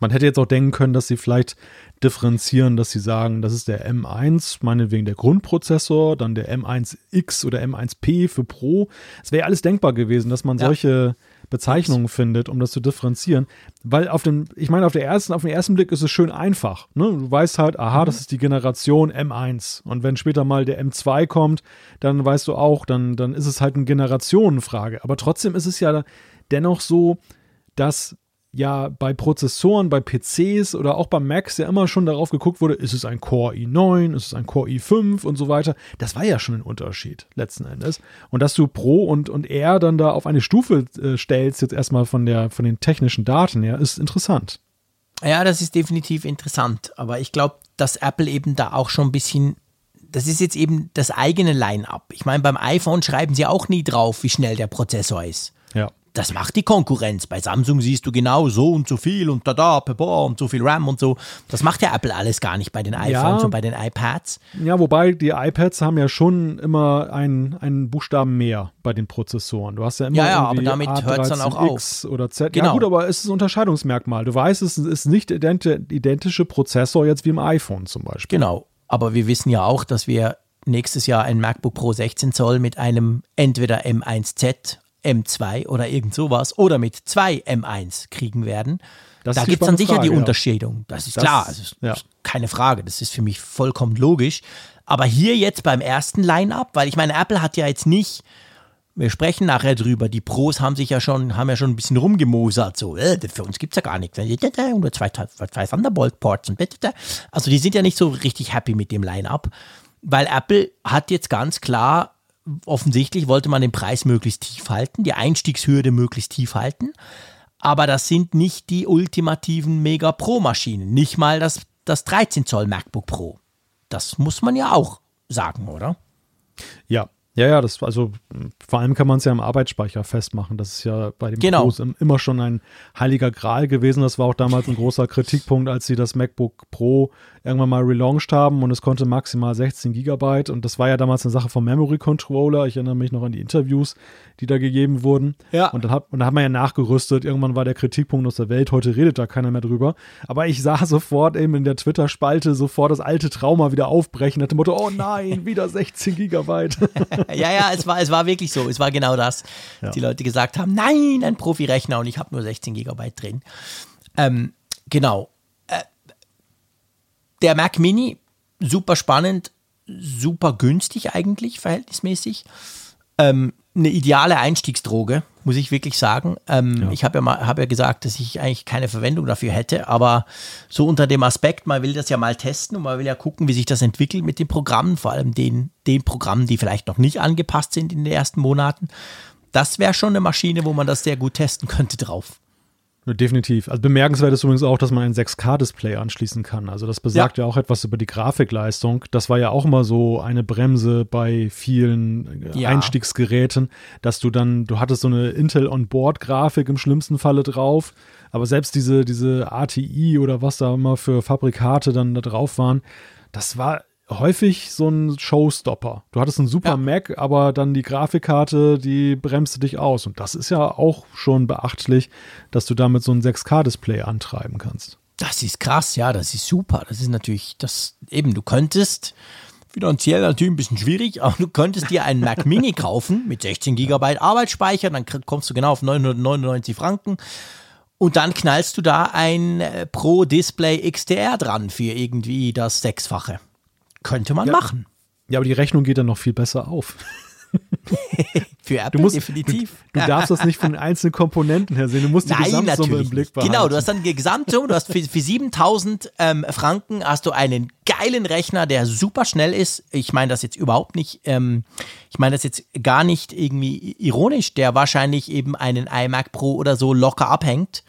Man hätte jetzt auch denken können, dass sie vielleicht differenzieren, dass sie sagen, das ist der M1, meinetwegen der Grundprozessor, dann der M1X oder M1P für Pro. Es wäre alles denkbar gewesen, dass man ja. solche Bezeichnungen findet, um das zu differenzieren. Weil auf dem, ich meine, auf, der ersten, auf den ersten Blick ist es schön einfach. Ne? Du weißt halt, aha, mhm. das ist die Generation M1. Und wenn später mal der M2 kommt, dann weißt du auch, dann, dann ist es halt eine Generationenfrage. Aber trotzdem ist es ja dennoch so, dass ja bei Prozessoren, bei PCs oder auch bei Macs ja immer schon darauf geguckt wurde, ist es ein Core i9, ist es ein Core i5 und so weiter. Das war ja schon ein Unterschied letzten Endes. Und dass du Pro und, und R dann da auf eine Stufe äh, stellst, jetzt erstmal von, der, von den technischen Daten her, ist interessant. Ja, das ist definitiv interessant. Aber ich glaube, dass Apple eben da auch schon ein bisschen das ist jetzt eben das eigene Line-up. Ich meine, beim iPhone schreiben sie auch nie drauf, wie schnell der Prozessor ist. Das macht die Konkurrenz. Bei Samsung siehst du genau so und so viel und da da und so viel RAM und so. Das macht ja Apple alles gar nicht bei den iPhones ja, und bei den iPads. Ja, wobei die iPads haben ja schon immer einen, einen Buchstaben mehr bei den Prozessoren. Du hast ja immer ja, ja aber damit hört es dann auch auf. oder Z. Genau. Ja gut, aber es ist ein Unterscheidungsmerkmal. Du weißt, es ist nicht identische Prozessor jetzt wie im iPhone zum Beispiel. Genau, aber wir wissen ja auch, dass wir nächstes Jahr ein MacBook Pro 16 Zoll mit einem entweder M1Z M2 oder irgend sowas oder mit zwei M1 kriegen werden. Das da gibt es dann sicher Frage, die Unterschiedung. Das ist das, klar, das ist, ja. keine Frage. Das ist für mich vollkommen logisch. Aber hier jetzt beim ersten Line-Up, weil ich meine, Apple hat ja jetzt nicht, wir sprechen nachher drüber, die Pros haben sich ja schon, haben ja schon ein bisschen rumgemosert, so, äh, für uns gibt es ja gar nichts. Oder zwei, zwei Thunderbolt-Ports und Also die sind ja nicht so richtig happy mit dem Line-Up, weil Apple hat jetzt ganz klar offensichtlich wollte man den Preis möglichst tief halten, die Einstiegshürde möglichst tief halten. Aber das sind nicht die ultimativen Mega Pro Maschinen. Nicht mal das, das 13 Zoll MacBook Pro. Das muss man ja auch sagen, oder? Ja, ja, ja, das also vor allem kann man es ja im Arbeitsspeicher festmachen. Das ist ja bei dem Genau. Pros immer schon ein heiliger Gral gewesen. Das war auch damals ein großer Kritikpunkt, als sie das MacBook Pro irgendwann mal relaunched haben und es konnte maximal 16 Gigabyte und das war ja damals eine Sache vom Memory Controller. Ich erinnere mich noch an die Interviews, die da gegeben wurden. Ja. Und dann hat, und dann hat man ja nachgerüstet. Irgendwann war der Kritikpunkt aus der Welt. Heute redet da keiner mehr drüber. Aber ich sah sofort eben in der Twitter-Spalte sofort das alte Trauma wieder aufbrechen. Nach dem Motto, oh nein, wieder 16 Gigabyte. ja, ja, es war, es war wirklich so. Es war genau das. dass Die Leute gesagt haben, nein, ein Profi-Rechner und ich habe nur 16 Gigabyte drin. Ähm, genau. Äh, der Mac Mini, super spannend, super günstig eigentlich, verhältnismäßig. Ähm, eine ideale Einstiegsdroge, muss ich wirklich sagen. Ähm, Ja. Ich habe ja, mal- hab ja gesagt, dass ich eigentlich keine Verwendung dafür hätte, aber so unter dem Aspekt, man will das ja mal testen und man will ja gucken, wie sich das entwickelt mit den Programmen, vor allem den, den Programmen, die vielleicht noch nicht angepasst sind in den ersten Monaten. Das wäre schon eine Maschine, wo man das sehr gut testen könnte drauf. Definitiv. Also bemerkenswert ist übrigens auch, dass man ein 6K-Display anschließen kann. Also das besagt ja. auch etwas über die Grafikleistung. Das war ja auch immer so eine Bremse bei vielen äh, Ja. Einstiegsgeräten, dass du dann, du hattest so eine Intel On-Board-Grafik im schlimmsten Falle drauf, aber selbst diese, diese ATI oder was da immer für Fabrikate dann da drauf waren, das war häufig so ein Showstopper. Du hattest einen super Ja. Mac, aber dann die Grafikkarte, die bremste dich aus. Und das ist ja auch schon beachtlich, dass du damit so ein 6K-Display antreiben kannst. Das ist krass, ja, das ist super. Das ist natürlich, das eben, du könntest, finanziell natürlich ein bisschen schwierig, aber du könntest dir einen Mac Mini kaufen mit 16 Gigabyte Arbeitsspeicher, dann kommst du genau auf 999 Franken und dann knallst du da ein äh, Pro Display XDR dran für irgendwie das Sechsfache. Könnte man machen. Ja, aber die Rechnung geht dann noch viel besser auf. Für Apple Du musst, definitiv. Du, du darfst das nicht von den einzelnen Komponenten her sehen. Du musst die Nein, Gesamtsumme im Blick behalten. Genau, du hast dann die Gesamtsumme, du hast für, für 7000 ähm, Franken hast du einen geilen Rechner, der super schnell ist. Ich meine das jetzt überhaupt nicht, ähm, ich meine das jetzt gar nicht irgendwie ironisch, der wahrscheinlich eben einen iMac Pro oder so locker abhängt.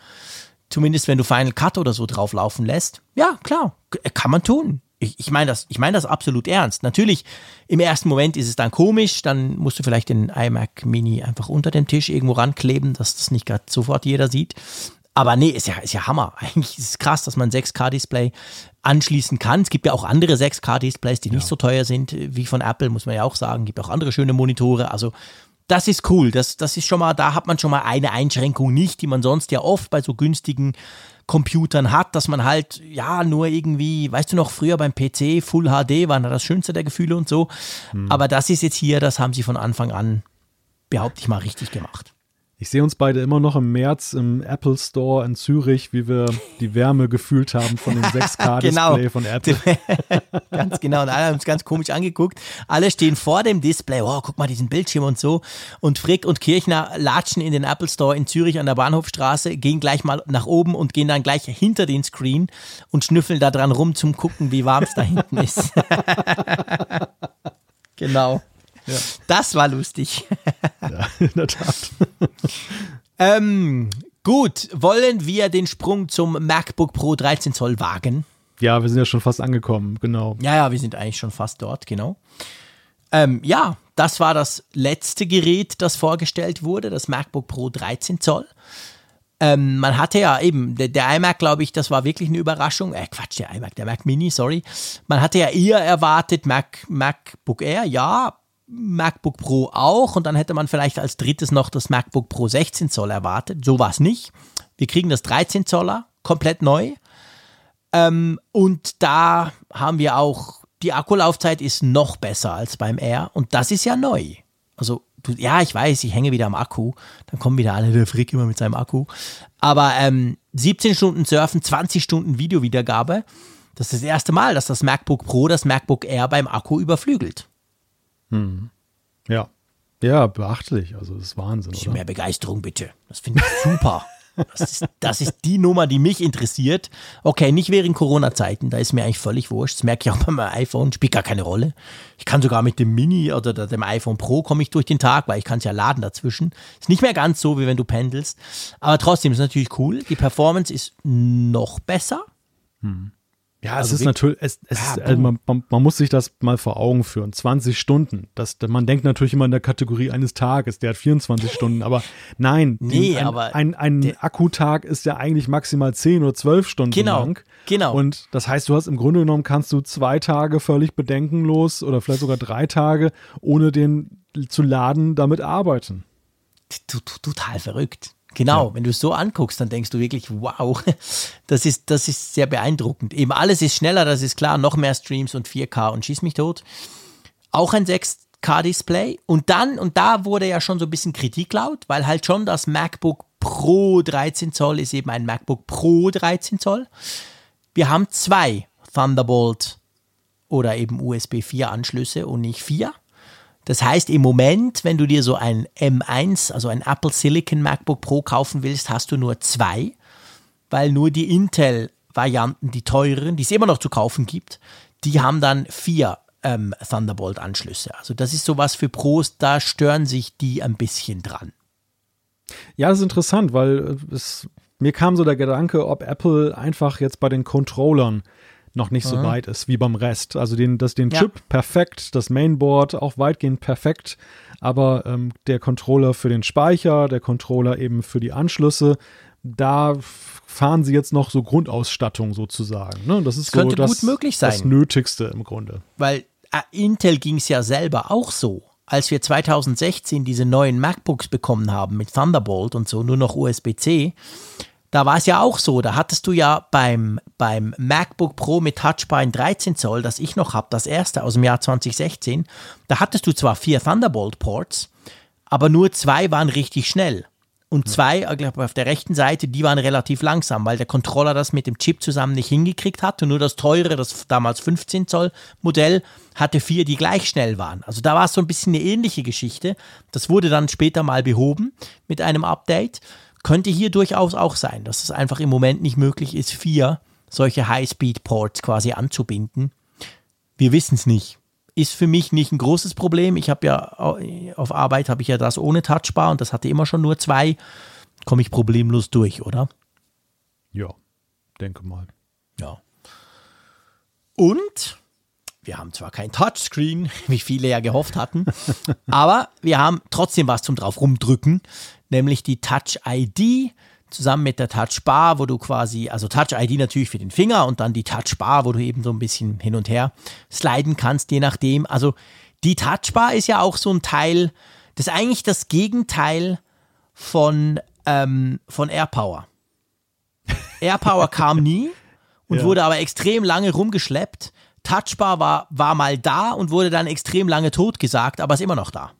Zumindest wenn du Final Cut oder so drauflaufen lässt. Ja, klar, k- kann man tun. Ich, ich meine das, ich meine das absolut ernst. Natürlich, im ersten Moment ist es dann komisch, dann musst du vielleicht den iMac Mini einfach unter den Tisch irgendwo rankleben, dass das nicht gerade sofort jeder sieht. Aber nee, ist ja, ist ja Hammer. Eigentlich ist es krass, dass man ein 6K-Display anschließen kann. Es gibt ja auch andere 6K-Displays, die nicht so teuer sind wie von Apple, muss man ja auch sagen. Gibt auch andere schöne Monitore. Also das ist cool. Das, das ist schon mal, da hat man schon mal eine Einschränkung nicht, die man sonst ja oft bei so günstigen Computern hat, dass man halt, ja, nur irgendwie, weißt du noch, früher beim PC Full HD war da das schönste der Gefühle und so. Aber das ist jetzt hier, das haben sie von Anfang an, behaupte ich mal, richtig gemacht. Ich sehe uns beide immer noch im März im Apple Store in Zürich, wie wir die Wärme gefühlt haben von dem 6K-Display Genau. von Apple. ganz genau. Und alle haben uns ganz komisch angeguckt. Alle stehen vor dem Display. Wow, guck mal diesen Bildschirm und so. Und Frick und Kirchner latschen in den Apple Store in Zürich an der Bahnhofstraße, gehen gleich mal nach oben und gehen dann gleich hinter den Screen und schnüffeln da dran rum zum gucken, wie warm es da hinten ist. genau. Das war lustig. Ja, in der Tat. Ähm, gut, wollen wir den Sprung zum MacBook Pro 13 Zoll wagen? Ja, wir sind ja schon fast angekommen, genau. Ja, ja, wir sind eigentlich schon fast dort, genau. Ähm, ja, das war das letzte Gerät, das vorgestellt wurde, das MacBook Pro 13 Zoll. Ähm, man hatte ja eben, der, der iMac, glaube ich, das war wirklich eine Überraschung. Äh, Quatsch, der iMac, der Mac Mini, sorry. Man hatte ja eher erwartet, Mac, MacBook Air, ja, MacBook Pro auch. Und dann hätte man vielleicht als drittes noch das MacBook Pro 16 Zoll erwartet. So war es nicht. Wir kriegen das 13 Zoller, komplett neu. Ähm, und da haben wir auch, die Akkulaufzeit ist noch besser als beim Air und das ist ja neu. Also, du, ja, ich weiß, ich hänge wieder am Akku, dann kommen wieder alle, der Frick immer mit seinem Akku. Aber ähm, 17 Stunden Surfen, 20 Stunden Videowiedergabe, das ist das erste Mal, dass das MacBook Pro das MacBook Air beim Akku überflügelt. Ja. Ja, beachtlich. Also, das ist Wahnsinn, Bisschen oder? mehr Begeisterung bitte. Das finde ich super. Das ist, das ist die Nummer, die mich interessiert. Okay, nicht während Corona-Zeiten, da ist mir eigentlich völlig wurscht. Das merke ich auch bei meinem iPhone, spielt gar keine Rolle. Ich kann sogar mit dem Mini oder dem iPhone Pro komme ich durch den Tag, weil ich kann es ja laden dazwischen. Ist nicht mehr ganz so, wie wenn du pendelst. Aber trotzdem ist natürlich cool. Die Performance ist noch besser. Ja, Also es ist natürlich, es, es Ah, ist, also man, man, man muss sich das mal vor Augen führen. 20 Stunden. Das, man denkt natürlich immer in der Kategorie eines Tages, der hat 24 Stunden, aber nein, Nee, ein, aber ein, ein der- Akkutag ist ja eigentlich maximal 10 oder 12 Stunden Genau, lang. genau. Und das heißt, du hast im Grunde genommen, kannst du zwei Tage völlig bedenkenlos oder vielleicht sogar drei Tage, ohne den zu laden, damit arbeiten. t- t- total verrückt. Genau, wenn du es so anguckst, dann denkst du wirklich, wow, das ist, das ist sehr beeindruckend. Eben alles ist schneller, das ist klar, noch mehr Streams und 4K und schieß mich tot. Auch ein 6K-Display. Und dann, und da wurde ja schon so ein bisschen Kritik laut, weil halt schon das MacBook Pro 13 Zoll ist eben ein MacBook Pro 13 Zoll. Wir haben zwei Thunderbolt oder eben USB 4 Anschlüsse und nicht vier. Das heißt, im Moment, wenn du dir so ein M1, also ein Apple Silicon MacBook Pro kaufen willst, hast du nur zwei, weil nur die Intel-Varianten, die teureren, die es immer noch zu kaufen gibt, die haben dann vier ähm, Thunderbolt-Anschlüsse. Also das ist sowas für Pros, da stören sich die ein bisschen dran. Ja, das ist interessant, weil es, mir kam so der Gedanke, ob Apple einfach jetzt bei den Controllern noch nicht so weit ist wie beim Rest. Also den, das, den Ja. Chip perfekt, das Mainboard auch weitgehend perfekt, aber ähm, der Controller für den Speicher, der Controller eben für die Anschlüsse, da fahren sie jetzt noch so Grundausstattung sozusagen. Ne? Das ist Das so das, gut möglich das. Nötigste im Grunde. Weil äh, Intel ging es ja selber auch so. Als wir 2016 diese neuen MacBooks bekommen haben mit Thunderbolt und so, nur noch USB-C, da war es ja auch so. Da hattest du ja beim, beim MacBook Pro mit Touchbar in 13 Zoll, das ich noch habe, das erste aus dem Jahr 2016, da hattest du zwar vier Thunderbolt-Ports, aber nur zwei waren richtig schnell. Und zwei, ich glaube, auf der rechten Seite, die waren relativ langsam, weil der Controller das mit dem Chip zusammen nicht hingekriegt hat. Und nur das teure, das damals 15 Zoll Modell, hatte vier, die gleich schnell waren. Also da war es so ein bisschen eine ähnliche Geschichte. Das wurde dann später mal behoben mit einem Update. Könnte hier durchaus auch sein, dass es einfach im Moment nicht möglich ist, vier solche High-Speed-Ports quasi anzubinden. Wir wissen es nicht. Ist für mich nicht ein großes Problem. Ich habe ja auf Arbeit habe ich ja das ohne Touchbar und das hatte immer schon nur zwei. Komme ich problemlos durch, oder? Ja, denke mal. Ja. Und wir haben zwar kein Touchscreen, wie viele ja gehofft hatten, aber wir haben trotzdem was zum drauf rumdrücken, nämlich die Touch ID zusammen mit der Touch Bar, wo du quasi, also Touch ID natürlich für den Finger und dann die Touch Bar, wo du eben so ein bisschen hin und her sliden kannst, je nachdem. Also die Touch Bar ist ja auch so ein Teil, das ist eigentlich das Gegenteil von, ähm, von AirPower. AirPower kam nie und Ja. wurde aber extrem lange rumgeschleppt. Touchbar war, war mal da und wurde dann extrem lange totgesagt, aber ist immer noch da.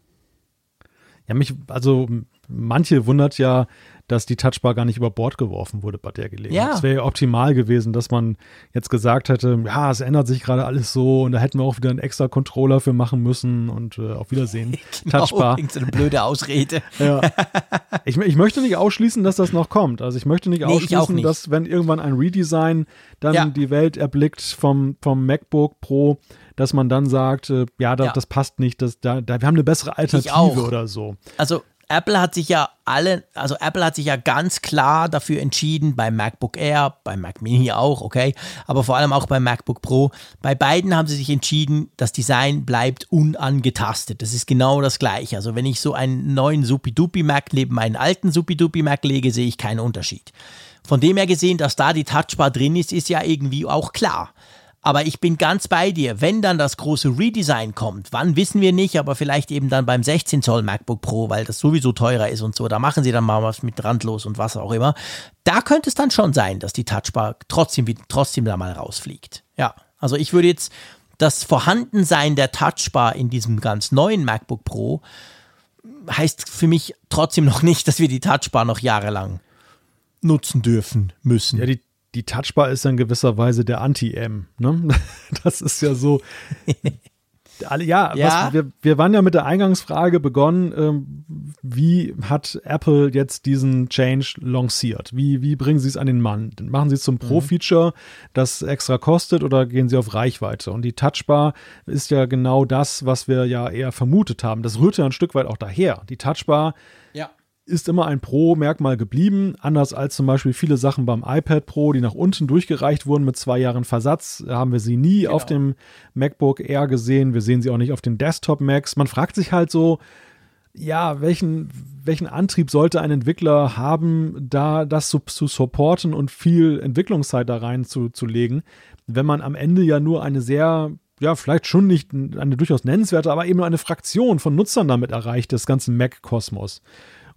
Ja, mich, also manche wundert ja, dass die Touchbar gar nicht über Bord geworfen wurde bei der Gelegenheit. Ja. Es wäre ja optimal gewesen, dass man jetzt gesagt hätte, ja, es ändert sich gerade alles so und da hätten wir auch wieder einen extra Controller für machen müssen und äh, auf Wiedersehen. Touchbar. Irgend so eine blöde Ausrede. Ja. Ich, ich möchte nicht ausschließen, dass das noch kommt. Also ich möchte nicht Nee, ausschließen, nicht. dass wenn irgendwann ein Redesign dann Ja. die Welt erblickt vom, vom MacBook Pro, dass man dann sagt, äh, ja, da, Ja. das passt nicht, das, da, da, wir haben eine bessere. Alternative oder so. Also Apple hat sich ja alle, also Apple hat sich ja ganz klar dafür entschieden, beim MacBook Air, beim Mac Mini auch, okay, aber vor allem auch beim MacBook Pro. Bei beiden haben sie sich entschieden, das Design bleibt unangetastet. Das ist genau das gleiche. Also wenn ich so einen neuen Supi-Dupi Mac neben meinen alten Supi-Dupi Mac lege, sehe ich keinen Unterschied. Von dem her gesehen, dass da die Touchbar drin ist, ist ja irgendwie auch klar. Aber ich bin ganz bei dir. Wenn dann das große Redesign kommt, wann wissen wir nicht, aber vielleicht eben dann beim 16 Zoll MacBook Pro, weil das sowieso teurer ist und so, da machen sie dann mal was mit randlos und was auch immer. Da könnte es dann schon sein, dass die Touchbar trotzdem, trotzdem da mal rausfliegt. Ja, also ich würde jetzt das Vorhandensein der Touchbar in diesem ganz neuen MacBook Pro heißt für mich trotzdem noch nicht, dass wir die Touchbar noch jahrelang nutzen dürfen müssen. Ja, die, die Touchbar ist in gewisser Weise der Anti-M. Ne? Das ist ja so. Alle, ja, Ja. Was, wir, wir waren ja mit der Eingangsfrage begonnen, ähm, wie hat Apple jetzt diesen Change lanciert? Wie, wie bringen sie es an den Mann? Machen sie es zum Mhm. Pro-Feature, das extra kostet, oder gehen sie auf Reichweite? Und die Touchbar ist ja genau das, was wir ja eher vermutet haben. Das rührt ja ein Stück weit auch daher. Die Touchbar ja. Ist immer ein Pro-Merkmal geblieben, anders als zum Beispiel viele Sachen beim iPad Pro, die nach unten durchgereicht wurden mit zwei Jahren Versatz, haben wir sie nie genau. auf dem MacBook Air gesehen. Wir sehen sie auch nicht auf den Desktop Macs. Man fragt sich halt so, ja, welchen, welchen Antrieb sollte ein Entwickler haben, da das zu, zu supporten und viel Entwicklungszeit da rein zu, zu legen, wenn man am Ende ja nur eine sehr ja, vielleicht schon nicht eine durchaus nennenswerte, aber eben nur eine Fraktion von Nutzern damit erreicht, des ganzen Mac-Kosmos.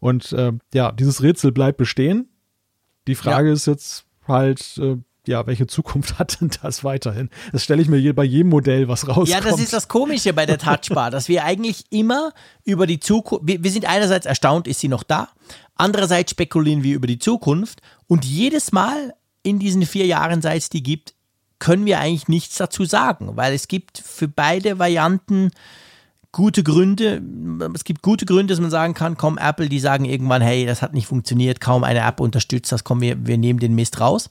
Und äh, ja, dieses Rätsel bleibt bestehen. Die Frage ja. ist jetzt halt, äh, ja, welche Zukunft hat denn das weiterhin? Das stelle ich mir bei jedem Modell, was rauskommt. Ja, das ist das Komische bei der Touchbar, dass wir eigentlich immer über die Zukunft, wir, wir sind einerseits erstaunt, ist sie noch da? Andererseits spekulieren wir über die Zukunft und jedes Mal in diesen vier Jahren, seit es die gibt, können wir eigentlich nichts dazu sagen, weil es gibt für beide Varianten gute Gründe. Es gibt gute Gründe, dass man sagen kann, komm, Apple, die sagen irgendwann, hey, das hat nicht funktioniert, kaum eine App unterstützt das, komm, wir, wir nehmen den Mist raus.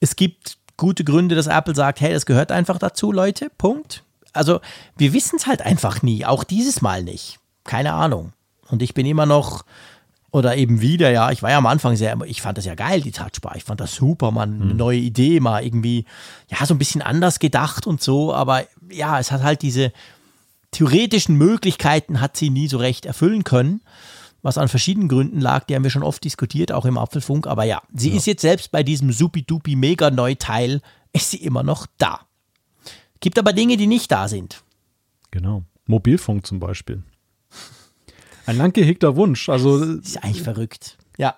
Es gibt gute Gründe, dass Apple sagt, hey, das gehört einfach dazu, Leute, Punkt. Also wir wissen es halt einfach nie, auch dieses Mal nicht. Keine Ahnung. Und ich bin immer noch oder eben wieder, ja, ich war ja am Anfang sehr, ich fand das ja geil, die Touchbar. Ich fand das super, man, eine mhm. neue Idee, mal irgendwie, ja, so ein bisschen anders gedacht und so, aber ja, es hat halt diese theoretischen Möglichkeiten hat sie nie so recht erfüllen können, was an verschiedenen Gründen lag, die haben wir schon oft diskutiert, auch im Apfelfunk, aber ja, sie ja. ist jetzt selbst bei diesem supi-dupi mega Neuteil, ist sie immer noch da. Gibt aber Dinge, die nicht da sind. Genau. Mobilfunk zum Beispiel. Ein lang gehegter Wunsch. Also, das ist eigentlich verrückt. Ja.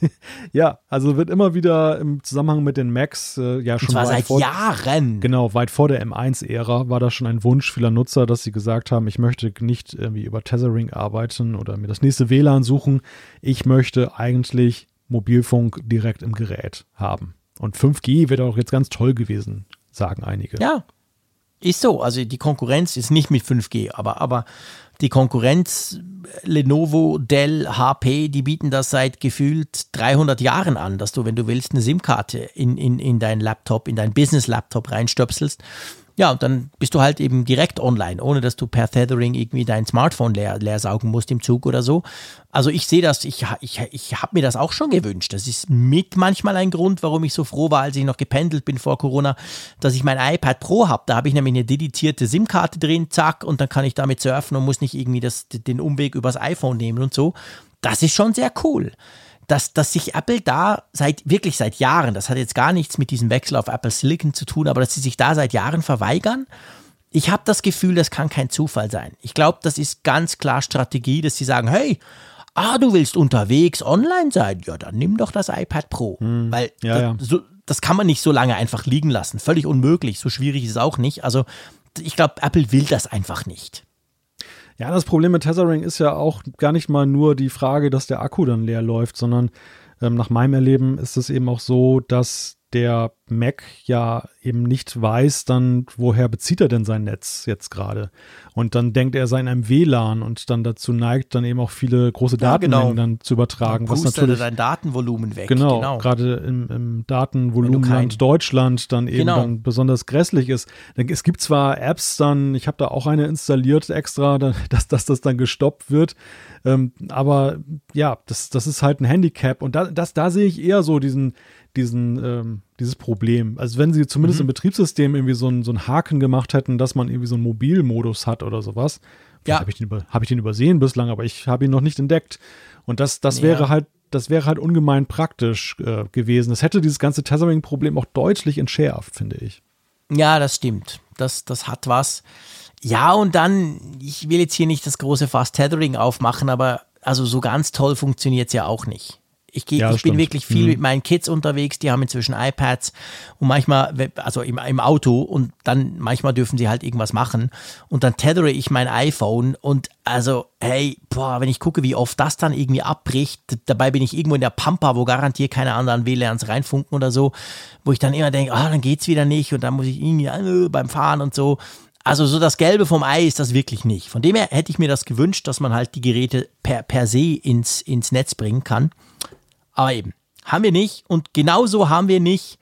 ja, also wird immer wieder im Zusammenhang mit den Macs äh, ja schon. Und zwar seit vor, Jahren. Genau, weit vor der M1-Ära war das schon ein Wunsch vieler Nutzer, dass sie gesagt haben, ich möchte nicht irgendwie über Tethering arbeiten oder mir das nächste WLAN suchen. Ich möchte eigentlich Mobilfunk direkt im Gerät haben. Und 5G wäre auch jetzt ganz toll gewesen, sagen einige. Ja, ist so. Also die Konkurrenz ist nicht mit 5G, aber, aber die Konkurrenz Lenovo, Dell, HP, die bieten das seit gefühlt 300 Jahren an, dass du, wenn du willst, eine SIM-Karte in, in, in deinen Laptop, in deinen Business-Laptop reinstöpselst ja, und dann bist du halt eben direkt online, ohne dass du per Tethering irgendwie dein Smartphone leer, leer saugen musst im Zug oder so. Also ich sehe das, ich, ich, ich habe mir das auch schon gewünscht. Das ist mit manchmal ein Grund, warum ich so froh war, als ich noch gependelt bin vor Corona, dass ich mein iPad Pro habe. Da habe ich nämlich eine dedizierte SIM-Karte drin, zack, und dann kann ich damit surfen und muss nicht irgendwie das, den Umweg übers iPhone nehmen und so. Das ist schon sehr cool dass, dass sich Apple da seit, wirklich seit Jahren, das hat jetzt gar nichts mit diesem Wechsel auf Apple Silicon zu tun, aber dass sie sich da seit Jahren verweigern. Ich habe das Gefühl, das kann kein Zufall sein. Ich glaube, das ist ganz klar Strategie, dass sie sagen, hey, ah, du willst unterwegs online sein, ja, dann nimm doch das iPad Pro. Hm, Weil ja, das, ja. So, das kann man nicht so lange einfach liegen lassen. Völlig unmöglich. So schwierig ist es auch nicht. Also ich glaube, Apple will das einfach nicht. Ja, das Problem mit Tethering ist ja auch gar nicht mal nur die Frage, dass der Akku dann leer läuft, sondern ähm, nach meinem Erleben ist es eben auch so, dass der Mac ja eben nicht weiß, dann woher bezieht er denn sein Netz jetzt gerade. Und dann denkt er sei in einem WLAN und dann dazu neigt, dann eben auch viele große Datenmengen ja, genau. dann zu übertragen. Dann was natürlich dein Datenvolumen weg. Genau, genau. gerade im, im Datenvolumenland Deutschland dann eben genau. dann besonders grässlich ist. Es gibt zwar Apps dann, ich habe da auch eine installiert extra, dass, dass das dann gestoppt wird. Ähm, aber ja, das, das ist halt ein Handicap. Und da, das, da sehe ich eher so diesen, diesen, ähm, dieses Problem. Also wenn sie zumindest mhm. im Betriebssystem irgendwie so einen, so einen Haken gemacht hätten, dass man irgendwie so einen Mobilmodus hat oder sowas. Ja. Habe ich, den hab ich den übersehen bislang, aber ich habe ihn noch nicht entdeckt. Und das, das ja. wäre halt, das wäre halt ungemein praktisch äh, gewesen. Das hätte dieses ganze Tethering-Problem auch deutlich entschärft, finde ich. Ja, das stimmt. Das, das hat was. Ja, und dann, ich will jetzt hier nicht das große Fast Tethering aufmachen, aber also so ganz toll funktioniert es ja auch nicht. Ich, geh, ja, ich bin wirklich viel mhm. mit meinen Kids unterwegs, die haben inzwischen iPads und manchmal, also im, im Auto und dann manchmal dürfen sie halt irgendwas machen und dann tethere ich mein iPhone und also, hey, boah, wenn ich gucke, wie oft das dann irgendwie abbricht, dabei bin ich irgendwo in der Pampa, wo garantiert keine anderen WLANs reinfunken oder so, wo ich dann immer denke, ah, dann geht's wieder nicht und dann muss ich irgendwie äh, beim Fahren und so. Also so das Gelbe vom Ei ist das wirklich nicht. Von dem her hätte ich mir das gewünscht, dass man halt die Geräte per, per se ins, ins Netz bringen kann. Aber eben, haben wir nicht. Und genauso haben wir nicht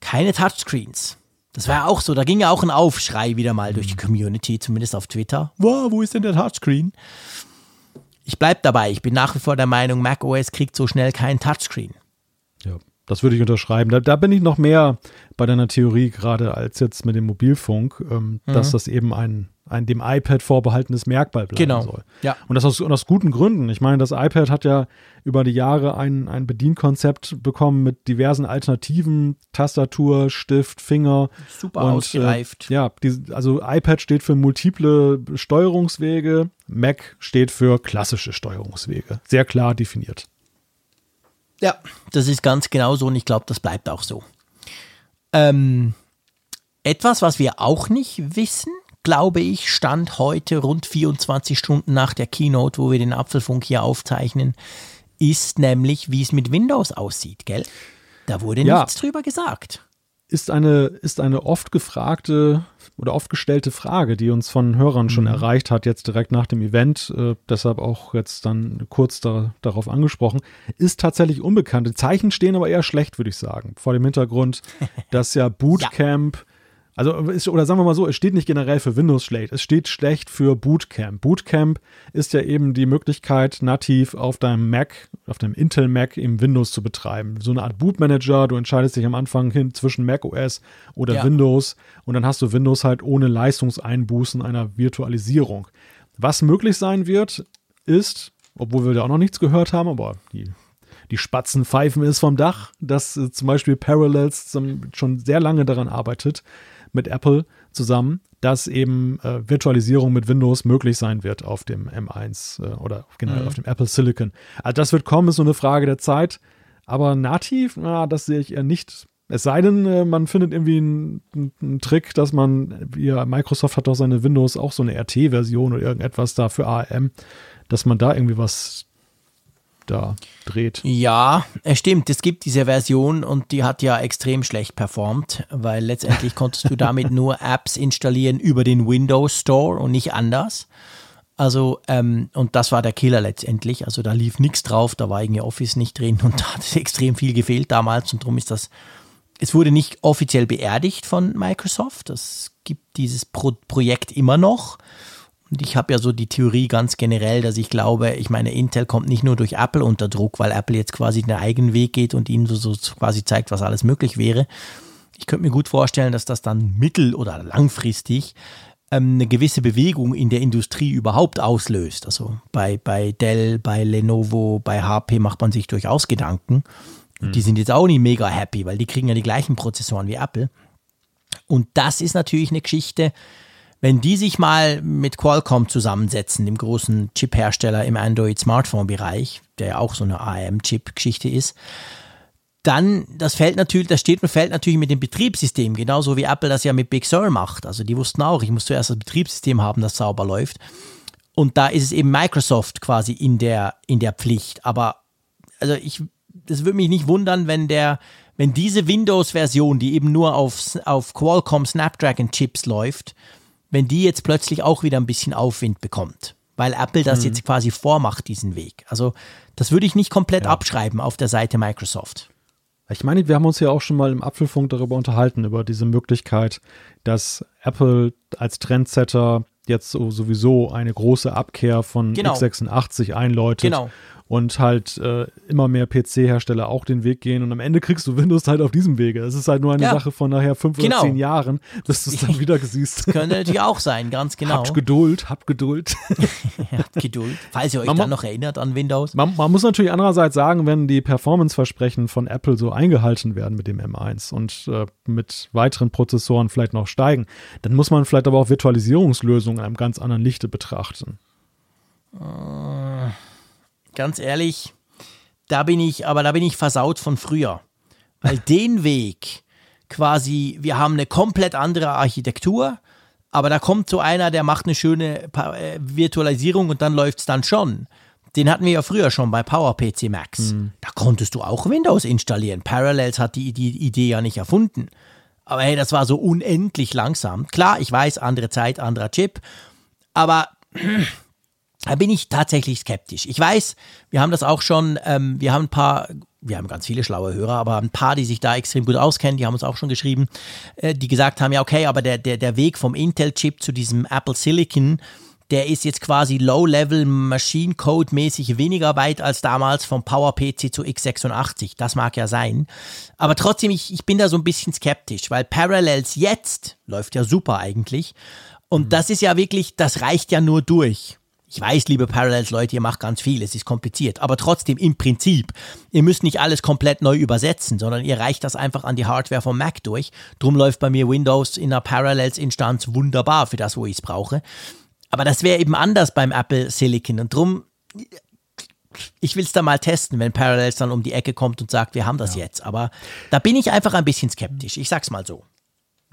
keine Touchscreens. Das war ja auch so, da ging ja auch ein Aufschrei wieder mal durch die Community, zumindest auf Twitter. Wow, wo ist denn der Touchscreen? ich bleibe dabei. Ich bin nach wie vor der Meinung, macOS kriegt so schnell keinen Touchscreen. Das würde ich unterschreiben. Da, da, bin ich noch mehr bei deiner Theorie gerade als jetzt mit dem Mobilfunk, ähm, mhm. dass das eben ein, ein dem iPad vorbehaltenes Merkmal bleiben genau. soll. Ja. Und das aus, und aus guten Gründen. Ich meine, das iPad hat ja über die Jahre ein, ein Bedienkonzept bekommen mit diversen Alternativen, Tastatur, Stift, Finger. Super und, ausgereift. Äh, ja, die, also iPad steht für multiple Steuerungswege, Mac steht für klassische Steuerungswege. Sehr klar definiert. Ja, das ist ganz genau so und ich glaube, das bleibt auch so. Ähm, etwas, was wir auch nicht wissen, glaube ich, stand heute rund 24 Stunden nach der Keynote, wo wir den Apfelfunk hier aufzeichnen, ist nämlich, wie es mit Windows aussieht, gell? Da wurde ja. nichts drüber gesagt ist eine, ist eine oft gefragte oder oft gestellte Frage, die uns von Hörern schon mhm. erreicht hat, jetzt direkt nach dem Event, äh, deshalb auch jetzt dann kurz da, darauf angesprochen, ist tatsächlich unbekannt. Die Zeichen stehen aber eher schlecht, würde ich sagen, vor dem Hintergrund, dass ja Bootcamp ja. Also, ist, oder sagen wir mal so, es steht nicht generell für Windows schlecht, es steht schlecht für Bootcamp. Bootcamp ist ja eben die Möglichkeit, nativ auf deinem Mac, auf deinem Intel Mac eben Windows zu betreiben. So eine Art Bootmanager, du entscheidest dich am Anfang hin zwischen Mac OS oder ja. Windows und dann hast du Windows halt ohne Leistungseinbußen einer Virtualisierung. Was möglich sein wird, ist, obwohl wir da auch noch nichts gehört haben, aber die die Spatzen pfeifen ist vom Dach, dass äh, zum Beispiel Parallels zum, schon sehr lange daran arbeitet, mit Apple zusammen, dass eben äh, Virtualisierung mit Windows möglich sein wird auf dem M1 äh, oder generell mhm. auf dem Apple Silicon. Also das wird kommen, ist nur eine Frage der Zeit. Aber nativ, na, das sehe ich eher nicht. Es sei denn, äh, man findet irgendwie einen, einen Trick, dass man, wie Microsoft hat doch seine Windows auch so eine RT-Version oder irgendetwas da für ARM, dass man da irgendwie was da dreht. Ja, es stimmt. Es gibt diese Version und die hat ja extrem schlecht performt, weil letztendlich konntest du damit nur Apps installieren über den Windows Store und nicht anders. Also, ähm, und das war der Killer letztendlich. Also da lief nichts drauf, da war irgendwie Office nicht drin und da hat extrem viel gefehlt damals und darum ist das. Es wurde nicht offiziell beerdigt von Microsoft. Es gibt dieses Pro Projekt immer noch. Und ich habe ja so die Theorie ganz generell, dass ich glaube, ich meine, Intel kommt nicht nur durch Apple unter Druck, weil Apple jetzt quasi den eigenen Weg geht und ihnen so, so quasi zeigt, was alles möglich wäre. Ich könnte mir gut vorstellen, dass das dann mittel- oder langfristig ähm, eine gewisse Bewegung in der Industrie überhaupt auslöst. Also bei, bei Dell, bei Lenovo, bei HP macht man sich durchaus Gedanken. Und die mhm. sind jetzt auch nicht mega happy, weil die kriegen ja die gleichen Prozessoren wie Apple. Und das ist natürlich eine Geschichte, wenn die sich mal mit Qualcomm zusammensetzen, dem großen Chip-Hersteller im Android-Smartphone-Bereich, der ja auch so eine ARM-Chip-Geschichte ist, dann, das fällt natürlich, das steht und fällt natürlich mit dem Betriebssystem, genauso wie Apple das ja mit Big Sur macht. Also die wussten auch, ich muss zuerst das Betriebssystem haben, das sauber läuft. Und da ist es eben Microsoft quasi in der, in der Pflicht. Aber, also ich, das würde mich nicht wundern, wenn der, wenn diese Windows-Version, die eben nur auf, auf Qualcomm Snapdragon Chips läuft, wenn die jetzt plötzlich auch wieder ein bisschen Aufwind bekommt, weil Apple das mhm. jetzt quasi vormacht, diesen Weg. Also das würde ich nicht komplett ja. abschreiben auf der Seite Microsoft. Ich meine, wir haben uns ja auch schon mal im Apfelfunk darüber unterhalten, über diese Möglichkeit, dass Apple als Trendsetter jetzt sowieso eine große Abkehr von genau. x86 einläutet. Genau und halt äh, immer mehr PC-Hersteller auch den Weg gehen und am Ende kriegst du Windows halt auf diesem Wege. Es ist halt nur eine ja. Sache von nachher fünf genau. oder zehn Jahren, dass du es dann wieder siehst. Das könnte natürlich auch sein, ganz genau. Habt Geduld, habt Geduld. habt Geduld, falls ihr euch man dann noch erinnert an Windows. Man, man, muss natürlich andererseits sagen, wenn die Performance-Versprechen von Apple so eingehalten werden mit dem M1 und äh, mit weiteren Prozessoren vielleicht noch steigen, dann muss man vielleicht aber auch Virtualisierungslösungen in einem ganz anderen Lichte betrachten. Äh ganz ehrlich, da bin ich, aber da bin ich versaut von früher. Weil den Weg quasi, wir haben eine komplett andere Architektur, aber da kommt so einer, der macht eine schöne äh, Virtualisierung und dann läuft es dann schon. Den hatten wir ja früher schon bei PowerPC Max. Mhm. Da konntest du auch Windows installieren. Parallels hat die, die Idee ja nicht erfunden. Aber hey, das war so unendlich langsam. Klar, ich weiß, andere Zeit, anderer Chip. Aber da bin ich tatsächlich skeptisch. Ich weiß, wir haben das auch schon, ähm, wir haben ein paar, wir haben ganz viele schlaue Hörer, aber ein paar, die sich da extrem gut auskennen, die haben uns auch schon geschrieben, äh, die gesagt haben, ja okay, aber der, der, der Weg vom Intel-Chip zu diesem Apple Silicon, der ist jetzt quasi Low-Level Machine Code mäßig weniger weit als damals vom PowerPC zu x86. Das mag ja sein. Aber trotzdem, ich, ich bin da so ein bisschen skeptisch, weil Parallels jetzt läuft ja super eigentlich. Und mhm. das ist ja wirklich, das reicht ja nur durch. Ich weiß, liebe Parallels-Leute, ihr macht ganz viel, es ist kompliziert, aber trotzdem im Prinzip, ihr müsst nicht alles komplett neu übersetzen, sondern ihr reicht das einfach an die Hardware vom Mac durch. Drum läuft bei mir Windows in einer Parallels-Instanz wunderbar für das, wo ich es brauche. Aber das wäre eben anders beim Apple Silicon und drum, ich will es da mal testen, wenn Parallels dann um die Ecke kommt und sagt, wir haben das ja. jetzt. Aber da bin ich einfach ein bisschen skeptisch, ich sag's mal so.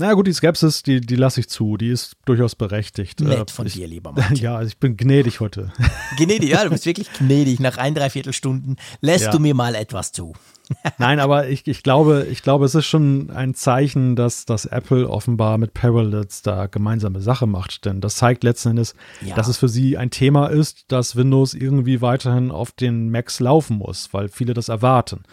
Na gut, die Skepsis, die, die lasse ich zu. Die ist durchaus berechtigt. Nett äh, von ich, dir, lieber Martin. Ja, ich bin gnädig heute. Gnädig, ja, du bist wirklich gnädig. Nach ein, dreiviertel Stunden lässt ja. du mir mal etwas zu. Nein, aber ich, ich, glaube, ich glaube, es ist schon ein Zeichen, dass, dass Apple offenbar mit Parallels da gemeinsame Sache macht. Denn das zeigt letzten Endes, ja. dass es für sie ein Thema ist, dass Windows irgendwie weiterhin auf den Macs laufen muss, weil viele das erwarten.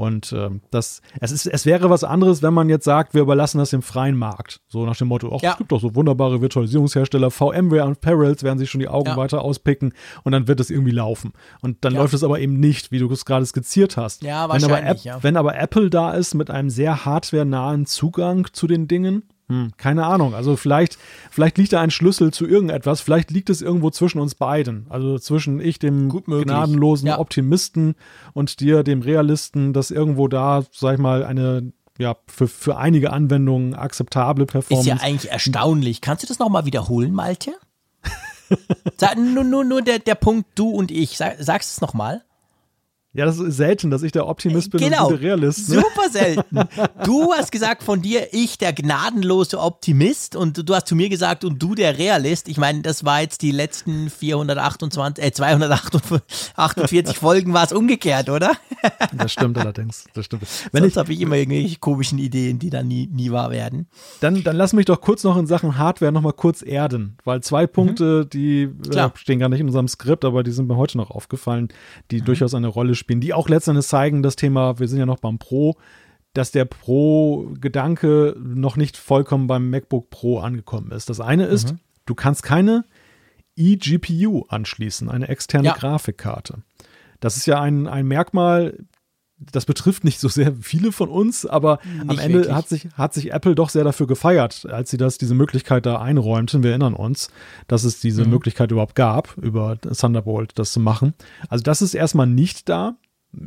Und äh, das, es, ist, es wäre was anderes, wenn man jetzt sagt, wir überlassen das dem freien Markt. So nach dem Motto, ach, ja. es gibt doch so wunderbare Virtualisierungshersteller, VMware und Perils werden sich schon die Augen ja. weiter auspicken und dann wird es irgendwie laufen. Und dann ja. läuft es aber eben nicht, wie du es gerade skizziert hast. Ja, wahrscheinlich, wenn aber, App, ja. wenn aber Apple da ist mit einem sehr hardware-nahen Zugang zu den Dingen, hm, keine Ahnung. Also vielleicht, vielleicht liegt da ein Schlüssel zu irgendetwas. Vielleicht liegt es irgendwo zwischen uns beiden. Also zwischen ich, dem gnadenlosen ja. Optimisten und dir, dem Realisten, dass irgendwo da, sag ich mal, eine ja, für, für einige Anwendungen akzeptable Performance. Ist ja eigentlich erstaunlich. Kannst du das nochmal wiederholen, Malte? Sag, nur, nur, nur der, der Punkt du und ich. Sag, sagst es nochmal. Ja, das ist selten, dass ich der Optimist bin genau. und der Realist. Ne? Super selten. Du hast gesagt von dir, ich der gnadenlose Optimist und du hast zu mir gesagt und du der Realist. Ich meine, das war jetzt die letzten 428, äh, 248 Folgen war es umgekehrt, oder? Das stimmt allerdings. Das stimmt. Wenn Sonst habe ich immer irgendwelche komischen Ideen, die dann nie, nie wahr werden. Dann, dann lass mich doch kurz noch in Sachen Hardware nochmal kurz erden, weil zwei Punkte, mhm. die äh, stehen gar nicht in unserem Skript, aber die sind mir heute noch aufgefallen, die mhm. durchaus eine Rolle spielen die auch letztendlich zeigen, das Thema, wir sind ja noch beim Pro, dass der Pro-Gedanke noch nicht vollkommen beim MacBook Pro angekommen ist. Das eine ist, mhm. du kannst keine eGPU anschließen, eine externe ja. Grafikkarte. Das ist ja ein, ein Merkmal, das betrifft nicht so sehr viele von uns, aber nicht am Ende hat sich, hat sich Apple doch sehr dafür gefeiert, als sie das, diese Möglichkeit da einräumten. Wir erinnern uns, dass es diese mhm. Möglichkeit überhaupt gab, über Thunderbolt das zu machen. Also das ist erstmal nicht da.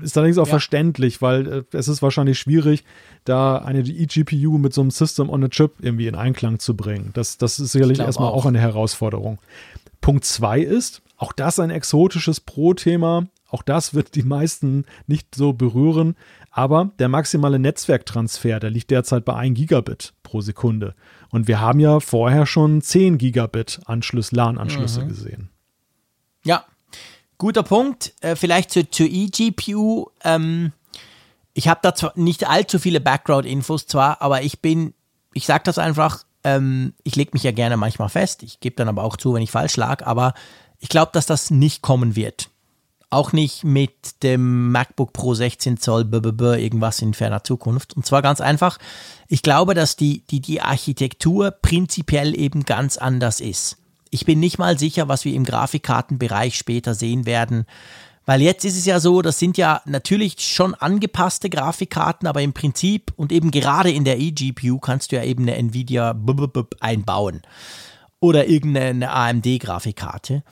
Ist allerdings auch ja. verständlich, weil äh, es ist wahrscheinlich schwierig, da eine eGPU mit so einem System on a Chip irgendwie in Einklang zu bringen. Das, das ist sicherlich erstmal auch. auch eine Herausforderung. Punkt zwei ist, auch das ein exotisches Pro-Thema. Auch das wird die meisten nicht so berühren. Aber der maximale Netzwerktransfer, der liegt derzeit bei 1 Gigabit pro Sekunde. Und wir haben ja vorher schon 10 Gigabit Anschluss, LAN-Anschlüsse mhm. gesehen. Ja, guter Punkt. Äh, vielleicht zur, zur eGPU. Ähm, ich habe da zwar nicht allzu viele Background-Infos zwar, aber ich bin, ich sage das einfach, ähm, ich lege mich ja gerne manchmal fest. Ich gebe dann aber auch zu, wenn ich falsch lag. Aber ich glaube, dass das nicht kommen wird. Auch nicht mit dem MacBook Pro 16 Zoll irgendwas in ferner Zukunft. Und zwar ganz einfach, ich glaube, dass die, die, die Architektur prinzipiell eben ganz anders ist. Ich bin nicht mal sicher, was wir im Grafikkartenbereich später sehen werden. Weil jetzt ist es ja so, das sind ja natürlich schon angepasste Grafikkarten, aber im Prinzip und eben gerade in der eGPU kannst du ja eben eine Nvidia einbauen. Oder irgendeine AMD-Grafikkarte.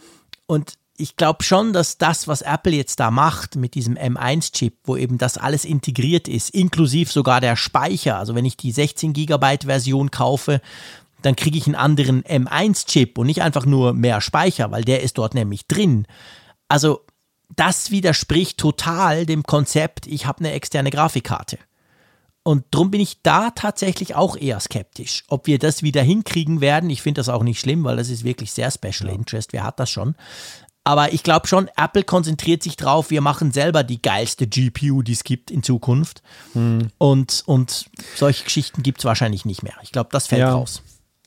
Und ich glaube schon, dass das, was Apple jetzt da macht mit diesem M1-Chip, wo eben das alles integriert ist, inklusive sogar der Speicher, also wenn ich die 16 Gigabyte Version kaufe, dann kriege ich einen anderen M1-Chip und nicht einfach nur mehr Speicher, weil der ist dort nämlich drin. Also das widerspricht total dem Konzept, ich habe eine externe Grafikkarte. Und darum bin ich da tatsächlich auch eher skeptisch. Ob wir das wieder hinkriegen werden, ich finde das auch nicht schlimm, weil das ist wirklich sehr Special. Interest. Wer hat das schon? Aber ich glaube schon, Apple konzentriert sich drauf, wir machen selber die geilste GPU, die es gibt in Zukunft. Hm. Und, und solche Geschichten gibt es wahrscheinlich nicht mehr. Ich glaube, das fällt ja. raus.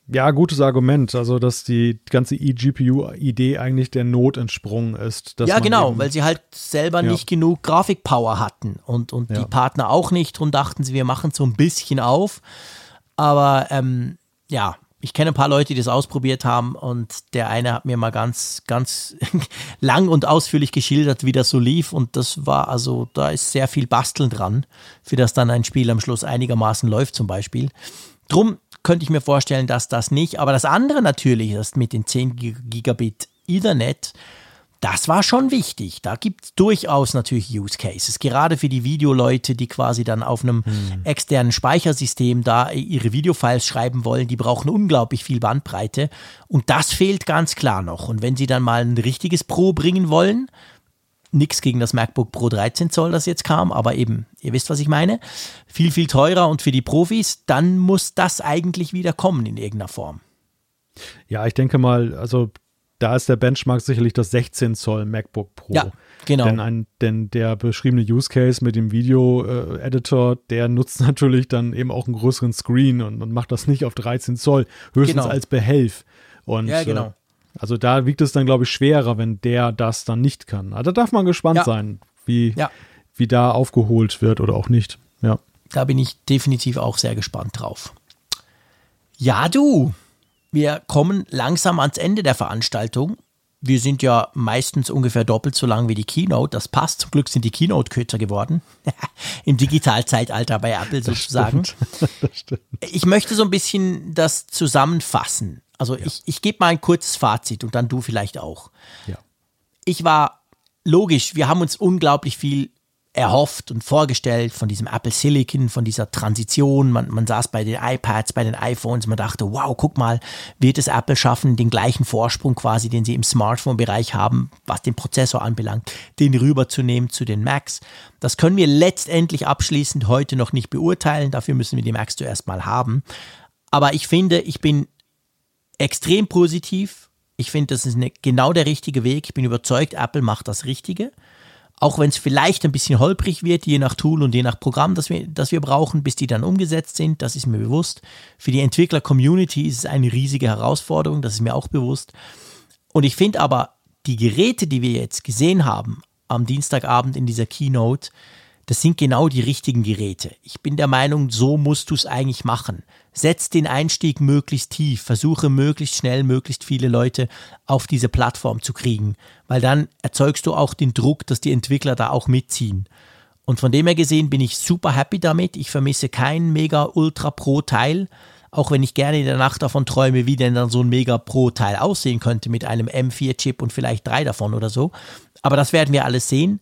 Ja, gutes Argument. Also, dass die ganze eGPU-Idee eigentlich der Not entsprungen ist. ja, genau, weil sie halt selber ja. nicht genug Grafikpower hatten und, und ja. die Partner auch nicht. Darum dachten sie, wir machen so ein bisschen auf. Aber ähm, ja, ich kenne ein paar Leute, die das ausprobiert haben und der eine hat mir mal ganz, ganz lang und ausführlich geschildert, wie das so lief und das war also, da ist sehr viel Basteln dran, für das dann ein Spiel am Schluss einigermaßen läuft zum Beispiel. Drum könnte ich mir vorstellen, dass das nicht, aber das andere natürlich, das mit den 10 Gigabit Ethernet, das war schon wichtig. Da gibt es durchaus natürlich Use Cases, gerade für die Videoleute, die quasi dann auf einem hm. externen Speichersystem da ihre Videofiles schreiben wollen. Die brauchen unglaublich viel Bandbreite und das fehlt ganz klar noch. Und wenn sie dann mal ein richtiges Pro bringen wollen, nichts gegen das MacBook Pro 13 Zoll, das jetzt kam, aber eben, ihr wisst, was ich meine, viel, viel teurer und für die Profis, dann muss das eigentlich wieder kommen in irgendeiner Form. Ja, ich denke mal, also da ist der Benchmark sicherlich das 16 Zoll MacBook Pro. Ja, genau. Denn, ein, denn der beschriebene Use Case mit dem Video-Editor, äh, der nutzt natürlich dann eben auch einen größeren Screen und, und macht das nicht auf 13 Zoll, höchstens genau. als Behelf. Und, ja, genau. Äh, also da wiegt es dann, glaube ich, schwerer, wenn der das dann nicht kann. Also da darf man gespannt ja. sein, wie, ja. wie da aufgeholt wird oder auch nicht. Ja. Da bin ich definitiv auch sehr gespannt drauf. Ja, du, wir kommen langsam ans Ende der Veranstaltung. Wir sind ja meistens ungefähr doppelt so lang wie die Keynote. Das passt. Zum Glück sind die Keynote kürzer geworden. Im Digitalzeitalter bei Apple sozusagen. ich möchte so ein bisschen das zusammenfassen. Also ja. ich, ich gebe mal ein kurzes Fazit und dann du vielleicht auch. Ja. Ich war logisch, wir haben uns unglaublich viel erhofft und vorgestellt von diesem Apple Silicon, von dieser Transition. Man, man saß bei den iPads, bei den iPhones, man dachte, wow, guck mal, wird es Apple schaffen, den gleichen Vorsprung quasi, den sie im Smartphone-Bereich haben, was den Prozessor anbelangt, den rüberzunehmen zu den Macs. Das können wir letztendlich abschließend heute noch nicht beurteilen. Dafür müssen wir die Macs zuerst mal haben. Aber ich finde, ich bin extrem positiv. Ich finde, das ist eine, genau der richtige Weg. Ich bin überzeugt, Apple macht das Richtige auch wenn es vielleicht ein bisschen holprig wird, je nach Tool und je nach Programm, das wir, das wir brauchen, bis die dann umgesetzt sind, das ist mir bewusst. Für die Entwickler-Community ist es eine riesige Herausforderung, das ist mir auch bewusst. Und ich finde aber, die Geräte, die wir jetzt gesehen haben am Dienstagabend in dieser Keynote, das sind genau die richtigen Geräte. Ich bin der Meinung, so musst du es eigentlich machen. Setz den Einstieg möglichst tief, versuche möglichst schnell möglichst viele Leute auf diese Plattform zu kriegen, weil dann erzeugst du auch den Druck, dass die Entwickler da auch mitziehen. Und von dem her gesehen bin ich super happy damit. Ich vermisse kein Mega Ultra Pro Teil, auch wenn ich gerne in der Nacht davon träume, wie denn dann so ein Mega Pro Teil aussehen könnte mit einem M4 Chip und vielleicht drei davon oder so. Aber das werden wir alles sehen.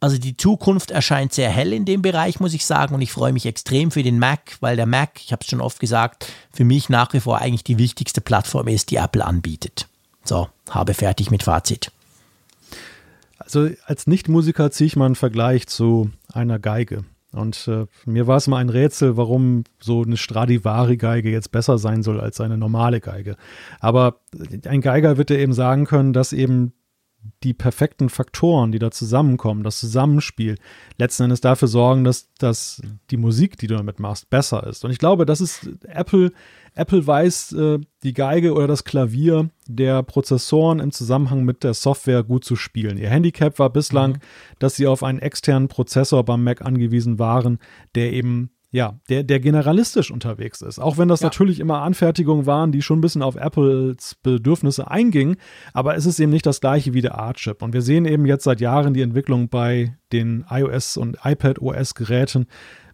Also die Zukunft erscheint sehr hell in dem Bereich, muss ich sagen. Und ich freue mich extrem für den Mac, weil der Mac, ich habe es schon oft gesagt, für mich nach wie vor eigentlich die wichtigste Plattform ist, die Apple anbietet. So, habe fertig mit Fazit. Also als Nichtmusiker ziehe ich mal einen Vergleich zu einer Geige. Und äh, mir war es mal ein Rätsel, warum so eine Stradivari-Geige jetzt besser sein soll als eine normale Geige. Aber ein Geiger wird dir eben sagen können, dass eben die perfekten Faktoren, die da zusammenkommen, das Zusammenspiel, letzten Endes dafür sorgen, dass, dass die Musik, die du damit machst, besser ist. Und ich glaube, das ist Apple, Apple weiß äh, die Geige oder das Klavier der Prozessoren im Zusammenhang mit der Software gut zu spielen. Ihr Handicap war bislang, mhm. dass sie auf einen externen Prozessor beim Mac angewiesen waren, der eben ja, der, der generalistisch unterwegs ist. Auch wenn das ja. natürlich immer Anfertigungen waren, die schon ein bisschen auf Apples Bedürfnisse eingingen, aber es ist eben nicht das gleiche wie der Art-Chip. Und wir sehen eben jetzt seit Jahren die Entwicklung bei den iOS und iPad-OS-Geräten,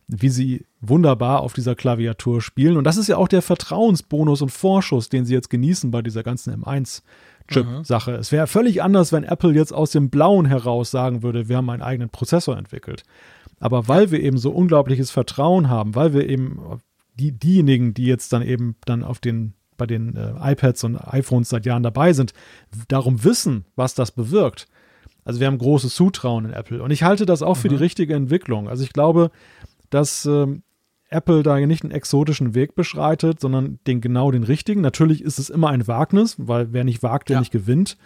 wie sie wunderbar auf dieser Klaviatur spielen. Und das ist ja auch der Vertrauensbonus und Vorschuss, den sie jetzt genießen bei dieser ganzen M1. Chip-Sache. Mhm. Es wäre völlig anders, wenn Apple jetzt aus dem Blauen heraus sagen würde, wir haben einen eigenen Prozessor entwickelt. Aber weil wir eben so unglaubliches Vertrauen haben, weil wir eben die, diejenigen, die jetzt dann eben dann auf den bei den äh, iPads und iPhones seit Jahren dabei sind, darum wissen, was das bewirkt. Also wir haben großes Zutrauen in Apple. Und ich halte das auch mhm. für die mhm. richtige Entwicklung. Also ich glaube, dass ähm, Apple da nicht einen exotischen Weg beschreitet, sondern den genau den richtigen. Natürlich ist es immer ein Wagnis, weil wer nicht wagt, der ja. nicht gewinnt.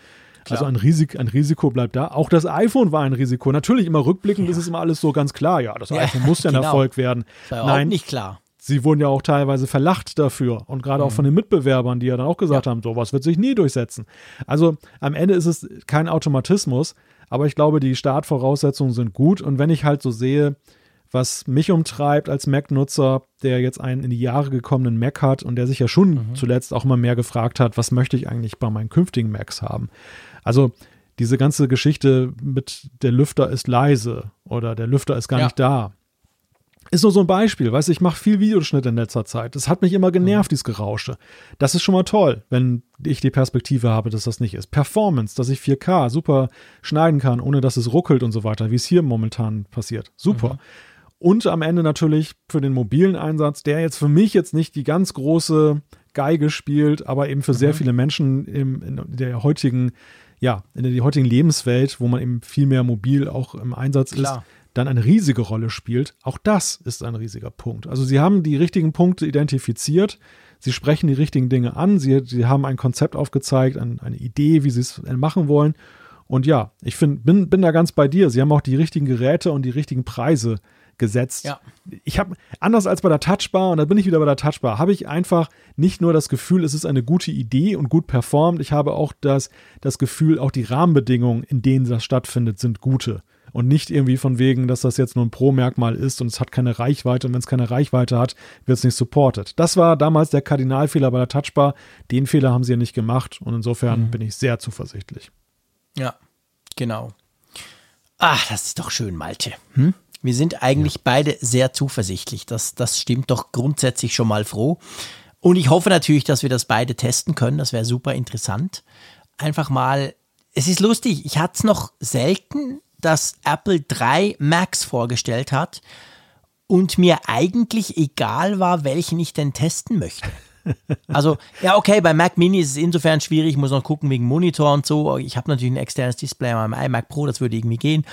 Klar. Also ein, Risik, ein Risiko bleibt da. Auch das iPhone war ein Risiko. Natürlich immer rückblickend ja. ist es immer alles so ganz klar. Ja, das ja, iPhone muss ja ein genau. Erfolg werden. War Nein, nicht klar. Sie wurden ja auch teilweise verlacht dafür und gerade mhm. auch von den Mitbewerbern, die ja dann auch gesagt ja. haben, sowas wird sich nie durchsetzen. Also am Ende ist es kein Automatismus, aber ich glaube, die Startvoraussetzungen sind gut und wenn ich halt so sehe, was mich umtreibt als Mac-Nutzer, der jetzt einen in die Jahre gekommenen Mac hat und der sich ja schon mhm. zuletzt auch immer mehr gefragt hat, was möchte ich eigentlich bei meinen künftigen Macs haben. Also diese ganze Geschichte mit der Lüfter ist leise oder der Lüfter ist gar ja. nicht da. Ist nur so ein Beispiel, weißt du, ich mache viel Videoschnitt in letzter Zeit. Das hat mich immer genervt, mhm. dieses Gerausche. Das ist schon mal toll, wenn ich die Perspektive habe, dass das nicht ist. Performance, dass ich 4K super schneiden kann, ohne dass es ruckelt und so weiter, wie es hier momentan passiert. Super. Mhm. Und am Ende natürlich für den mobilen Einsatz, der jetzt für mich jetzt nicht die ganz große Geige spielt, aber eben für mhm. sehr viele Menschen im, in der heutigen, ja, in der heutigen Lebenswelt, wo man eben viel mehr mobil auch im Einsatz Klar. ist, dann eine riesige Rolle spielt. Auch das ist ein riesiger Punkt. Also sie haben die richtigen Punkte identifiziert, sie sprechen die richtigen Dinge an, sie, sie haben ein Konzept aufgezeigt, ein, eine Idee, wie sie es machen wollen. Und ja, ich find, bin, bin da ganz bei dir. Sie haben auch die richtigen Geräte und die richtigen Preise gesetzt. Ja. Ich habe, anders als bei der Touchbar, und da bin ich wieder bei der Touchbar, habe ich einfach nicht nur das Gefühl, es ist eine gute Idee und gut performt, ich habe auch das, das Gefühl, auch die Rahmenbedingungen, in denen das stattfindet, sind gute und nicht irgendwie von wegen, dass das jetzt nur ein Pro-Merkmal ist und es hat keine Reichweite und wenn es keine Reichweite hat, wird es nicht supported. Das war damals der Kardinalfehler bei der Touchbar. Den Fehler haben sie ja nicht gemacht und insofern mhm. bin ich sehr zuversichtlich. Ja, genau. Ach, das ist doch schön, Malte. Hm? Wir sind eigentlich ja. beide sehr zuversichtlich. Das, das stimmt doch grundsätzlich schon mal froh. Und ich hoffe natürlich, dass wir das beide testen können. Das wäre super interessant. Einfach mal, es ist lustig, ich hatte es noch selten dass Apple drei Macs vorgestellt hat und mir eigentlich egal war, welchen ich denn testen möchte. Also, ja, okay, bei Mac Mini ist es insofern schwierig, ich muss noch gucken wegen Monitor und so. Ich habe natürlich ein externes Display an meinem iMac Pro, das würde irgendwie gehen.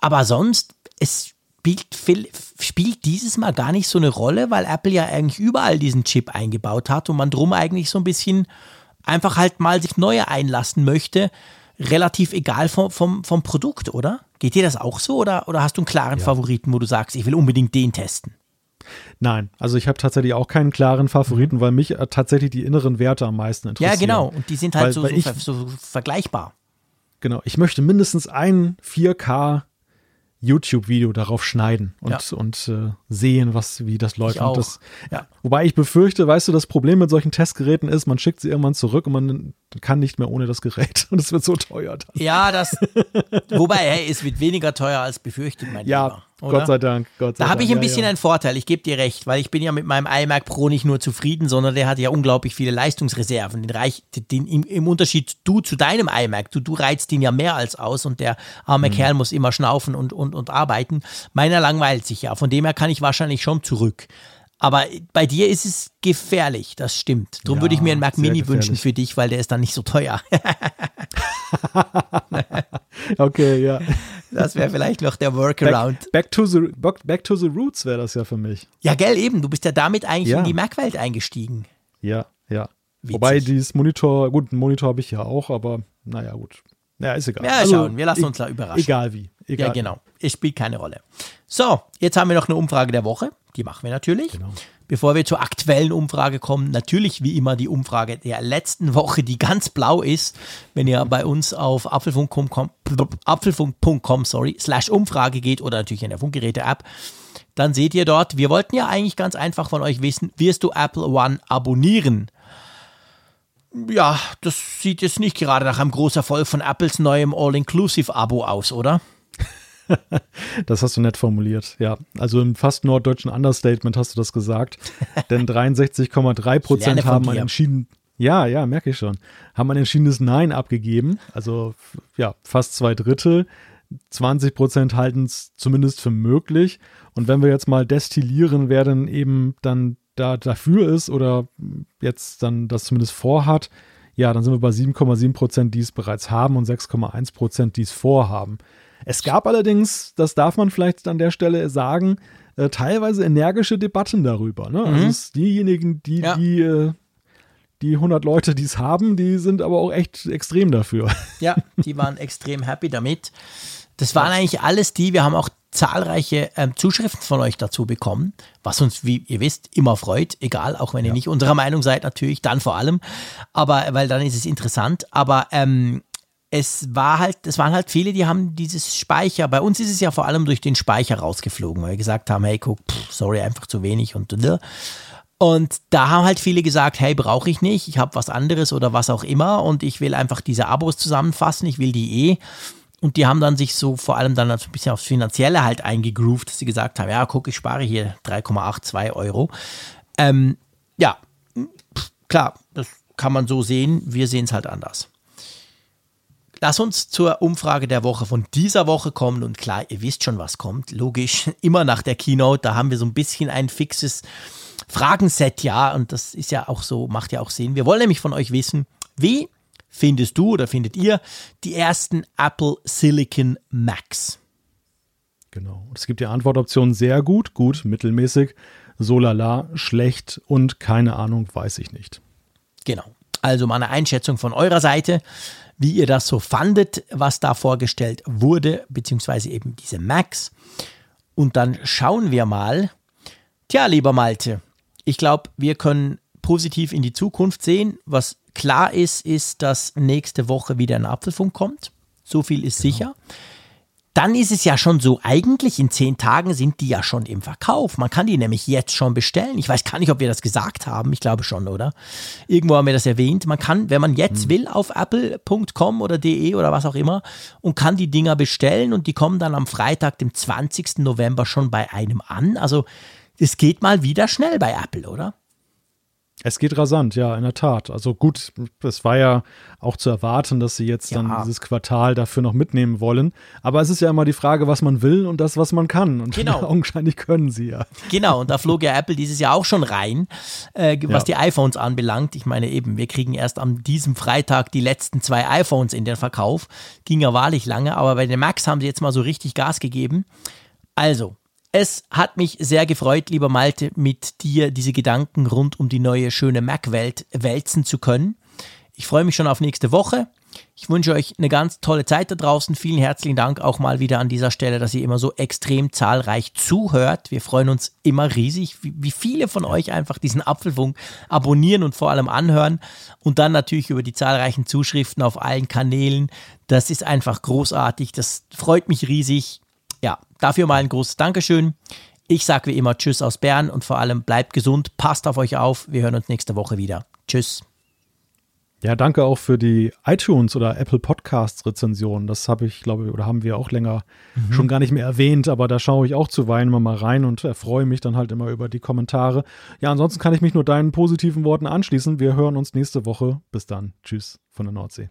Aber sonst, es spielt, spielt dieses Mal gar nicht so eine Rolle, weil Apple ja eigentlich überall diesen Chip eingebaut hat und man drum eigentlich so ein bisschen einfach halt mal sich neue einlassen möchte relativ egal vom, vom, vom Produkt, oder? Geht dir das auch so oder, oder hast du einen klaren ja. Favoriten, wo du sagst, ich will unbedingt den testen? Nein, also ich habe tatsächlich auch keinen klaren Favoriten, mhm. weil mich äh, tatsächlich die inneren Werte am meisten interessieren. Ja, genau, und die sind halt weil, so, weil so, ich, so vergleichbar. Genau, ich möchte mindestens ein 4K YouTube-Video darauf schneiden und, ja. und äh, sehen, was, wie das läuft. Ich auch. Das, ja. Wobei ich befürchte, weißt du, das Problem mit solchen Testgeräten ist, man schickt sie irgendwann zurück und man kann nicht mehr ohne das Gerät und es wird so teuer. Dann. Ja, das, wobei, hey, es wird weniger teuer als befürchtet, mein ja, Lieber. Oder? Gott sei Dank. Gott sei da habe ich ein ja, bisschen ja. einen Vorteil. Ich gebe dir recht, weil ich bin ja mit meinem iMac Pro nicht nur zufrieden, sondern der hat ja unglaublich viele Leistungsreserven. Den reich, den, im, im, Unterschied du zu deinem iMac, du, du reizt ihn ja mehr als aus und der arme mhm. Kerl muss immer schnaufen und, und, und arbeiten. Meiner langweilt sich ja. Von dem her kann ich wahrscheinlich schon zurück. Aber bei dir ist es gefährlich, das stimmt. Darum ja, würde ich mir einen Mac Mini gefährlich. wünschen für dich, weil der ist dann nicht so teuer. okay, ja. Das wäre vielleicht noch der Workaround. Back, back, to, the, back to the Roots wäre das ja für mich. Ja, gell, eben. Du bist ja damit eigentlich ja. in die Mac-Welt eingestiegen. Ja, ja. Witzig. Wobei dieses Monitor, gut, einen Monitor habe ich ja auch, aber naja, gut. Ja, ist egal. Ja, also, schauen, wir lassen uns da überraschen. Egal wie. Egal. Ja, genau. Es spielt keine Rolle. So, jetzt haben wir noch eine Umfrage der Woche. Die machen wir natürlich. Genau. Bevor wir zur aktuellen Umfrage kommen, natürlich wie immer die Umfrage der letzten Woche, die ganz blau ist. Wenn ihr bei uns auf apfelfunk.com, apfelfunk.com, sorry, slash Umfrage geht oder natürlich in der Funkgeräte-App, dann seht ihr dort, wir wollten ja eigentlich ganz einfach von euch wissen, wirst du Apple One abonnieren? Ja, das sieht jetzt nicht gerade nach einem großen Erfolg von Apples neuem All-Inclusive-Abo aus, oder? das hast du nett formuliert, ja. Also im fast norddeutschen Understatement hast du das gesagt. Denn 63,3 Prozent haben ein entschieden, ja, ja, merke ich schon, haben ein entschiedenes Nein abgegeben. Also ja, fast zwei Drittel. 20 Prozent halten es zumindest für möglich. Und wenn wir jetzt mal destillieren, wer denn eben dann da dafür ist oder jetzt dann das zumindest vorhat, ja, dann sind wir bei 7,7 Prozent, die es bereits haben und 6,1 Prozent, die es vorhaben. Es gab allerdings, das darf man vielleicht an der Stelle sagen, äh, teilweise energische Debatten darüber. Ne? Also mhm. Also diejenigen, die, ja. die, äh, die 100 Leute, die es haben, die sind aber auch echt extrem dafür. Ja, die waren extrem happy damit. Das waren eigentlich alles die, wir haben auch zahlreiche ähm, Zuschriften von euch dazu bekommen, was uns, wie ihr wisst, immer freut, egal, auch wenn ihr ja. nicht unserer Meinung seid, natürlich, dann vor allem, aber weil dann ist es interessant. Aber ähm, es war halt, es waren halt viele, die haben dieses Speicher. Bei uns ist es ja vor allem durch den Speicher rausgeflogen, weil wir gesagt haben, hey, guck, pff, sorry, einfach zu wenig und und da haben halt viele gesagt, hey, brauche ich nicht, ich habe was anderes oder was auch immer und ich will einfach diese Abos zusammenfassen, ich will die eh. Und die haben dann sich so vor allem dann ein bisschen aufs Finanzielle halt eingegroovt, dass sie gesagt haben, ja, guck, ich spare hier 3,82 Euro. Ähm, ja, klar, das kann man so sehen, wir sehen es halt anders. Lass uns zur Umfrage der Woche von dieser Woche kommen und klar, ihr wisst schon, was kommt. Logisch, immer nach der Keynote, da haben wir so ein bisschen ein fixes Fragenset, ja, und das ist ja auch so, macht ja auch Sinn. Wir wollen nämlich von euch wissen, wie findest du oder findet ihr die ersten Apple Silicon Macs? Genau. Es gibt die Antwortoptionen sehr gut, gut, mittelmäßig, so lala, schlecht und keine Ahnung, weiß ich nicht. Genau. Also mal eine Einschätzung von eurer Seite, wie ihr das so fandet, was da vorgestellt wurde, beziehungsweise eben diese Macs. Und dann schauen wir mal. Tja, lieber Malte, ich glaube, wir können positiv in die Zukunft sehen. Was klar ist, ist, dass nächste Woche wieder ein Apfelfunk kommt. So viel ist genau. sicher dann ist es ja schon so, eigentlich in zehn Tagen sind die ja schon im Verkauf. Man kann die nämlich jetzt schon bestellen. Ich weiß gar nicht, ob wir das gesagt haben. Ich glaube schon, oder? Irgendwo haben wir das erwähnt. Man kann, wenn man jetzt hm. will, auf apple.com oder de oder was auch immer und kann die Dinger bestellen und die kommen dann am Freitag, dem 20. November schon bei einem an. Also es geht mal wieder schnell bei Apple, oder? Es geht rasant, ja, in der Tat. Also gut, es war ja auch zu erwarten, dass sie jetzt ja. dann dieses Quartal dafür noch mitnehmen wollen. Aber es ist ja immer die Frage, was man will und das, was man kann. Und genau. augenscheinlich können sie ja. Genau, und da flog ja Apple dieses Jahr auch schon rein, äh, was ja. die iPhones anbelangt. Ich meine eben, wir kriegen erst am diesem Freitag die letzten zwei iPhones in den Verkauf. Ging ja wahrlich lange, aber bei den Macs haben sie jetzt mal so richtig Gas gegeben. Also, es hat mich sehr gefreut, lieber Malte, mit dir diese Gedanken rund um die neue schöne Mac-Welt wälzen zu können. Ich freue mich schon auf nächste Woche. Ich wünsche euch eine ganz tolle Zeit da draußen. Vielen herzlichen Dank auch mal wieder an dieser Stelle, dass ihr immer so extrem zahlreich zuhört. Wir freuen uns immer riesig, wie, viele von euch einfach diesen Apfelfunk abonnieren und vor allem anhören. Und dann natürlich über die zahlreichen Zuschriften auf allen Kanälen. Das ist einfach großartig. Das freut mich riesig ja, dafür mal ein großes Dankeschön. Ich sage wie immer Tschüss aus Bern und vor allem bleibt gesund, passt auf euch auf. Wir hören uns nächste Woche wieder. Tschüss. Ja, danke auch für die iTunes oder Apple Podcasts Rezension. Das habe ich, glaube ich, oder haben wir auch länger mhm. schon gar nicht mehr erwähnt, aber da schaue ich auch zuweilen mal rein und erfreue mich dann halt immer über die Kommentare. Ja, ansonsten kann ich mich nur deinen positiven Worten anschließen. Wir hören uns nächste Woche. Bis dann. Tschüss von der Nordsee.